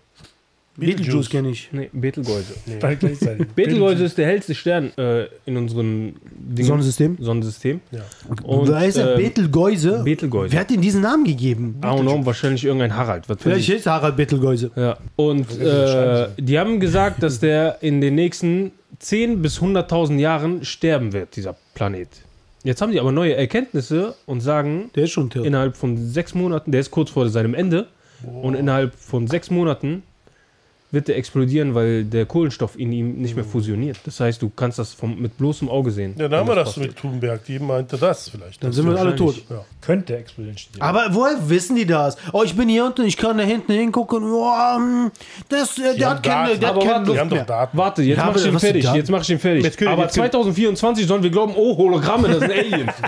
[SPEAKER 1] Beetlejuice kenne ich.
[SPEAKER 3] Nee, Betelgeuse.
[SPEAKER 4] Gleichzeitig.
[SPEAKER 3] Betelgeuse ist der hellste Stern äh, in unserem Dingen-
[SPEAKER 1] Sonnensystem?
[SPEAKER 3] Sonnensystem.
[SPEAKER 2] Ja.
[SPEAKER 3] Und,
[SPEAKER 1] Wer ist der
[SPEAKER 3] ähm,
[SPEAKER 1] Betelgeuse?
[SPEAKER 3] Betelgeuse.
[SPEAKER 1] Wer hat denn diesen Namen gegeben?
[SPEAKER 3] I don't know, wahrscheinlich irgendein Harald. Was
[SPEAKER 1] Vielleicht
[SPEAKER 3] ich.
[SPEAKER 1] ist Harald Betelgeuse.
[SPEAKER 3] Ja. Und äh, die haben gesagt, dass der in den nächsten 10 bis 100.000 Jahren sterben wird, dieser Planet. Jetzt haben die aber neue Erkenntnisse und sagen,
[SPEAKER 1] Der ist schon tot.
[SPEAKER 3] innerhalb von sechs Monaten, der ist kurz vor seinem Ende, und innerhalb von sechs Monaten wird der explodieren, weil der Kohlenstoff in ihm nicht mehr fusioniert. Das heißt, du kannst das vom, mit bloßem Auge sehen.
[SPEAKER 2] Ja, dann haben wir das
[SPEAKER 3] passiert.
[SPEAKER 2] mit Thunberg. Die meinte das vielleicht.
[SPEAKER 1] Dann sind wir alle tot.
[SPEAKER 2] Ja.
[SPEAKER 4] Könnte explodieren.
[SPEAKER 1] Aber woher wissen die das? Oh, ich bin hier unten, ich kann da hinten hingucken. Oh, das, äh, der hat keine, der hat keine Luft mehr.
[SPEAKER 2] Daten.
[SPEAKER 3] Warte, jetzt
[SPEAKER 1] Ja,
[SPEAKER 3] mach ich ihn fertig. Jetzt mach ich ihn fertig. Aber
[SPEAKER 2] jetzt können-
[SPEAKER 3] 2024 sollen wir glauben, oh, Hologramme, das sind Aliens.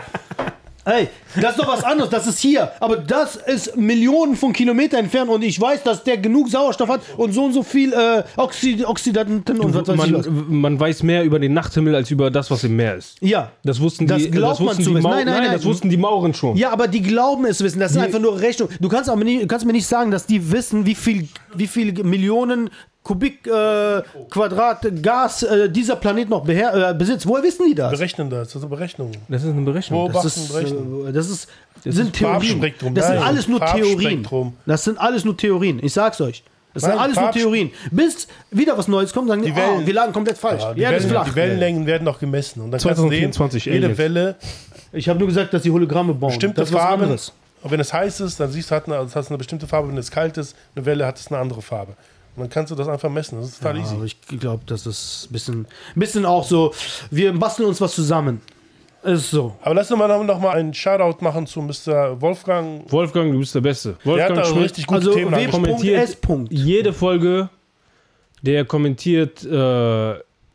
[SPEAKER 1] Ey, das ist doch was anderes, das ist hier. Aber das ist Millionen von Kilometern entfernt und ich weiß, dass der genug Sauerstoff hat und so und so viel äh, Oxid Oxidanten und was weiß ich was.
[SPEAKER 3] man, man weiß mehr über den Nachthimmel als über das, was im Meer ist.
[SPEAKER 1] Ja.
[SPEAKER 3] Das wussten
[SPEAKER 1] Das
[SPEAKER 3] die,
[SPEAKER 1] glaubt
[SPEAKER 3] das
[SPEAKER 1] man
[SPEAKER 3] wussten die
[SPEAKER 1] wissen.
[SPEAKER 3] Mau
[SPEAKER 1] Nein, nein, nein.
[SPEAKER 3] das wussten die Mauren schon.
[SPEAKER 1] Ja, aber die glauben es wissen. Das ist einfach nur Rechnung. Du kannst aber nie, du kannst mir nicht sagen, dass die wissen, wie viel, wie viel Millionen Kubik äh, Quadrat Gas äh, dieser Planet noch beher äh, besitzt. Woher wissen die das?
[SPEAKER 2] Berechnen das. Das ist eine Berechnung.
[SPEAKER 3] Das ist eine Berechnung.
[SPEAKER 2] Beobachten,
[SPEAKER 1] Das ist,
[SPEAKER 2] berechnen.
[SPEAKER 1] äh, das ist, sind Theorien.
[SPEAKER 2] Farbspektrum.
[SPEAKER 1] Das sind alles nur Theorien. Das sind alles nur Theorien. Ich sag's euch. Das sind
[SPEAKER 2] Nein,
[SPEAKER 1] alles nur Theorien. Bis wieder was Neues kommt, sagen die,
[SPEAKER 2] Die Wellen-
[SPEAKER 1] oh, wir lagen komplett falsch.
[SPEAKER 2] Ja,
[SPEAKER 1] die ist
[SPEAKER 2] Wellen,
[SPEAKER 1] flach.
[SPEAKER 2] die Wellenlängen werden noch gemessen. Und dann kannst du sehen,
[SPEAKER 3] 2024
[SPEAKER 2] jede. Welle,
[SPEAKER 1] Ich habe nur gesagt, dass die Hologramme bauen.
[SPEAKER 2] bestimmte
[SPEAKER 1] das ist was
[SPEAKER 2] Farben.
[SPEAKER 1] anderes.
[SPEAKER 2] Und wenn es heiß ist, dann siehst du, hat eine, es hat eine bestimmte Farbe. Wenn es kalt ist, eine Welle hat es eine andere Farbe. Und dann kannst du das einfach messen. Das ist total
[SPEAKER 1] Ja,
[SPEAKER 2] easy.
[SPEAKER 1] aber ich glaube, das ist ein bisschen, bisschen auch so, wir basteln uns was zusammen. Ist so.
[SPEAKER 2] Aber lass uns mal noch, noch mal einen Shoutout machen zu Mr. Wolfgang.
[SPEAKER 3] Wolfgang, du bist der Beste.
[SPEAKER 2] Der hat
[SPEAKER 3] Wolfgang
[SPEAKER 2] da
[SPEAKER 3] Schmidt,
[SPEAKER 2] richtig gute
[SPEAKER 1] Also
[SPEAKER 2] Themen angesprochen.
[SPEAKER 1] W.S.
[SPEAKER 3] jede Folge, der kommentiert, äh,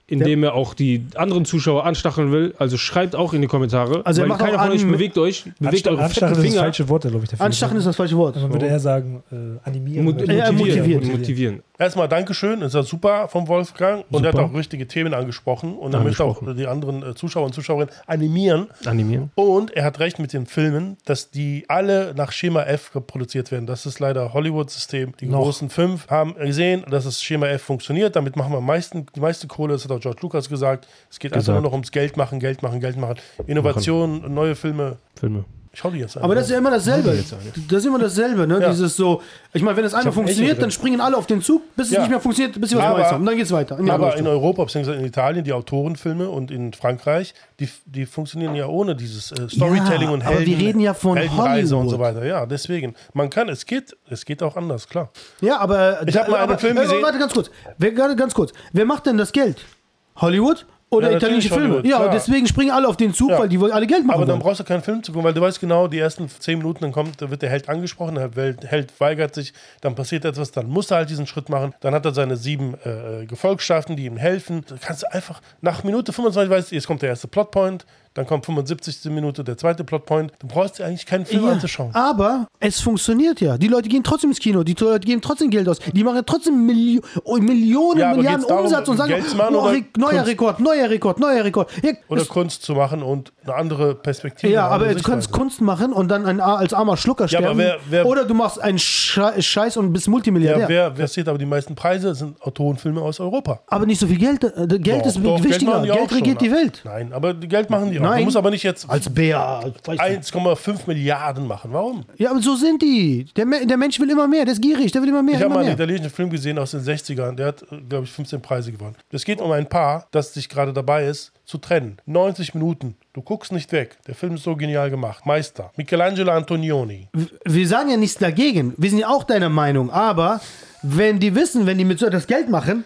[SPEAKER 3] indem er auch die anderen Zuschauer anstacheln will. Also schreibt auch in die Kommentare.
[SPEAKER 1] Also er macht
[SPEAKER 3] keiner
[SPEAKER 1] auch
[SPEAKER 3] von euch
[SPEAKER 1] an-
[SPEAKER 3] bewegt euch. Bewegt eure
[SPEAKER 4] Anstacheln
[SPEAKER 3] fetten
[SPEAKER 4] ist das
[SPEAKER 3] Finger.
[SPEAKER 4] falsche Wort, glaube ich. Dafür.
[SPEAKER 1] Anstachen ist das falsche Wort.
[SPEAKER 4] Man würde eher sagen, äh, animieren.
[SPEAKER 3] Mo-
[SPEAKER 4] oder-
[SPEAKER 1] Ja, motivieren.
[SPEAKER 3] motivieren. motivieren.
[SPEAKER 2] Erstmal Dankeschön, ist ja super vom Wolfgang. Und er hat
[SPEAKER 3] Super.
[SPEAKER 2] auch richtige Themen angesprochen. Und er möchte auch die anderen äh, Zuschauer und Zuschauerinnen animieren.
[SPEAKER 3] Animieren.
[SPEAKER 2] Und er hat recht mit den Filmen, dass die alle nach Schema F produziert werden. Das ist leider Hollywood-System. Die
[SPEAKER 4] Noch.
[SPEAKER 2] großen fünf haben gesehen, dass das Schema F funktioniert. Damit machen wir am meisten, die meiste Kohle. Das hat auch George Lucas gesagt. Es geht einfach
[SPEAKER 3] Gesagt.
[SPEAKER 2] nur noch ums Geld machen, Geld machen, Geld machen. Innovation, neue Filme.
[SPEAKER 3] Filme.
[SPEAKER 2] Schau die jetzt an.
[SPEAKER 1] Aber das ist ja immer dasselbe. Das ist immer dasselbe, ne?
[SPEAKER 2] Ja.
[SPEAKER 1] Dieses so, ich meine, wenn es einmal funktioniert, dann springen alle auf den Zug, bis es
[SPEAKER 2] Ja.
[SPEAKER 1] nicht mehr funktioniert, bis sie was
[SPEAKER 2] Aber-
[SPEAKER 1] Neues haben. Und dann geht's weiter. In
[SPEAKER 2] Aber in. Europa bzw. in Italien, die Autorenfilme und in Frankreich, die, die funktionieren ja ohne dieses äh, Storytelling
[SPEAKER 1] Ja,
[SPEAKER 2] und
[SPEAKER 1] aber wir reden ja von
[SPEAKER 2] Heldenreise und so weiter. Ja, deswegen. Man kann, es geht, es geht auch anders, klar.
[SPEAKER 1] Ja, aber.
[SPEAKER 2] Ich hab mal einen
[SPEAKER 1] aber,
[SPEAKER 2] Film
[SPEAKER 1] äh,
[SPEAKER 2] gesehen.
[SPEAKER 1] Warte, ganz kurz. Wer, ganz kurz. Wer macht denn das Geld? Hollywood oder
[SPEAKER 2] Ja,
[SPEAKER 1] italienische Filme?
[SPEAKER 2] Hollywood,
[SPEAKER 1] ja,
[SPEAKER 2] klar.
[SPEAKER 1] deswegen springen alle auf den Zug,
[SPEAKER 2] Ja.
[SPEAKER 1] weil die wollen alle Geld machen.
[SPEAKER 2] Aber dann
[SPEAKER 1] wollen.
[SPEAKER 2] brauchst du keinen Film zu gucken, weil du weißt genau, die ersten zehn Minuten, dann kommt, wird der Held angesprochen, der Held, weigert sich, dann passiert etwas, dann muss er halt diesen Schritt machen, dann hat er seine sieben äh, Gefolgschaften, die ihm helfen. Da kannst du einfach nach Minute 25 weißt, du, jetzt kommt der erste Plotpoint, dann kommt 75. Minute der zweite Plotpoint. Du brauchst dir eigentlich keinen Film
[SPEAKER 1] Ja,
[SPEAKER 2] anzuschauen.
[SPEAKER 1] aber es funktioniert ja. Die Leute gehen trotzdem ins Kino, die Leute geben trotzdem Geld aus. Die machen trotzdem Milli oh, Millionen,
[SPEAKER 2] Ja,
[SPEAKER 1] Milliarden
[SPEAKER 2] darum,
[SPEAKER 1] Umsatz und sagen,
[SPEAKER 2] Geld
[SPEAKER 1] oh, Re neuer
[SPEAKER 2] Kunst?
[SPEAKER 1] Rekord, neuer Rekord, neuer Rekord. Ja,
[SPEAKER 2] Oder Kunst zu machen und eine andere Perspektive.
[SPEAKER 1] ja aber du kannst. Kunst machen und dann ein, als armer Schlucker sterben.
[SPEAKER 2] wer- wer-
[SPEAKER 1] Oder du machst einen Sche- Scheiß und bist Multimilliardär.
[SPEAKER 2] Ja, wer, wer sieht aber die meisten Preise, sind Autorenfilme aus Europa.
[SPEAKER 1] aber nicht so viel Geld. äh, Geld
[SPEAKER 2] Doch,
[SPEAKER 1] ist
[SPEAKER 2] doch,
[SPEAKER 1] wichtiger.
[SPEAKER 2] die
[SPEAKER 1] Geld,
[SPEAKER 2] auch schon,
[SPEAKER 1] regiert die? Welt.
[SPEAKER 2] Nein, aber Geld machen die auch.
[SPEAKER 1] Nein.
[SPEAKER 2] Du musst aber nicht jetzt
[SPEAKER 1] Als Bär. weiß ich.
[SPEAKER 2] 1,5 Milliarden machen. Warum?
[SPEAKER 1] Ja, aber so sind die. Der, der Mensch will immer mehr. Der ist gierig. Der will immer mehr.
[SPEAKER 2] Ich habe mal einen italienischen Film gesehen aus den 60ern. Der hat, glaube ich, 15 Preise gewonnen. Es geht um ein Paar, das sich gerade dabei ist, zu trennen. 90 Minuten. Du guckst nicht weg. Der Film ist so genial gemacht. Meister. Michelangelo Antonioni.
[SPEAKER 1] wir sagen ja nichts dagegen. Wir sind ja auch deiner Meinung. Aber wenn die wissen, wenn die mit so etwas Geld machen,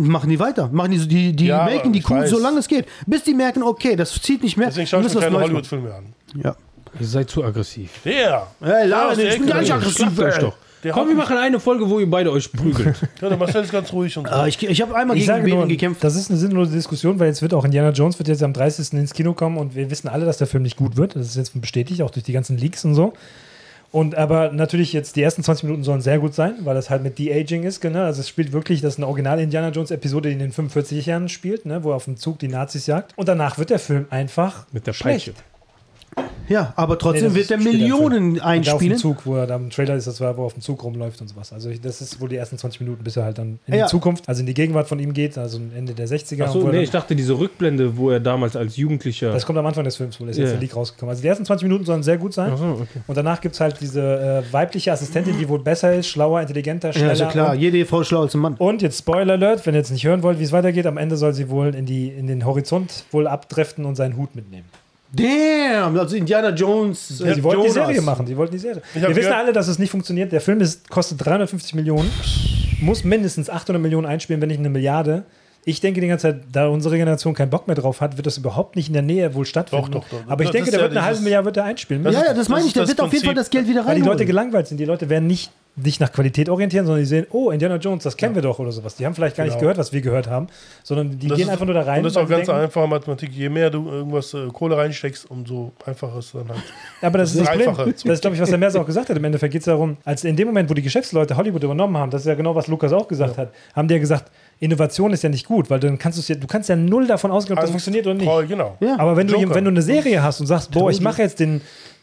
[SPEAKER 1] machen die weiter. Machen die, so- die, die
[SPEAKER 2] Ja,
[SPEAKER 1] melken die Kuh,
[SPEAKER 2] weiß.
[SPEAKER 1] solange es geht. Bis die merken, okay, das zieht nicht mehr.
[SPEAKER 2] Deswegen
[SPEAKER 1] wir
[SPEAKER 2] schaue ich mir keine Hollywood-Filme an.
[SPEAKER 1] Ja.
[SPEAKER 3] Ihr seid zu aggressiv.
[SPEAKER 2] Der.
[SPEAKER 1] Hey, Lara, ich bin gar nicht aggressiv.
[SPEAKER 3] Euch doch.
[SPEAKER 2] Der
[SPEAKER 3] Komm, wir machen eine Folge, wo ihr beide euch prügelt.
[SPEAKER 2] Ja, der Marcel ist ganz ruhig und so.
[SPEAKER 1] Ah, ich ich habe einmal
[SPEAKER 4] Ich
[SPEAKER 1] gegen
[SPEAKER 4] nur,
[SPEAKER 1] gekämpft.
[SPEAKER 4] das ist eine sinnlose Diskussion, weil jetzt wird auch Indiana Jones wird jetzt am 30. ins Kino kommen und wir wissen alle, dass der Film nicht gut wird. Das ist jetzt bestätigt, auch durch die ganzen Leaks und so. Und aber natürlich jetzt die ersten 20 Minuten sollen sehr gut sein, weil das halt mit De-Aging ist, genau. Also es spielt wirklich, das ist eine Original Indiana Jones Episode, die in den 45 Jahren spielt, ne, wo er auf dem Zug die Nazis jagt. Und danach wird der Film einfach
[SPEAKER 3] Mit der
[SPEAKER 4] schlecht.
[SPEAKER 1] Ja, aber
[SPEAKER 4] Nee,
[SPEAKER 1] trotzdem
[SPEAKER 4] das
[SPEAKER 1] wird
[SPEAKER 4] im
[SPEAKER 1] Millionen
[SPEAKER 4] da auf dem
[SPEAKER 1] einspielen.
[SPEAKER 4] Zug, wo er da im Trailer ist, das war, wo er auf dem Zug rumläuft und sowas. Also ich, das ist wohl die ersten 20 Minuten, bis er halt dann in
[SPEAKER 1] Ja.
[SPEAKER 4] die Zukunft, also in die Gegenwart von ihm geht, also Ende der 60er.
[SPEAKER 3] Achso,
[SPEAKER 4] und wo er
[SPEAKER 3] nee,
[SPEAKER 4] dann-
[SPEAKER 3] ich dachte, diese Rückblende, wo er damals als Jugendlicher.
[SPEAKER 4] Das kommt am Anfang des Films wohl, ist jetzt
[SPEAKER 3] Ja.
[SPEAKER 4] der Leak rausgekommen. Also die ersten 20 Minuten sollen sehr gut sein.
[SPEAKER 3] Achso, okay.
[SPEAKER 4] Und danach gibt es halt diese äh, weibliche Assistentin, die wohl besser ist, schlauer, intelligenter, schneller.
[SPEAKER 1] ist ja klar.
[SPEAKER 4] Und,
[SPEAKER 1] Jede Frau ist schlauer als ein Mann.
[SPEAKER 4] und jetzt Spoiler Alert, wenn ihr jetzt nicht hören wollt, wie es weitergeht, am Ende soll sie wohl in, die, in den Horizont wohl abdriften und seinen Hut mitnehmen.
[SPEAKER 1] Damn, also Indiana Jones.
[SPEAKER 4] Ja,
[SPEAKER 1] äh,
[SPEAKER 4] sie wollten die
[SPEAKER 1] Jonas.
[SPEAKER 4] Serie machen, sie wollten die Serie.
[SPEAKER 2] Ich
[SPEAKER 4] Wir wissen
[SPEAKER 2] gehört-
[SPEAKER 4] alle, dass es nicht funktioniert. Der Film ist, kostet 350 Millionen, muss mindestens 800 Millionen einspielen, wenn nicht eine Milliarde. Ich denke die ganze Zeit, da unsere Generation keinen Bock mehr drauf hat, wird das überhaupt nicht in der Nähe wohl stattfinden.
[SPEAKER 2] Doch, doch, doch.
[SPEAKER 4] Aber ich
[SPEAKER 2] Das
[SPEAKER 4] denke, der
[SPEAKER 2] ja
[SPEAKER 4] wird eine halbe Milliarde wird er einspielen.
[SPEAKER 2] Das
[SPEAKER 1] Ja, ja, das meine
[SPEAKER 2] das
[SPEAKER 1] ich. Der
[SPEAKER 2] ist
[SPEAKER 1] wird
[SPEAKER 2] das
[SPEAKER 1] auf jeden Fall
[SPEAKER 2] Prinzip.
[SPEAKER 1] das Geld wieder
[SPEAKER 4] Weil die Leute
[SPEAKER 1] rein.
[SPEAKER 4] gelangweilt sind. Die Leute werden nicht sich nach Qualität orientieren, sondern die sehen, oh, Indiana Jones, das kennen wir doch oder sowas. Die haben vielleicht gar nicht
[SPEAKER 2] Genau.
[SPEAKER 4] gehört, was wir gehört haben, sondern die
[SPEAKER 2] Das
[SPEAKER 4] gehen
[SPEAKER 2] ist-
[SPEAKER 4] einfach nur da rein.
[SPEAKER 2] Und das ist auch ganz
[SPEAKER 4] denken,
[SPEAKER 2] einfache Mathematik. Je mehr du irgendwas äh, Kohle reinsteckst, umso einfacher ist es dann halt.
[SPEAKER 4] Aber das, ist das Problem. Das ist, glaube ich, was der Merz auch gesagt hat. Im Endeffekt geht es darum, als in dem Moment, wo die Geschäftsleute Hollywood übernommen haben, das ist ja genau, was Lukas auch gesagt hat, haben die ja gesagt, Innovation ist ja nicht gut, weil dann kannst du ja, du kannst ja null davon ausgehen, ob das
[SPEAKER 2] Angst,
[SPEAKER 4] funktioniert oder nicht.
[SPEAKER 2] Treu, genau.
[SPEAKER 1] Ja.
[SPEAKER 4] Aber wenn du, wenn du eine Serie hast und sagst, boah, ich mache jetzt den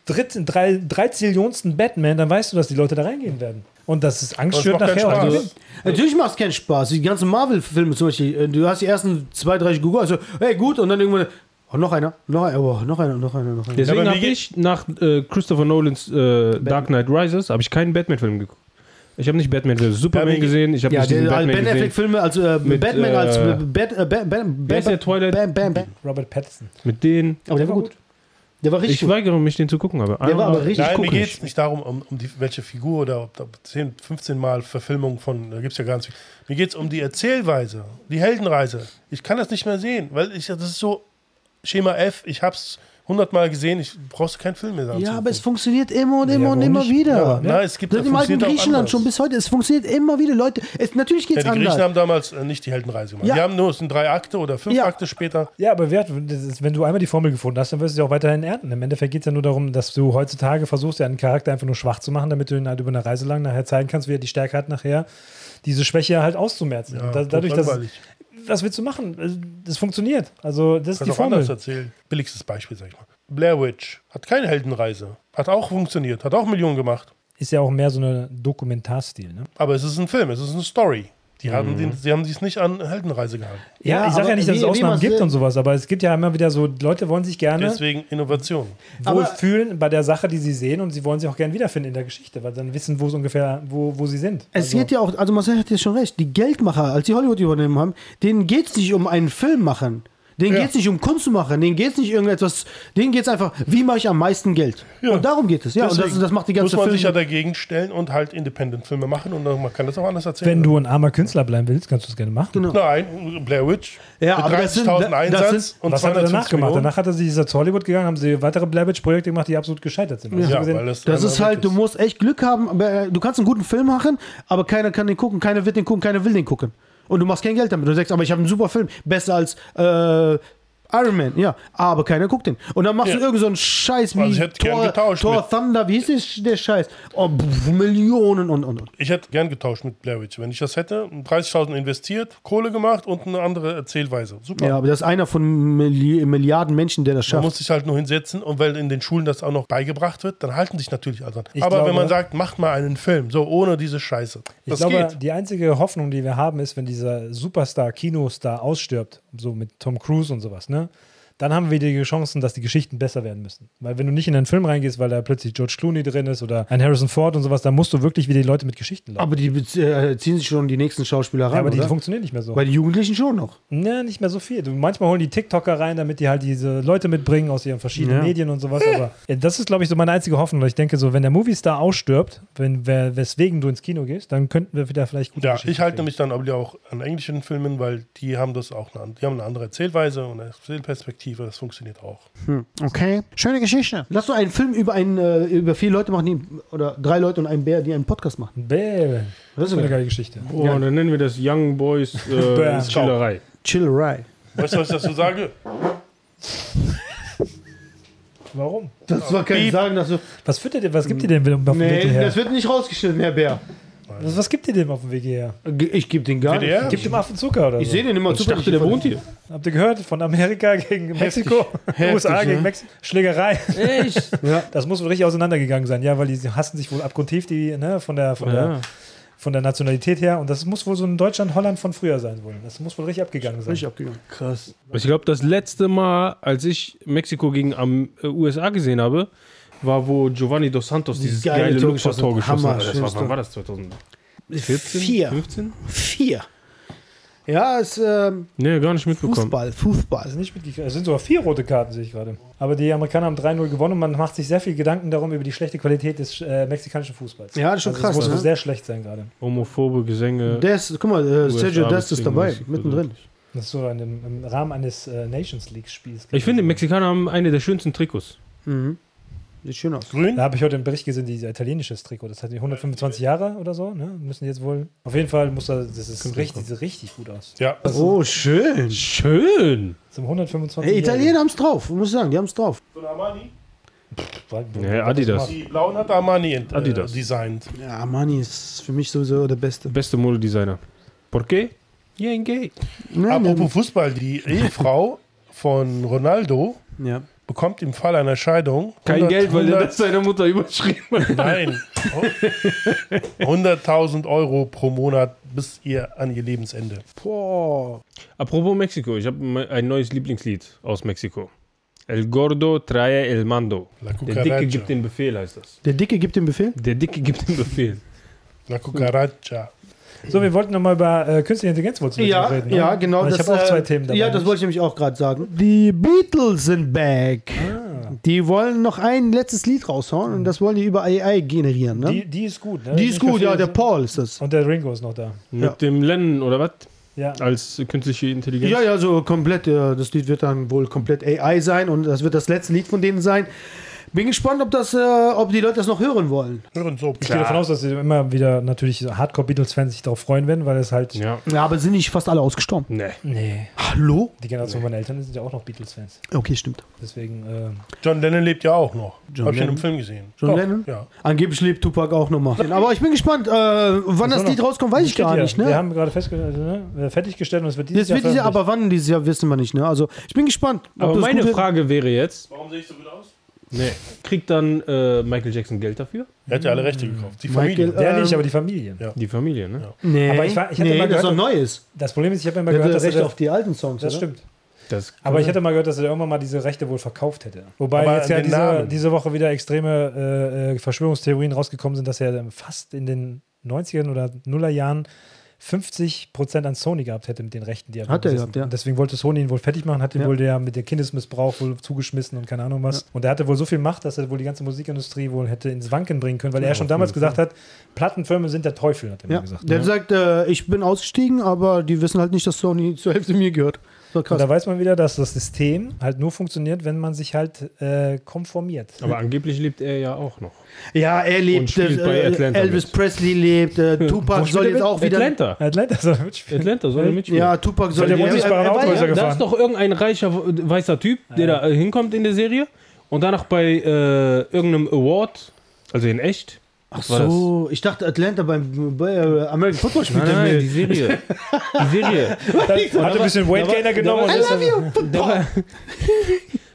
[SPEAKER 4] dritten, drei, drei Zillionsten Batman, dann weißt du, dass die Leute da reingehen werden. Und das ist Angst
[SPEAKER 2] Und es
[SPEAKER 4] schürt
[SPEAKER 2] macht keinen
[SPEAKER 4] nachher. Gewinn.
[SPEAKER 1] Natürlich macht es keinen Spaß. Die ganzen Marvel-Filme zum Beispiel. äh, Du hast die ersten zwei, drei gegoogelt. Also, hey, gut. Und dann irgendwann. Oh, noch einer. Noch einer. Oh, noch einer. Noch einer. Noch einer.
[SPEAKER 3] Deswegen
[SPEAKER 2] Ja,
[SPEAKER 3] habe ich nach äh, Christopher Nolans äh, Dark Knight Rises habe ich keinen Batman-Film geguckt. Ich habe nicht Batman vs. Superman
[SPEAKER 2] Ja,
[SPEAKER 3] gesehen, ich habe
[SPEAKER 1] Ja,
[SPEAKER 3] nicht
[SPEAKER 1] der
[SPEAKER 3] Batman
[SPEAKER 1] Ben
[SPEAKER 3] gesehen.
[SPEAKER 1] Affleck-Filme als äh,
[SPEAKER 3] Mit,
[SPEAKER 1] Batman, als
[SPEAKER 3] äh,
[SPEAKER 1] äh, Bat, äh, Bam, Bam,
[SPEAKER 3] wer ist der Twilight?
[SPEAKER 1] Bam, Bam, Bam.
[SPEAKER 4] Robert Pattinson.
[SPEAKER 3] Mit denen.
[SPEAKER 1] Aber der war gut. Der war richtig
[SPEAKER 3] Ich
[SPEAKER 1] gut.
[SPEAKER 3] weigere mich, den zu gucken, aber.
[SPEAKER 1] Der war aber richtig
[SPEAKER 2] Nein, mir geht es nicht darum, um, um die, welche Figur oder ob da 10, 15 Mal Verfilmung von, da gibt es ja ganz viel. Mir geht es um die Erzählweise, die Heldenreise. Ich kann das nicht mehr sehen, weil ich, das ist so Schema F, ich habe es 100 Mal gesehen, ich brauchst keinen Film mehr
[SPEAKER 1] Ja,
[SPEAKER 2] anzugucken.
[SPEAKER 1] aber es funktioniert immer und immer
[SPEAKER 4] Ja,
[SPEAKER 1] und immer
[SPEAKER 4] nicht?
[SPEAKER 1] wieder.
[SPEAKER 2] Ja, nein, es gibt-
[SPEAKER 1] Seit dem alten Griechenland schon bis heute. Es funktioniert immer wieder. Leute, es, natürlich geht
[SPEAKER 2] ja,
[SPEAKER 1] es
[SPEAKER 2] die Griechen
[SPEAKER 1] anders.
[SPEAKER 2] haben damals äh, nicht die Heldenreise gemacht.
[SPEAKER 1] Ja.
[SPEAKER 2] Die haben nur, es sind drei Akte oder fünf
[SPEAKER 1] Ja.
[SPEAKER 2] Akte später.
[SPEAKER 4] Ja, aber wer, das ist, wenn du einmal die Formel gefunden hast, dann wirst du sie auch weiterhin ernten. Im Endeffekt geht es ja nur darum, dass du heutzutage versuchst, ja einen Charakter einfach nur schwach zu machen, damit du ihn halt über eine Reise lang nachher zeigen kannst, wie er die Stärke hat, nachher diese Schwäche halt auszumerzen.
[SPEAKER 2] Ja,
[SPEAKER 4] da, dadurch, dass. Was willst du machen? Also, Das funktioniert. Also, das ist
[SPEAKER 2] Kannst
[SPEAKER 4] die
[SPEAKER 2] auch anders
[SPEAKER 4] Formel.
[SPEAKER 2] erzählen. Billigstes Beispiel, sag ich mal. Blair Witch hat keine Heldenreise. Hat auch funktioniert, hat auch Millionen gemacht.
[SPEAKER 4] Ist ja auch mehr so eine Dokumentarstil. Ne?
[SPEAKER 2] Aber es ist ein Film, es ist eine Story. Die
[SPEAKER 1] Mhm.
[SPEAKER 2] haben, den, sie haben sich nicht an Heldenreise gehalten.
[SPEAKER 4] Ja,
[SPEAKER 1] Ja,
[SPEAKER 4] ich sage ja nicht, dass
[SPEAKER 1] wie-
[SPEAKER 4] es Ausnahmen gibt und sowas, aber es gibt ja immer wieder so, Leute wollen sich gerne
[SPEAKER 2] Deswegen Innovation.
[SPEAKER 4] Wohlfühlen bei der Sache, die sie sehen und sie wollen sich auch gerne wiederfinden in der Geschichte, weil dann wissen, wo es ungefähr, wo, wo sie sind.
[SPEAKER 1] Es
[SPEAKER 4] Also-
[SPEAKER 1] geht ja auch, also Marcel hat ja schon recht, die Geldmacher, als die Hollywood übernehmen haben, denen geht es nicht um einen Film machen. Denen
[SPEAKER 2] Ja.
[SPEAKER 1] geht es nicht um Kunst zu machen, denen geht es nicht irgendetwas, denen geht es einfach, wie mache ich am meisten Geld?
[SPEAKER 2] Ja.
[SPEAKER 1] Und darum geht es, ja. und das,
[SPEAKER 2] Deswegen
[SPEAKER 1] das macht die ganze
[SPEAKER 2] Muss man sich ja
[SPEAKER 1] Film.
[SPEAKER 2] dagegen stellen und halt Independent-Filme machen und man kann das auch anders erzählen.
[SPEAKER 4] Wenn du ein armer Künstler bleiben willst, kannst du es gerne machen.
[SPEAKER 1] Genau.
[SPEAKER 2] Nein, Blair Witch.
[SPEAKER 1] Ja,
[SPEAKER 2] mit
[SPEAKER 1] aber das sind-
[SPEAKER 2] 30.000
[SPEAKER 1] das
[SPEAKER 2] Einsatz
[SPEAKER 1] sind-
[SPEAKER 2] und
[SPEAKER 4] Was hat er danach
[SPEAKER 2] 250
[SPEAKER 4] gemacht?
[SPEAKER 2] Millionen.
[SPEAKER 4] Danach hat er sich zu Hollywood gegangen, haben sie weitere Blabbage-Projekte gemacht, die absolut gescheitert sind.
[SPEAKER 2] Ja,
[SPEAKER 4] gesehen,
[SPEAKER 2] weil das,
[SPEAKER 1] Das ist halt,
[SPEAKER 2] weg
[SPEAKER 1] du musst echt Glück haben, aber äh, du kannst einen guten Film machen, aber keiner kann den gucken, keiner wird den gucken, keiner will den gucken. Und du machst kein Geld damit. Du sagst, aber ich habe einen super Film, besser als äh, Iron Man, ja, aber keiner guckt den. Und dann machst
[SPEAKER 2] Ja.
[SPEAKER 1] du irgend so einen Scheiß wie
[SPEAKER 2] Also ich hätte gern
[SPEAKER 1] Thor,
[SPEAKER 2] getauscht
[SPEAKER 1] Thor Thunder, wie hieß das, der Scheiß? Oh, pff, Millionen und und und.
[SPEAKER 2] Ich hätte gern getauscht mit Blair Witch. Wenn ich das hätte, 30.000 investiert, Kohle gemacht und eine andere Erzählweise. Super.
[SPEAKER 1] Ja, aber das ist einer von Milli Milliarden Menschen, der das
[SPEAKER 2] Man
[SPEAKER 1] schafft.
[SPEAKER 2] muss sich halt nur hinsetzen und weil in den Schulen das auch noch beigebracht wird, dann halten sich natürlich alle dran.
[SPEAKER 4] Ich
[SPEAKER 2] Aber
[SPEAKER 4] glaube-
[SPEAKER 2] wenn man sagt, macht mal einen Film, so ohne diese Scheiße.
[SPEAKER 4] Ich
[SPEAKER 2] Das
[SPEAKER 4] glaube,
[SPEAKER 2] geht.
[SPEAKER 4] die einzige Hoffnung, die wir haben, ist, wenn dieser Superstar, Kinostar ausstirbt, so mit Tom Cruise und sowas, ne? Dann haben wir die Chancen, dass die Geschichten besser werden müssen. Weil wenn du nicht in einen Film reingehst, weil da plötzlich George Clooney drin ist oder ein Harrison Ford und sowas, dann musst du wirklich wieder die Leute mit Geschichten laufen.
[SPEAKER 1] aber die äh, ziehen sich schon die nächsten Schauspieler ran,
[SPEAKER 4] Ja, aber die
[SPEAKER 1] oder?
[SPEAKER 4] funktionieren nicht mehr so.
[SPEAKER 1] Bei den Jugendlichen schon noch.
[SPEAKER 4] Ja, nicht mehr so viel. Du, manchmal holen die TikToker rein, damit die halt diese Leute mitbringen aus ihren verschiedenen
[SPEAKER 1] Ja.
[SPEAKER 4] Medien und sowas. Aber ja, das ist, glaube ich, so meine einzige Hoffnung. Ich denke so, wenn der Moviestar ausstirbt, wenn, wer, weswegen du ins Kino gehst, dann könnten wir wieder vielleicht gute
[SPEAKER 2] Ja,
[SPEAKER 4] Geschichten
[SPEAKER 2] ich halte mich dann aber auch an englischen Filmen, weil die haben das auch, eine, die haben eine andere Erzählweise und eine Erzählperspektive. Das funktioniert auch.
[SPEAKER 1] Okay. Schöne Geschichte. Lass doch einen Film über einen, äh, über vier Leute machen, die, oder drei Leute und einen Bär, die einen Podcast machen.
[SPEAKER 4] Bäh, das ist eine geile Geschichte.
[SPEAKER 3] Oh, und dann nennen wir das Young Boys äh. Chillerei.
[SPEAKER 1] Chillerai.
[SPEAKER 2] Weißt du, was ich dazu sage?
[SPEAKER 4] Warum?
[SPEAKER 1] Das war kein. Sagen, dass du.
[SPEAKER 4] Was, füttert ihr, was gibt ihr auf dem Weg
[SPEAKER 1] Nee, das wird nicht rausgeschnitten, Herr Bär.
[SPEAKER 4] Was, was gibt ihr dem auf dem Weg hierher?
[SPEAKER 1] Ich gebe den gar nicht.
[SPEAKER 4] Gibt dem Affen Zucker oder
[SPEAKER 1] Ich
[SPEAKER 4] so?
[SPEAKER 1] sehe den immer
[SPEAKER 3] Ich dachte, der wohnt hier.
[SPEAKER 4] Habt ihr gehört? Von Amerika gegen Mexiko?
[SPEAKER 1] Heftig,
[SPEAKER 4] USA gegen
[SPEAKER 1] ja.
[SPEAKER 4] Mexiko? Schlägerei.
[SPEAKER 3] Echt?
[SPEAKER 1] Ja.
[SPEAKER 4] Das muss wohl richtig auseinandergegangen sein, ja, weil die hassen sich wohl abgrundtief die, ne, von der, von der,
[SPEAKER 3] Ja.
[SPEAKER 4] von der Nationalität her. Und das muss wohl so ein Deutschland, Holland von früher sein wohl. Das muss wohl richtig abgegangen sein.
[SPEAKER 1] Richtig abgegangen. Krass.
[SPEAKER 3] Ich glaube, das letzte Mal, als ich Mexiko gegen am, äh, USA gesehen habe, war, wo Giovanni Dos Santos dieses
[SPEAKER 1] Geile
[SPEAKER 3] geile
[SPEAKER 1] Tor
[SPEAKER 3] Lupfer-Tor
[SPEAKER 1] geschossen.
[SPEAKER 3] hat. Das war, wann war das? 2014?
[SPEAKER 1] Vier.
[SPEAKER 3] 15?
[SPEAKER 1] Vier. Ja, es ist ähm,
[SPEAKER 3] Nee, gar nicht mitbekommen.
[SPEAKER 1] Fußball, Fußball.
[SPEAKER 4] Also nicht mitgekriegt. Es sind sogar vier rote Karten, sehe ich gerade. Aber die Amerikaner haben 3-0 gewonnen und man macht sich sehr viel Gedanken darum über die schlechte Qualität des äh, mexikanischen Fußballs.
[SPEAKER 1] Ja, das ist schon
[SPEAKER 4] also
[SPEAKER 1] krass,
[SPEAKER 4] Es muss
[SPEAKER 1] ne?
[SPEAKER 4] sehr schlecht sein gerade.
[SPEAKER 3] Homophobe Gesänge.
[SPEAKER 1] Der ist, guck mal, äh, Sergio Dest ist dabei, mittendrin.
[SPEAKER 4] Das ist so in dem, im Rahmen eines äh, Nations League-Spiels.
[SPEAKER 3] Ich finde, die Mexikaner haben eine der schönsten Trikots.
[SPEAKER 1] Mhm. Sieht schön aus.
[SPEAKER 2] Grün?
[SPEAKER 4] Da habe ich heute einen Bericht gesehen, dieses italienisches Trikot. Das hat die 125 Jahre oder so, ne? Müssen die jetzt wohl. Auf jeden Fall muss das, das ist richtig, sieht richtig gut aus.
[SPEAKER 2] Ja.
[SPEAKER 1] Oh, schön.
[SPEAKER 3] Schön!
[SPEAKER 4] Zum 125
[SPEAKER 1] Hey, Italiener haben es drauf, muss ich sagen, die haben es drauf.
[SPEAKER 2] Von Armani?
[SPEAKER 3] Nee, Adidas.
[SPEAKER 2] Die blauen hat Armani ent-
[SPEAKER 3] Adidas.
[SPEAKER 2] Äh, designt.
[SPEAKER 1] Ja, Armani ist für mich sowieso der Beste.
[SPEAKER 3] Beste Modedesigner. Por qué? Yeah, gay.
[SPEAKER 1] Nein,
[SPEAKER 2] Apropos Fußball, die Ehefrau von Ronaldo
[SPEAKER 1] Ja.
[SPEAKER 2] Bekommt im Fall einer Scheidung
[SPEAKER 3] Kein
[SPEAKER 2] 100
[SPEAKER 3] Geld, weil er
[SPEAKER 2] 100
[SPEAKER 3] das seiner Mutter überschrieben hat.
[SPEAKER 2] Nein. 100.000 Euro pro Monat bis ihr an ihr Lebensende.
[SPEAKER 1] Boah.
[SPEAKER 3] Apropos Mexiko, ich habe ein neues Lieblingslied aus Mexiko. El Gordo trae el mando.
[SPEAKER 2] La
[SPEAKER 3] Der. Dicke gibt den Befehl, heißt das.
[SPEAKER 1] Der Dicke gibt den Befehl?
[SPEAKER 3] Der Dicke gibt den Befehl.
[SPEAKER 2] La Cucaracha.
[SPEAKER 4] So, wir wollten nochmal über äh, künstliche Intelligenz
[SPEAKER 1] Ja,
[SPEAKER 4] reden.
[SPEAKER 1] ja, genau.
[SPEAKER 4] Weil Ich
[SPEAKER 1] das,
[SPEAKER 4] habe auch
[SPEAKER 1] äh,
[SPEAKER 4] zwei Themen dabei.
[SPEAKER 1] Ja, das wollte ich nämlich auch gerade sagen. Die Beatles sind back.
[SPEAKER 4] Ah.
[SPEAKER 1] Die wollen noch ein letztes Lied raushauen und das wollen die über AI generieren. Ne?
[SPEAKER 4] Die,
[SPEAKER 1] Die,
[SPEAKER 4] die ist gut, ne?
[SPEAKER 1] ist gut, ja, der Paul ist das.
[SPEAKER 4] Und der Ringo ist noch da.
[SPEAKER 3] Mit
[SPEAKER 1] Ja.
[SPEAKER 3] dem Lennon oder was?
[SPEAKER 4] Ja.
[SPEAKER 3] Als künstliche Intelligenz.
[SPEAKER 1] Ja, ja, so komplett. äh, Das Lied wird dann wohl komplett AI sein und das wird das letzte Lied von denen sein. Bin gespannt, ob, das, äh, ob die Leute das noch hören wollen.
[SPEAKER 2] Hören so.
[SPEAKER 4] Ich gehe davon aus, dass sie immer wieder natürlich Hardcore-Beatles-Fans sich darauf freuen werden, weil es halt.
[SPEAKER 3] Ja.
[SPEAKER 1] Ja, aber sind nicht fast alle ausgestorben?
[SPEAKER 3] Nee.
[SPEAKER 4] Nee.
[SPEAKER 1] Hallo?
[SPEAKER 4] Die Generation meiner Eltern sind ja auch noch Beatles-Fans.
[SPEAKER 1] Okay, stimmt.
[SPEAKER 4] Deswegen. Äh,
[SPEAKER 2] John Lennon lebt ja auch noch.
[SPEAKER 1] John
[SPEAKER 2] Hab ich in einem? Film gesehen.
[SPEAKER 1] John
[SPEAKER 2] Doch,
[SPEAKER 1] Lennon?
[SPEAKER 2] Ja.
[SPEAKER 1] Angeblich lebt Tupac auch nochmal. Aber ich bin gespannt, äh, wann das
[SPEAKER 4] noch-
[SPEAKER 1] Lied rauskommt, weiß ich gar
[SPEAKER 4] hier.
[SPEAKER 1] nicht.
[SPEAKER 4] Wir
[SPEAKER 1] Ne?
[SPEAKER 4] haben gerade festgestellt, ne? fertiggestellt und es wird dieses
[SPEAKER 1] wird Jahr,
[SPEAKER 4] veröffentlicht.
[SPEAKER 1] aber wann dieses Jahr wissen wir nicht. Ne? Also ich bin gespannt.
[SPEAKER 3] Aber meine
[SPEAKER 1] wird.
[SPEAKER 3] Frage wäre jetzt:
[SPEAKER 2] Warum sehe ich so gut aus?
[SPEAKER 3] Nee, Kriegt dann äh, Michael Jackson Geld dafür?
[SPEAKER 2] Er hat ja alle Rechte gekauft. Die
[SPEAKER 1] Michael,
[SPEAKER 2] Familie.
[SPEAKER 4] Der
[SPEAKER 1] Ähm,
[SPEAKER 4] nicht, aber die Familie.
[SPEAKER 2] Ja.
[SPEAKER 3] Die Familie, ne?
[SPEAKER 2] Ja.
[SPEAKER 1] Nee,
[SPEAKER 4] Aber ich war- ich hatte
[SPEAKER 1] nee
[SPEAKER 4] mal
[SPEAKER 1] das ist doch Neues.
[SPEAKER 4] Das Problem ist, ich habe immer
[SPEAKER 1] Der
[SPEAKER 4] gehört,
[SPEAKER 1] hat
[SPEAKER 4] dass
[SPEAKER 1] Recht
[SPEAKER 4] er
[SPEAKER 1] auf die alten Songs.
[SPEAKER 4] Das
[SPEAKER 1] oder?
[SPEAKER 4] stimmt.
[SPEAKER 3] Das
[SPEAKER 4] Aber ich hätte mal gehört, dass er irgendwann mal diese Rechte wohl verkauft hätte. Wobei
[SPEAKER 2] Aber
[SPEAKER 4] jetzt ja diese, diese Woche wieder extreme äh, äh, Verschwörungstheorien rausgekommen sind, dass er fast in den 90ern oder Nullerjahren 50% an Sony gehabt hätte mit den Rechten, die er
[SPEAKER 1] Hat er gehabt, ja.
[SPEAKER 4] Und deswegen wollte Sony ihn wohl fertig machen, hat ihn
[SPEAKER 1] Ja.
[SPEAKER 4] wohl der mit der Kindesmissbrauch wohl zugeschmissen und keine Ahnung was. Und er hatte wohl so viel Macht, dass er wohl die ganze Musikindustrie wohl hätte ins Wanken bringen können, weil er schon damals gesagt hat, Plattenfirmen sind der Teufel, hat er
[SPEAKER 1] Ja,
[SPEAKER 4] mir gesagt.
[SPEAKER 1] der
[SPEAKER 4] Ja.
[SPEAKER 1] sagt, äh, ich bin ausgestiegen, aber die wissen halt nicht, dass Sony zur Hälfte mir gehört. So
[SPEAKER 4] Und da weiß man wieder, dass das System halt nur funktioniert, wenn man sich halt äh, konformiert.
[SPEAKER 3] Aber angeblich lebt er ja auch noch.
[SPEAKER 1] Ja, er
[SPEAKER 3] Und
[SPEAKER 1] lebt, äh,
[SPEAKER 3] Atlanta
[SPEAKER 1] Elvis
[SPEAKER 3] mit.
[SPEAKER 1] Presley lebt, äh, Tupac soll jetzt
[SPEAKER 4] mit?
[SPEAKER 1] auch wieder.
[SPEAKER 3] Atlanta.
[SPEAKER 4] Atlanta soll mitspielen.
[SPEAKER 3] Atlanta soll er mitspielen.
[SPEAKER 1] Ja, Tupac soll
[SPEAKER 4] der
[SPEAKER 1] ja,
[SPEAKER 4] unsichtbare
[SPEAKER 1] er
[SPEAKER 4] ist er
[SPEAKER 1] ja,
[SPEAKER 3] Da ist doch irgendein reicher weißer Typ, der da äh, hinkommt in der Serie und danach bei äh, irgendeinem Award, also in echt.
[SPEAKER 1] Ach
[SPEAKER 3] das?
[SPEAKER 1] so, ich dachte Atlanta beim bei, American Football spielt
[SPEAKER 3] Nein,
[SPEAKER 1] er
[SPEAKER 3] nein, die Serie. Die Serie.
[SPEAKER 4] Hat ein bisschen Weight Gainer genommen und
[SPEAKER 3] da
[SPEAKER 4] ist
[SPEAKER 3] war, da war,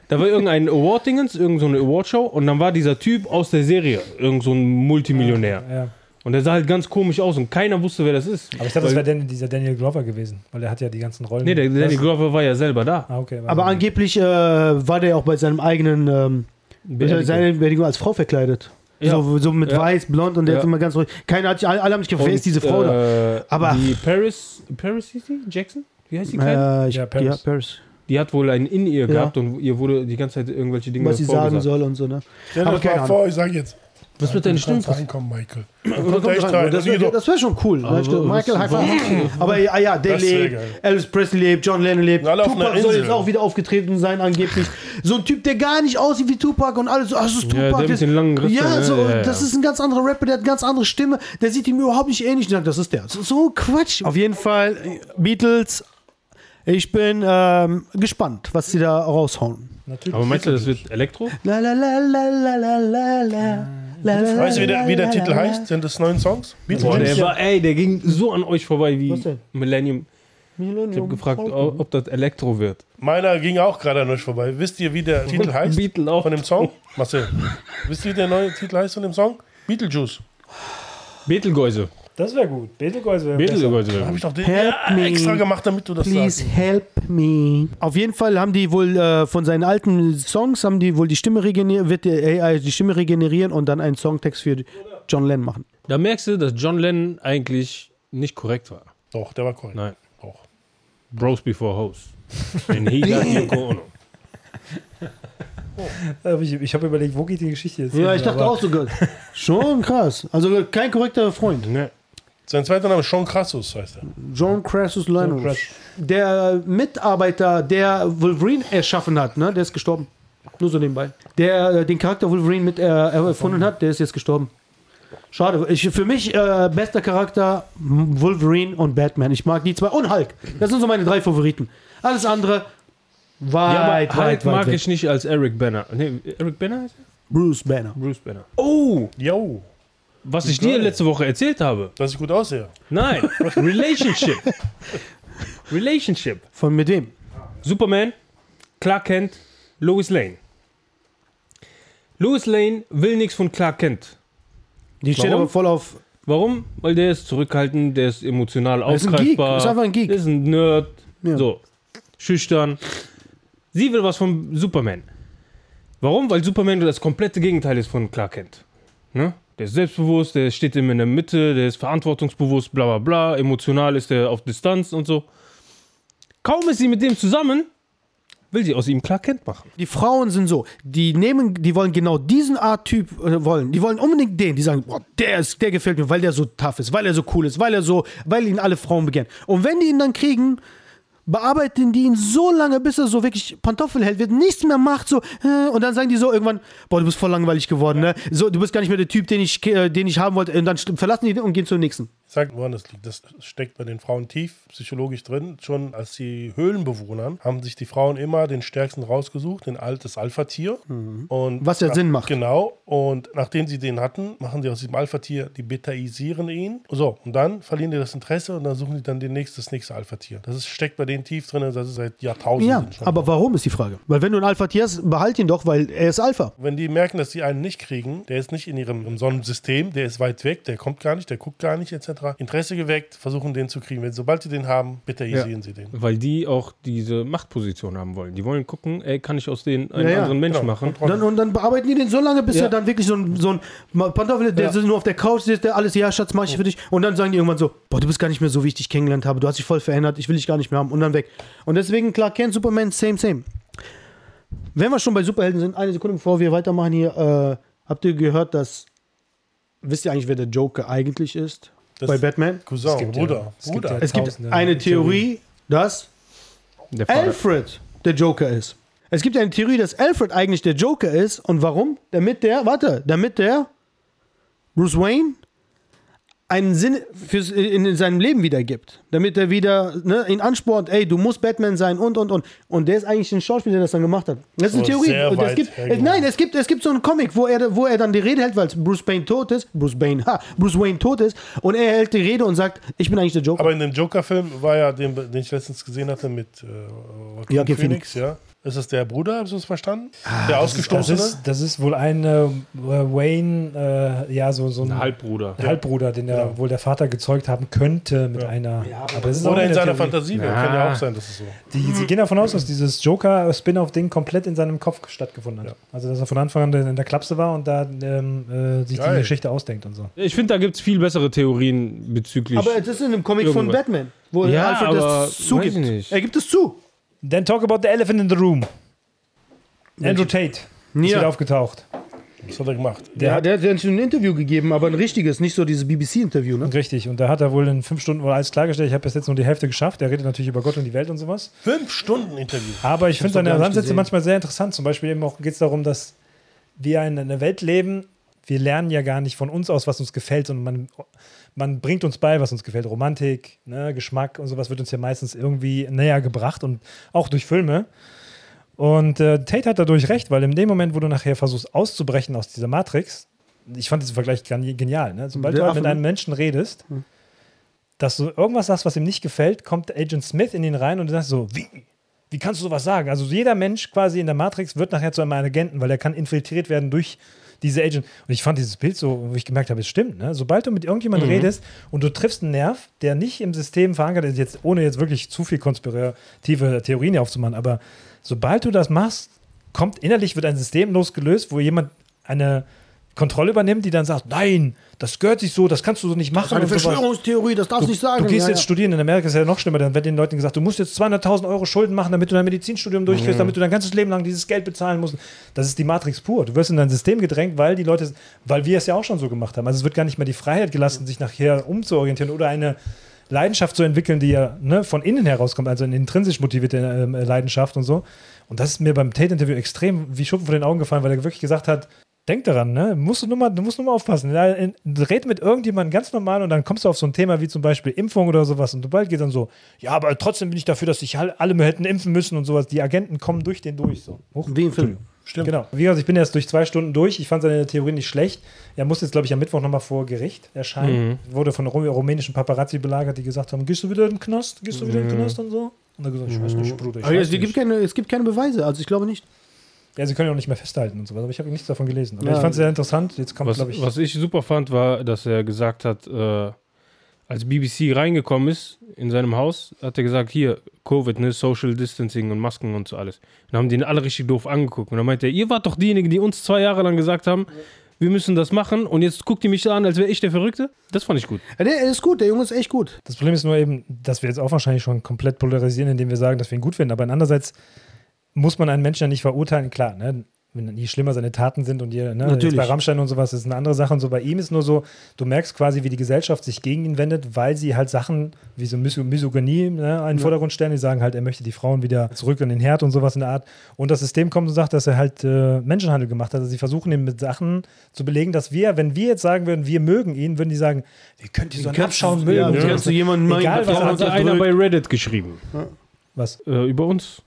[SPEAKER 3] da war irgendein Award-Dingens, irgendeine so eine Awardshow und dann war dieser Typ aus der Serie, irgend so ein Multimillionär.
[SPEAKER 4] ja.
[SPEAKER 3] Und der sah halt ganz komisch aus und keiner wusste, wer das ist.
[SPEAKER 4] Aber ich dachte, das
[SPEAKER 3] Weil-
[SPEAKER 4] wäre Dan- dieser Daniel Glover gewesen, weil der hat ja die ganzen Rollen.
[SPEAKER 3] Nee, der Danny Glover war ja selber da.
[SPEAKER 4] Ah, okay.
[SPEAKER 1] Aber angeblich äh, war der auch bei seinem eigenen ähm,
[SPEAKER 3] Beerdigung.
[SPEAKER 1] seine Beerdigung als Frau verkleidet.
[SPEAKER 3] Ja.
[SPEAKER 1] So, so mit
[SPEAKER 3] Ja.
[SPEAKER 1] weiß, blond und der
[SPEAKER 3] Ja.
[SPEAKER 1] ist immer ganz ruhig. Keiner hat sich, alle, alle haben sich gefragt, wer ist diese Frau da?
[SPEAKER 3] äh,
[SPEAKER 1] Aber-
[SPEAKER 3] Die Paris, Paris hieß die? Jackson? Wie heißt die Kleine?
[SPEAKER 1] Äh, ich,
[SPEAKER 4] Ja,
[SPEAKER 1] ja,
[SPEAKER 4] Paris.
[SPEAKER 1] Paris.
[SPEAKER 3] Die hat wohl einen in ihr
[SPEAKER 1] Ja.
[SPEAKER 3] gehabt und ihr wurde die ganze Zeit irgendwelche Dinge
[SPEAKER 1] Was sie sagen soll und so, ne?
[SPEAKER 2] Stell dir mal vor, ich sag jetzt.
[SPEAKER 3] Was mit deinen Stimmen?
[SPEAKER 2] reinkommen, Michael.
[SPEAKER 1] Rein.
[SPEAKER 2] rein.
[SPEAKER 1] Das
[SPEAKER 2] Also,
[SPEAKER 1] wäre wär schon cool. Du,
[SPEAKER 3] was-
[SPEAKER 1] Michael High? Five. Aber ja, ja, der lebt. Elvis Presley lebt, John Lennon lebt.
[SPEAKER 2] Alle
[SPEAKER 1] Tupac soll
[SPEAKER 2] Insel.
[SPEAKER 1] jetzt auch wieder aufgetreten sein, angeblich. So ein Typ, der gar nicht aussieht wie Tupac und alles so, ach, das ist
[SPEAKER 3] Ja,
[SPEAKER 1] Tupac.
[SPEAKER 3] der mit den langen Rissen,
[SPEAKER 1] ja,
[SPEAKER 3] ne?
[SPEAKER 1] so,
[SPEAKER 3] Ja, ja.
[SPEAKER 1] das ist ein ganz anderer Rapper, der hat eine ganz andere Stimme. Der sieht ihm überhaupt nicht ähnlich. Ich sag, das ist der. So, so Quatsch. Auf jeden Fall, Beatles, ich bin ähm, gespannt, was sie da raushauen.
[SPEAKER 4] Natürlich.
[SPEAKER 3] Aber meinst du, das wird Elektro?
[SPEAKER 1] La la la la la la la la. La, la,
[SPEAKER 2] Weißt du, wie der, wie der Titel heißt? Sind das neuen Songs?
[SPEAKER 3] Boah, der war, ey, der ging so an euch vorbei wie? Millennium. Ich habe gefragt, ob, ob das Elektro wird.
[SPEAKER 2] Meiner ging auch gerade an euch vorbei. Wisst ihr, wie der Titel heißt? Von dem Song? Marcel. Wisst ihr, wie der neue Titel heißt von dem Song? Beetlejuice.
[SPEAKER 3] Betelgeuse.
[SPEAKER 4] Das wäre gut. Betelgeuse wäre besser.
[SPEAKER 3] Betelgeuse.
[SPEAKER 2] Habe ich doch den
[SPEAKER 1] Help
[SPEAKER 2] ja,
[SPEAKER 1] me.
[SPEAKER 2] extra gemacht, damit du das
[SPEAKER 1] Please
[SPEAKER 2] sagst.
[SPEAKER 1] help me. Auf jeden Fall haben die wohl äh, von seinen alten Songs haben die wohl die Stimme regenerieren, wird die AI die Stimme regenerieren und dann einen Songtext für John Lennon machen.
[SPEAKER 3] Da merkst du, dass John Lennon eigentlich nicht korrekt war.
[SPEAKER 2] Doch, der war korrekt.
[SPEAKER 3] Nein.
[SPEAKER 2] Doch.
[SPEAKER 3] Bros before hoes. And he got Yoko Ono.
[SPEAKER 4] Aber Ich, ich habe überlegt, wo geht die Geschichte jetzt
[SPEAKER 1] Ja,
[SPEAKER 4] hin,
[SPEAKER 1] ich dachte auch sogar. Schon krass. Also kein korrekter Freund.
[SPEAKER 3] Ne.
[SPEAKER 2] Sein zweiter Name ist Sean Crassus, heißt er.
[SPEAKER 1] John Crassus
[SPEAKER 4] krass.
[SPEAKER 1] Der Mitarbeiter, der Wolverine erschaffen hat, ne, der ist gestorben. Nur so nebenbei. Der äh, den Charakter Wolverine mit äh, erfunden hat, der ist jetzt gestorben. Schade. Ich, für mich äh, bester Charakter Wolverine und Batman. Ich mag die zwei. Und Hulk. Das sind so meine drei Favoriten. Alles andere weit,
[SPEAKER 3] Ja, aber
[SPEAKER 1] weit,
[SPEAKER 3] Hulk
[SPEAKER 1] weit
[SPEAKER 3] mag
[SPEAKER 1] weg.
[SPEAKER 3] ich nicht als Eric Banner. Nee, Eric Banner heißt er?
[SPEAKER 1] Bruce Banner.
[SPEAKER 3] Bruce Banner. Oh,
[SPEAKER 2] Yo,
[SPEAKER 3] was ich dir letzte Woche erzählt habe.
[SPEAKER 2] dass ich gut aussehe.
[SPEAKER 3] Nein, Relationship. Relationship.
[SPEAKER 1] Von mit wem?
[SPEAKER 3] Superman, Clark Kent, Lois Lane. Lois Lane will nichts von Clark Kent.
[SPEAKER 1] Die steht
[SPEAKER 3] Warum?
[SPEAKER 1] aber voll auf.
[SPEAKER 3] Warum? Weil der ist zurückhaltend, der ist emotional
[SPEAKER 1] ist ein Geek.
[SPEAKER 3] ausgreifbar.
[SPEAKER 1] Ist einfach ein Geek.
[SPEAKER 3] Ist ein Nerd.
[SPEAKER 1] Ja.
[SPEAKER 3] So. Schüchtern. Sie will was von Superman. Warum? Weil Superman das komplette Gegenteil ist von Clark Kent. Ne? Der ist selbstbewusst, der steht immer in der Mitte, der ist verantwortungsbewusst, bla bla bla. Emotional ist er auf Distanz und so. Kaum ist sie mit dem zusammen, will sie aus ihm Clark Kent machen.
[SPEAKER 1] Die Frauen sind so, die nehmen, die wollen genau diesen Art Typ äh, wollen. Die wollen unbedingt den, die sagen, boah, der ist, der gefällt mir, weil der so tough ist, weil er so cool ist, weil er so, weil ihn alle Frauen begehren. Und wenn die ihn dann kriegen, bearbeiten die ihn so lange, bis er so wirklich Pantoffel hält, wird nichts mehr macht, so, äh, und dann sagen die so irgendwann, boah, du bist voll langweilig geworden, ne? So, du bist gar nicht mehr der Typ, den ich, äh, den ich haben wollte, und dann verlassen die den und gehen zum nächsten.
[SPEAKER 2] Ich sag, woran das liegt. Das steckt bei den Frauen tief psychologisch drin. Schon als die Höhlenbewohner haben sich die Frauen immer den stärksten rausgesucht, den Alt, das Alpha-Tier. Und
[SPEAKER 1] Was ja
[SPEAKER 2] nach-
[SPEAKER 1] Sinn macht.
[SPEAKER 2] Genau. Und nachdem sie den hatten, machen die aus diesem Alpha-Tier, die betaisieren ihn. So, und dann verlieren die das Interesse und dann suchen die dann den nächsten, das nächste Alpha-Tier. Das ist, steckt bei denen tief drin, das ist seit Jahrtausenden
[SPEAKER 1] Ja,
[SPEAKER 2] schon.
[SPEAKER 1] aber warum ist die Frage? Weil wenn du ein Alpha-Tier hast, behalt ihn doch, weil er ist Alpha.
[SPEAKER 2] Wenn die merken, dass sie einen nicht kriegen, der ist nicht in ihrem Sonnensystem, der ist weit weg, der kommt gar nicht, der guckt gar nicht, etc. Interesse geweckt, versuchen den zu kriegen. Wenn, sobald sie den haben, betaisieren sie den.
[SPEAKER 3] Weil die auch diese Machtposition haben wollen. Die wollen gucken, ey, kann ich aus denen einen
[SPEAKER 1] Ja, ja,
[SPEAKER 3] anderen Menschen
[SPEAKER 2] Genau,
[SPEAKER 3] machen?
[SPEAKER 2] Kontrolle.
[SPEAKER 1] Dann, und dann bearbeiten die den so lange, bis
[SPEAKER 3] Ja.
[SPEAKER 1] er dann wirklich so ein, so ein Pantoffel, der
[SPEAKER 3] Ja.
[SPEAKER 1] nur auf der Couch sitzt, der alles, ja, Schatz, mach ich für dich. Und dann sagen die irgendwann so, boah, du bist gar nicht mehr so, wie ich dich kennengelernt habe. Du hast dich voll verändert, ich will dich gar nicht mehr haben. Und dann weg. Und deswegen, klar, Ken, Superman, same, same. Wenn wir schon bei Superhelden sind, eine Sekunde bevor wir weitermachen hier, äh, habt ihr gehört, dass, wisst ihr eigentlich, wer der Joker eigentlich ist?
[SPEAKER 2] Das
[SPEAKER 1] bei Batman?
[SPEAKER 2] Cousin,
[SPEAKER 4] Es gibt ja-
[SPEAKER 2] Bruder,
[SPEAKER 4] es gibt
[SPEAKER 2] Bruder.
[SPEAKER 4] ja-
[SPEAKER 1] Es gibt eine Theorie, dass
[SPEAKER 3] Der.
[SPEAKER 1] Alfred der Joker ist. Es gibt eine Theorie, dass Alfred eigentlich der Joker ist. Und warum? Damit der, warte, damit der Bruce Wayne einen Sinn fürs, in, in seinem Leben wiedergibt. Damit er wieder ne, ihn anspornt, ey, du musst Batman sein und, und, und. Und der ist eigentlich ein Schauspieler, der das dann gemacht hat. Das ist eine
[SPEAKER 2] Oh,
[SPEAKER 1] Theorie. Und es gibt, es, nein, es gibt, es gibt so einen Comic, wo er, wo er dann die Rede hält, weil Bruce Wayne tot ist. Bruce Wayne, ha, Bruce Wayne tot ist. Und er hält die Rede und sagt, ich bin eigentlich der Joker.
[SPEAKER 2] Aber in dem Joker-Film war ja, den, den ich letztens gesehen hatte mit äh, Joaquin
[SPEAKER 1] Joaquin
[SPEAKER 2] Phoenix, ja. Ist das der Bruder, hast du das verstanden?
[SPEAKER 1] Ah,
[SPEAKER 2] der
[SPEAKER 4] Das
[SPEAKER 2] Ausgestoßene?
[SPEAKER 4] ist, das ist wohl ein äh, Wayne, äh, ja, so, so ein
[SPEAKER 3] Ein Halbbruder.
[SPEAKER 4] Halbbruder, den
[SPEAKER 2] Ja.
[SPEAKER 4] wohl der Vater gezeugt haben könnte mit
[SPEAKER 2] Ja.
[SPEAKER 4] einer. aber das ist auch
[SPEAKER 2] Oder in
[SPEAKER 4] eine
[SPEAKER 2] seiner
[SPEAKER 4] Theorie.
[SPEAKER 2] Fantasie,
[SPEAKER 3] Ja.
[SPEAKER 2] kann ja auch sein, dass es so.
[SPEAKER 4] Die, sie gehen davon aus, dass dieses Joker-Spin-off-Ding komplett in seinem Kopf stattgefunden hat.
[SPEAKER 2] Ja.
[SPEAKER 4] Also, dass er von Anfang an in der Klapse war und da ähm, äh, sich
[SPEAKER 2] Geil.
[SPEAKER 4] die Geschichte ausdenkt und so.
[SPEAKER 3] Ich finde, da gibt es viel bessere Theorien bezüglich.
[SPEAKER 1] Aber es ist in einem Comic von
[SPEAKER 3] Irgendwas.
[SPEAKER 1] Batman, wo
[SPEAKER 3] Ja,
[SPEAKER 1] Alfred
[SPEAKER 3] aber
[SPEAKER 1] das
[SPEAKER 3] weiß
[SPEAKER 1] zugibt.
[SPEAKER 3] ich nicht.
[SPEAKER 1] Er gibt es zu.
[SPEAKER 4] Then talk about the elephant in the room. Andrew Tate ist
[SPEAKER 1] Ja.
[SPEAKER 4] wieder aufgetaucht.
[SPEAKER 2] Was hat er gemacht?
[SPEAKER 1] Der, der hat ja schon ein Interview gegeben, aber ein richtiges, nicht so dieses BBC-Interview, ne?
[SPEAKER 4] Richtig, und da hat er wohl in fünf Stunden wohl alles klargestellt. Ich habe bis jetzt nur die Hälfte geschafft. Er redet natürlich über Gott und die Welt und sowas.
[SPEAKER 2] Fünf Stunden Interview.
[SPEAKER 4] Aber ich finde
[SPEAKER 1] doch
[SPEAKER 4] seine Ansätze manchmal sehr interessant. Zum Beispiel eben auch geht es darum, dass wir in einer Welt leben. Wir lernen ja gar nicht von uns aus, was uns gefällt, sondern man, man bringt uns bei, was uns gefällt. Romantik, ne, Geschmack und sowas wird uns ja meistens irgendwie näher gebracht und auch durch Filme. Und äh, Tate hat dadurch recht, weil in dem Moment, wo du nachher versuchst auszubrechen aus dieser Matrix, ich fand diesen Vergleich genial, ne? sobald
[SPEAKER 1] Der
[SPEAKER 4] du halt mit
[SPEAKER 1] ne?
[SPEAKER 4] einem Menschen redest, dass du irgendwas sagst, was ihm nicht gefällt, kommt Agent Smith in ihn rein und du sagst so, wie? Wie kannst du sowas sagen? Also jeder Mensch quasi in der Matrix wird nachher zu einem Agenten, weil er kann infiltriert werden durch diese Agent. Und ich fand dieses Bild so, wo ich gemerkt habe, es stimmt. Ne? Sobald du mit irgendjemandem redest und du triffst einen Nerv, der nicht im System verankert ist, jetzt ohne jetzt wirklich zu viel konspirative Theorien aufzumachen, aber sobald du das machst, kommt innerlich wird ein System losgelöst, wo jemand eine Kontrolle übernimmt, die dann sagt, nein, das gehört sich so, das kannst du so nicht machen.
[SPEAKER 1] Eine
[SPEAKER 4] und sowas.
[SPEAKER 1] Verschwörungstheorie, das darfst du nicht sagen.
[SPEAKER 4] Du gehst
[SPEAKER 1] Ja,
[SPEAKER 4] jetzt
[SPEAKER 1] ja.
[SPEAKER 4] studieren, in Amerika ist ja noch schlimmer, dann wird den Leuten gesagt, du musst jetzt 200.000 Euro Schulden machen, damit du dein Medizinstudium durchkriegst, damit du dein ganzes Leben lang dieses Geld bezahlen musst. Das ist die Matrix pur. Du wirst in dein System gedrängt, weil die Leute, weil wir es ja auch schon so gemacht haben. Also es wird gar nicht mehr die Freiheit gelassen, sich nachher umzuorientieren oder eine Leidenschaft zu entwickeln, die ja ne, von innen herauskommt, also eine intrinsisch motivierte ähm, Leidenschaft und so. Und das ist mir beim Tate-Interview extrem wie Schuppen vor den Augen gefallen, weil er wirklich gesagt hat, Denk daran, ne? Musst du, nur mal, du musst nur mal aufpassen. Ja, in- Red mit irgendjemandem ganz normal und dann kommst du auf so ein Thema wie zum Beispiel Impfung oder sowas und bald geht dann so, ja, aber trotzdem bin ich dafür, dass sich alle hätten impfen müssen und sowas. Die Agenten kommen durch den durch. So. Hoch.
[SPEAKER 1] Wie im Film.
[SPEAKER 2] Stimmt.
[SPEAKER 4] Genau. Wie gesagt, ich bin jetzt durch zwei Stunden durch. Ich fand seine Theorie nicht schlecht. Er muss jetzt, glaube ich, am Mittwoch nochmal vor Gericht erscheinen. Wurde von ru- rumänischen Paparazzi belagert, die gesagt haben: Gehst du wieder in den Knast? Gehst du wieder in den Knast und so? Und er hat gesagt: Ich weiß nicht, Bruder. Ich
[SPEAKER 1] Aber
[SPEAKER 4] weiß
[SPEAKER 1] es gibt,
[SPEAKER 4] nicht.
[SPEAKER 1] keine, es gibt keine Beweise, also ich glaube nicht.
[SPEAKER 4] Ja, sie können ja auch nicht mehr festhalten und so weiter. Aber ich habe nichts davon gelesen. Aber
[SPEAKER 1] Ja.
[SPEAKER 4] ich fand es sehr interessant. Jetzt kommt,
[SPEAKER 3] Was,
[SPEAKER 4] glaube ich.
[SPEAKER 3] was ich super fand, war, dass er gesagt hat, äh, als BBC reingekommen ist in seinem Haus, hat er gesagt, hier, Covid, ne, Social Distancing und Masken und so alles. Und haben den alle richtig doof angeguckt. Und dann meinte er, ihr wart doch diejenigen, die uns zwei Jahre lang gesagt haben, wir müssen das machen und jetzt guckt ihr mich an, als wäre ich der Verrückte. Das fand ich gut.
[SPEAKER 1] Ja, Der ist gut, der Junge ist echt gut.
[SPEAKER 4] Das Problem ist nur eben, dass wir jetzt auch wahrscheinlich schon komplett polarisieren, indem wir sagen, dass wir ihn gut finden. Aber andererseits, muss man einen Menschen ja nicht verurteilen. Klar, ne? wenn je schlimmer seine Taten sind und ihr, ne,
[SPEAKER 1] Natürlich.
[SPEAKER 4] bei Rammstein und sowas ist eine andere Sache und so. Bei ihm ist nur so, du merkst quasi, wie die Gesellschaft sich gegen ihn wendet, weil sie halt Sachen wie so Mis Misogynie ne, in den Vordergrund stellen. Die sagen halt, er möchte die Frauen wieder zurück in den Herd und sowas in der Art. Und das System kommt und sagt, dass er halt äh, Menschenhandel gemacht hat. Also sie versuchen ihm mit Sachen zu belegen, dass wir, wenn wir jetzt sagen würden, wir mögen ihn, würden die sagen, wie könnt ihr so einen Abschauen mögen?
[SPEAKER 1] Ja,
[SPEAKER 4] so.
[SPEAKER 1] kannst du jemanden mal
[SPEAKER 4] Egal, was
[SPEAKER 3] hat einer bei Reddit geschrieben.
[SPEAKER 4] Was?
[SPEAKER 3] Äh, über uns.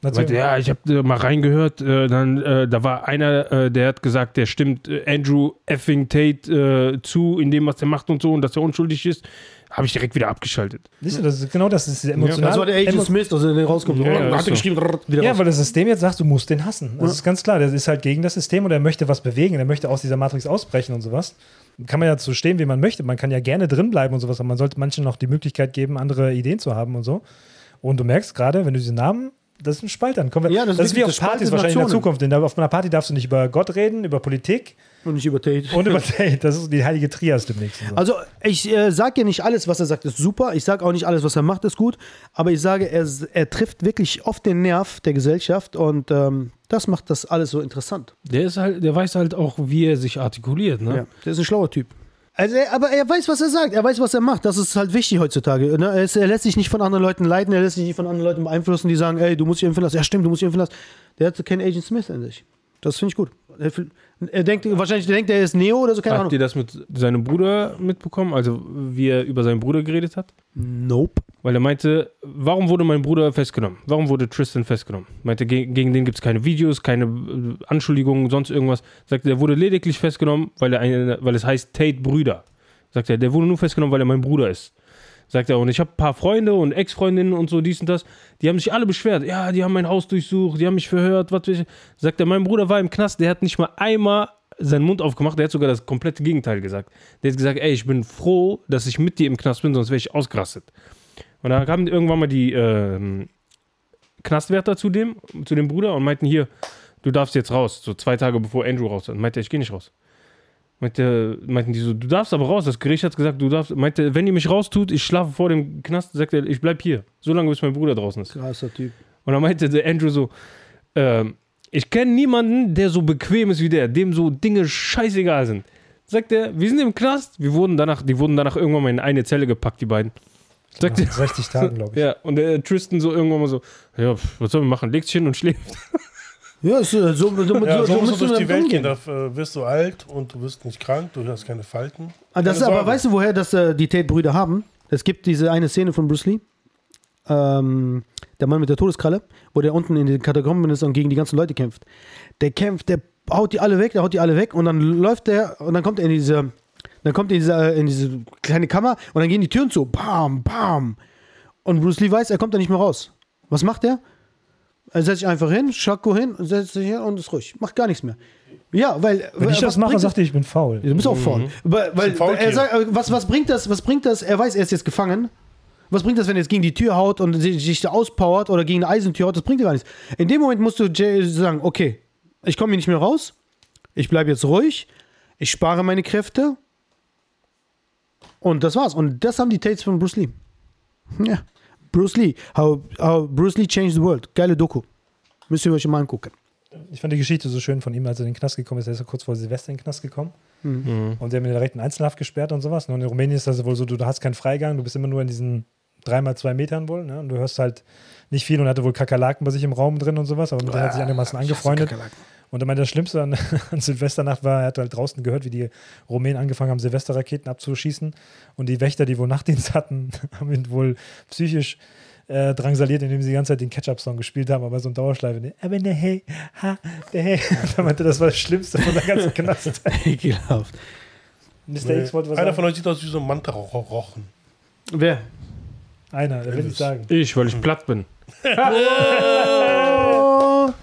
[SPEAKER 4] Natürlich.
[SPEAKER 3] Meinte, ja, ich habe äh, mal reingehört, äh, dann, äh, da war einer, äh, der hat gesagt, der stimmt äh, Andrew effing Tate äh, zu in dem, was er macht und so und dass er unschuldig ist. Habe ich direkt wieder abgeschaltet.
[SPEAKER 4] Siehst du, das ist genau das, ist diese emotional.
[SPEAKER 1] Das war der Agent Smith, also der rauskommt.
[SPEAKER 3] Ja, ja,
[SPEAKER 1] hat
[SPEAKER 3] ist
[SPEAKER 1] er
[SPEAKER 3] so.
[SPEAKER 1] geschrieben, wieder
[SPEAKER 4] Ja,
[SPEAKER 1] raus.
[SPEAKER 4] weil das System jetzt sagt, du musst den hassen. Das ist ganz klar. Der ist halt gegen das System und er möchte was bewegen. Er möchte aus dieser Matrix ausbrechen und sowas. Kann man ja so stehen, wie man möchte. Man kann ja gerne drin bleiben und sowas, aber man sollte manchen noch die Möglichkeit geben, andere Ideen zu haben und so. Und du merkst gerade, wenn du diese Namen, das ist ein Spalt dann. Kommen wir,
[SPEAKER 1] Ja, das
[SPEAKER 4] das,
[SPEAKER 1] ist
[SPEAKER 4] wie auf Partys wahrscheinlich in der. Zukunft. In der, auf einer Party darfst du nicht über Gott reden, über Politik
[SPEAKER 1] Und nicht über Tate.
[SPEAKER 4] und über Tate. Das ist die heilige Trias demnächst. So.
[SPEAKER 1] Also ich äh, sage ja nicht alles, was er sagt, ist super. Ich sage auch nicht alles, was er macht, ist gut. Aber ich sage, er, er trifft wirklich oft den Nerv der Gesellschaft und ähm, das macht das alles so interessant.
[SPEAKER 3] Der ist halt, der weiß halt auch, wie er sich artikuliert, ne?
[SPEAKER 1] Ja, der ist ein schlauer Typ. Also, er, aber er weiß, was er sagt. Er weiß, was er macht. Das ist halt wichtig heutzutage. Ne? Er, ist, er lässt sich nicht von anderen Leuten leiten. Er lässt sich nicht von anderen Leuten beeinflussen, die sagen, ey, du musst dich impfen lassen. Ja, stimmt, du musst dich impfen lassen. Der hat keinen Agent Smith in sich. Das finde ich gut. Er, er denkt, wahrscheinlich denkt er, er ist Neo oder so, keine
[SPEAKER 3] Habt
[SPEAKER 1] Ahnung.
[SPEAKER 3] ihr das mit seinem Bruder mitbekommen? Also, wie er über seinen Bruder geredet hat?
[SPEAKER 1] Nope.
[SPEAKER 3] Weil er meinte, warum wurde mein Bruder festgenommen? Warum wurde Tristan festgenommen? Meinte, ge gegen den gibt es keine Videos, keine äh, Anschuldigungen, sonst irgendwas. Sagte, der wurde lediglich festgenommen, weil, er eine, weil es heißt Tate Brüder. Sagt er, der wurde nur festgenommen, weil er mein Bruder ist. Sagt er, und ich habe ein paar Freunde und Ex-Freundinnen und so, dies und das, die haben sich alle beschwert. Ja, die haben mein Haus durchsucht, die haben mich verhört, was ich. Sagt er, mein Bruder war im Knast, der hat nicht mal einmal seinen Mund aufgemacht, der hat sogar das komplette Gegenteil gesagt. Der hat gesagt, ey, ich bin froh, dass ich mit dir im Knast bin, sonst wäre ich ausgerastet. Und dann kamen irgendwann mal die ähm, Knastwärter zu dem, zu dem Bruder und meinten, hier, du darfst jetzt raus. So zwei Tage bevor Andrew raus ist. Und meinte, er, ich gehe nicht raus. Meinte, meinten die so, du darfst aber raus. Das Gericht hat gesagt, du darfst. Meinte, wenn ihr mich raustut, ich schlafe vor dem Knast, sagt er, ich bleib hier. So lange, bis mein Bruder draußen ist.
[SPEAKER 1] Krasser Typ.
[SPEAKER 3] Und dann meinte der Andrew so, ähm, ich kenne niemanden, der so bequem ist wie der, dem so Dinge scheißegal sind. Sagt er, wir sind im Knast, wir wurden danach, die wurden danach irgendwann mal in eine Zelle gepackt, die beiden. Sagt er,
[SPEAKER 4] Nach 60 Tagen, glaube ich.
[SPEAKER 3] ja, und der Tristan so irgendwann mal so, ja, was sollen wir machen? Legt sich hin und schläft.
[SPEAKER 1] Ja, ist, äh, so, so, so,
[SPEAKER 2] Ja, so,
[SPEAKER 1] so
[SPEAKER 2] musst du durch die Welt
[SPEAKER 1] umgehen.
[SPEAKER 2] gehen. Da äh, wirst du alt und du wirst nicht krank, du hast keine Falten.
[SPEAKER 1] Ah, das ist
[SPEAKER 2] Keine
[SPEAKER 1] aber,
[SPEAKER 2] Sorge.
[SPEAKER 1] weißt du, woher das äh, die Tate-Brüder haben? Es gibt diese eine Szene von Bruce Lee, ähm, der Mann mit der Todeskralle, wo der unten in den Katakomben ist und gegen die ganzen Leute kämpft. Der kämpft, der haut die alle weg, der haut die alle weg und dann läuft der und dann kommt er in diese, dann kommt er in diese, in diese kleine Kammer und dann gehen die Türen zu. Bam, bam. Und Bruce Lee weiß, er kommt da nicht mehr raus. Was macht er? Er setzt sich einfach hin, Schako hin, und setzt sich hin und ist ruhig. Macht gar nichts mehr. Ja, weil.
[SPEAKER 4] Wenn ich
[SPEAKER 1] was
[SPEAKER 4] das mache, sagt er, ich bin faul.
[SPEAKER 1] Du bist auch faul. Weil, weil
[SPEAKER 2] Faultier.
[SPEAKER 1] er sagt, äh, was, was bringt das? Was bringt das? Er weiß, er ist jetzt gefangen. Was bringt das, wenn er jetzt gegen die Tür haut und sich sich da auspowert oder gegen eine Eisentür haut? Das bringt dir gar nichts. In dem Moment musst du Jay sagen, okay, ich komme hier nicht mehr raus. Ich bleibe jetzt ruhig. Ich spare meine Kräfte. Und das war's. Und das haben die Tates von Bruce Lee. Ja. Bruce Lee. How, how Bruce Lee changed the world. Geile Doku. Müsst ihr euch mal angucken.
[SPEAKER 4] Ich fand die Geschichte so schön von ihm, als er in den Knast gekommen ist. Er ist ja kurz vor Silvester in den Knast gekommen.
[SPEAKER 1] Mhm.
[SPEAKER 4] Und sie haben ihn direkt in Einzelhaft gesperrt und sowas. Und in Rumänien ist das wohl so, du, du hast keinen Freigang, du bist immer nur in diesen dreimal zwei Metern wohl. Ne? Und du hörst halt nicht viel und hatte wohl Kakerlaken bei sich im Raum drin und sowas, aber mit denen hat sich einigermaßen angefreundet. Und er meinte, das Schlimmste an, an Silvesternacht war, er hat halt draußen gehört, wie die Rumänen angefangen haben, Silvesterraketen abzuschießen. Und die Wächter, die wohl Nachtdienst hatten, haben ihn wohl psychisch äh, drangsaliert, indem sie die ganze Zeit den Ketchup-Song gespielt haben, aber so ein Dauerschleife. ne? Aber ne, hey, ha, der hey. Und er meinte, das war das Schlimmste von der ganzen Knast.
[SPEAKER 1] Ekelhaft.
[SPEAKER 4] Mr. X wollte was
[SPEAKER 2] Einer
[SPEAKER 4] sagen.
[SPEAKER 2] von euch sieht aus wie so ein Mantarochen.
[SPEAKER 1] Wer?
[SPEAKER 4] Einer, der will nicht sagen.
[SPEAKER 3] Ich, weil ich platt bin.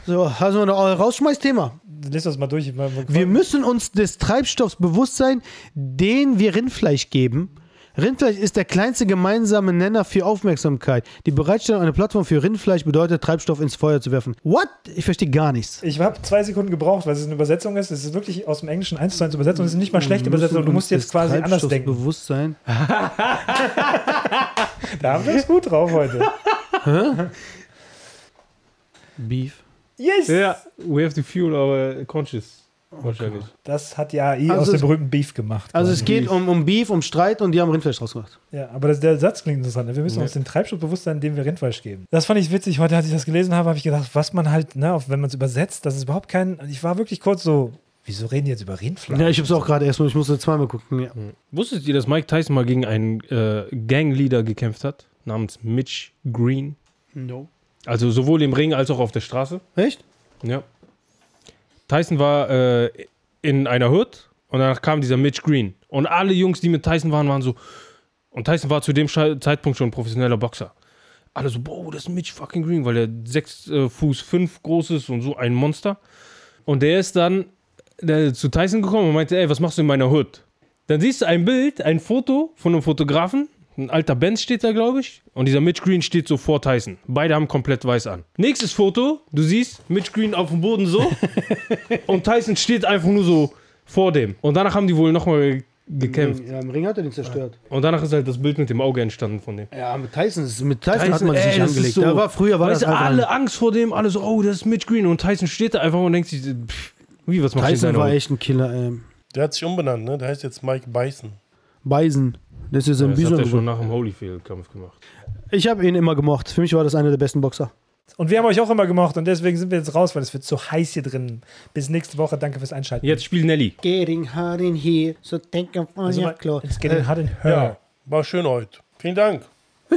[SPEAKER 1] So, also ein Rausschmeißthema.
[SPEAKER 4] Lies das mal durch.
[SPEAKER 1] Wir müssen uns des Treibstoffs bewusst sein, den wir Rindfleisch geben. Rindfleisch ist der kleinste gemeinsame Nenner für Aufmerksamkeit. Die Bereitstellung einer Plattform für Rindfleisch bedeutet, Treibstoff ins Feuer zu werfen. What? Ich verstehe gar nichts.
[SPEAKER 4] Ich habe zwei Sekunden gebraucht, weil es eine Übersetzung ist. Es ist wirklich aus dem Englischen eins zu eins Übersetzung. Es ist nicht mal schlecht übersetzt, aber du musst jetzt quasi anders denken.
[SPEAKER 1] Bewusstsein.
[SPEAKER 4] Da haben wir es gut drauf heute.
[SPEAKER 1] Beef.
[SPEAKER 4] Yes!
[SPEAKER 3] Ja, we have to fuel our conscious. Wahrscheinlich.
[SPEAKER 4] Das hat die AI
[SPEAKER 1] Also
[SPEAKER 4] aus dem
[SPEAKER 1] es-
[SPEAKER 4] berühmten Beef gemacht.
[SPEAKER 1] Also es
[SPEAKER 4] quasi.
[SPEAKER 1] geht um, um Beef, um Streit und die haben Rindfleisch draus gemacht.
[SPEAKER 4] Ja, aber das, der Satz klingt interessant. ne? Wir müssen
[SPEAKER 3] Ja.
[SPEAKER 4] uns den Treibstoff bewusst sein, dem wir Rindfleisch geben. Das fand ich witzig. Heute, als ich das gelesen habe, habe ich gedacht, was man halt, ne, wenn man es übersetzt, das ist überhaupt kein. Ich war wirklich kurz so, wieso reden die jetzt über Rindfleisch?
[SPEAKER 1] Ja, ich hab's auch gerade erstmal, ich musste zweimal gucken. Ja.
[SPEAKER 3] Wusstet ihr, dass Mike Tyson mal gegen einen äh, Gangleader gekämpft hat? Namens Mitch Green.
[SPEAKER 1] No.
[SPEAKER 3] Also sowohl im Ring als auch auf der Straße.
[SPEAKER 1] Echt?
[SPEAKER 3] Ja. Tyson war äh, in einer Hood und danach kam dieser Mitch Green. Und alle Jungs, die mit Tyson waren, waren so. Und Tyson war zu dem Zeitpunkt schon ein professioneller Boxer. Alle so, boah, das ist Mitch fucking Green, weil er 6 äh, Fuß 5 groß ist und so ein Monster. Und der ist dann der, zu Tyson gekommen und meinte, ey, was machst du in meiner Hood? Dann siehst du ein Bild, ein Foto von einem Fotografen. Ein alter Benz steht da, glaube ich. Und dieser Mitch Green steht so vor Tyson. Beide haben komplett weiß an. Nächstes Foto, du siehst Mitch Green auf dem Boden so. und Tyson steht einfach nur so vor dem. Und danach haben die wohl nochmal gekämpft.
[SPEAKER 1] Ja, im Ring hat er den zerstört.
[SPEAKER 3] Und danach ist halt das Bild mit dem Auge entstanden von dem.
[SPEAKER 1] Ja, mit Tyson, ist- mit Tyson, hat
[SPEAKER 3] Tyson,
[SPEAKER 1] man sich
[SPEAKER 3] ey,
[SPEAKER 1] angelegt.
[SPEAKER 3] so-
[SPEAKER 1] da war früher war
[SPEAKER 3] weißt
[SPEAKER 1] das einfach
[SPEAKER 3] alle
[SPEAKER 1] ein,
[SPEAKER 3] Angst vor dem, alle so, oh, das ist Mitch Green. Und Tyson steht da einfach und denkt sich, pff, wie, was macht
[SPEAKER 1] Tyson war
[SPEAKER 3] seiner
[SPEAKER 1] echt ein Killer. Ähm,
[SPEAKER 2] Der hat sich umbenannt, ne? Der heißt jetzt Mike Bison.
[SPEAKER 1] Bison. Das ist ein
[SPEAKER 3] Das hat
[SPEAKER 1] Bison.
[SPEAKER 3] er schon nach dem Holyfield-Kampf gemacht.
[SPEAKER 1] Ich habe ihn immer gemocht. Für mich war das einer der besten Boxer.
[SPEAKER 4] Und wir haben euch auch immer gemocht und deswegen sind wir jetzt raus, weil es wird so heiß hier drin. Bis nächste Woche. Danke fürs Einschalten.
[SPEAKER 3] Jetzt spielt Nelly.
[SPEAKER 1] Getting hard in here, so think of
[SPEAKER 4] Also
[SPEAKER 1] your
[SPEAKER 4] mal,
[SPEAKER 1] clothes.
[SPEAKER 4] it's getting hot in her.
[SPEAKER 2] Ja, war schön heute. Vielen Dank.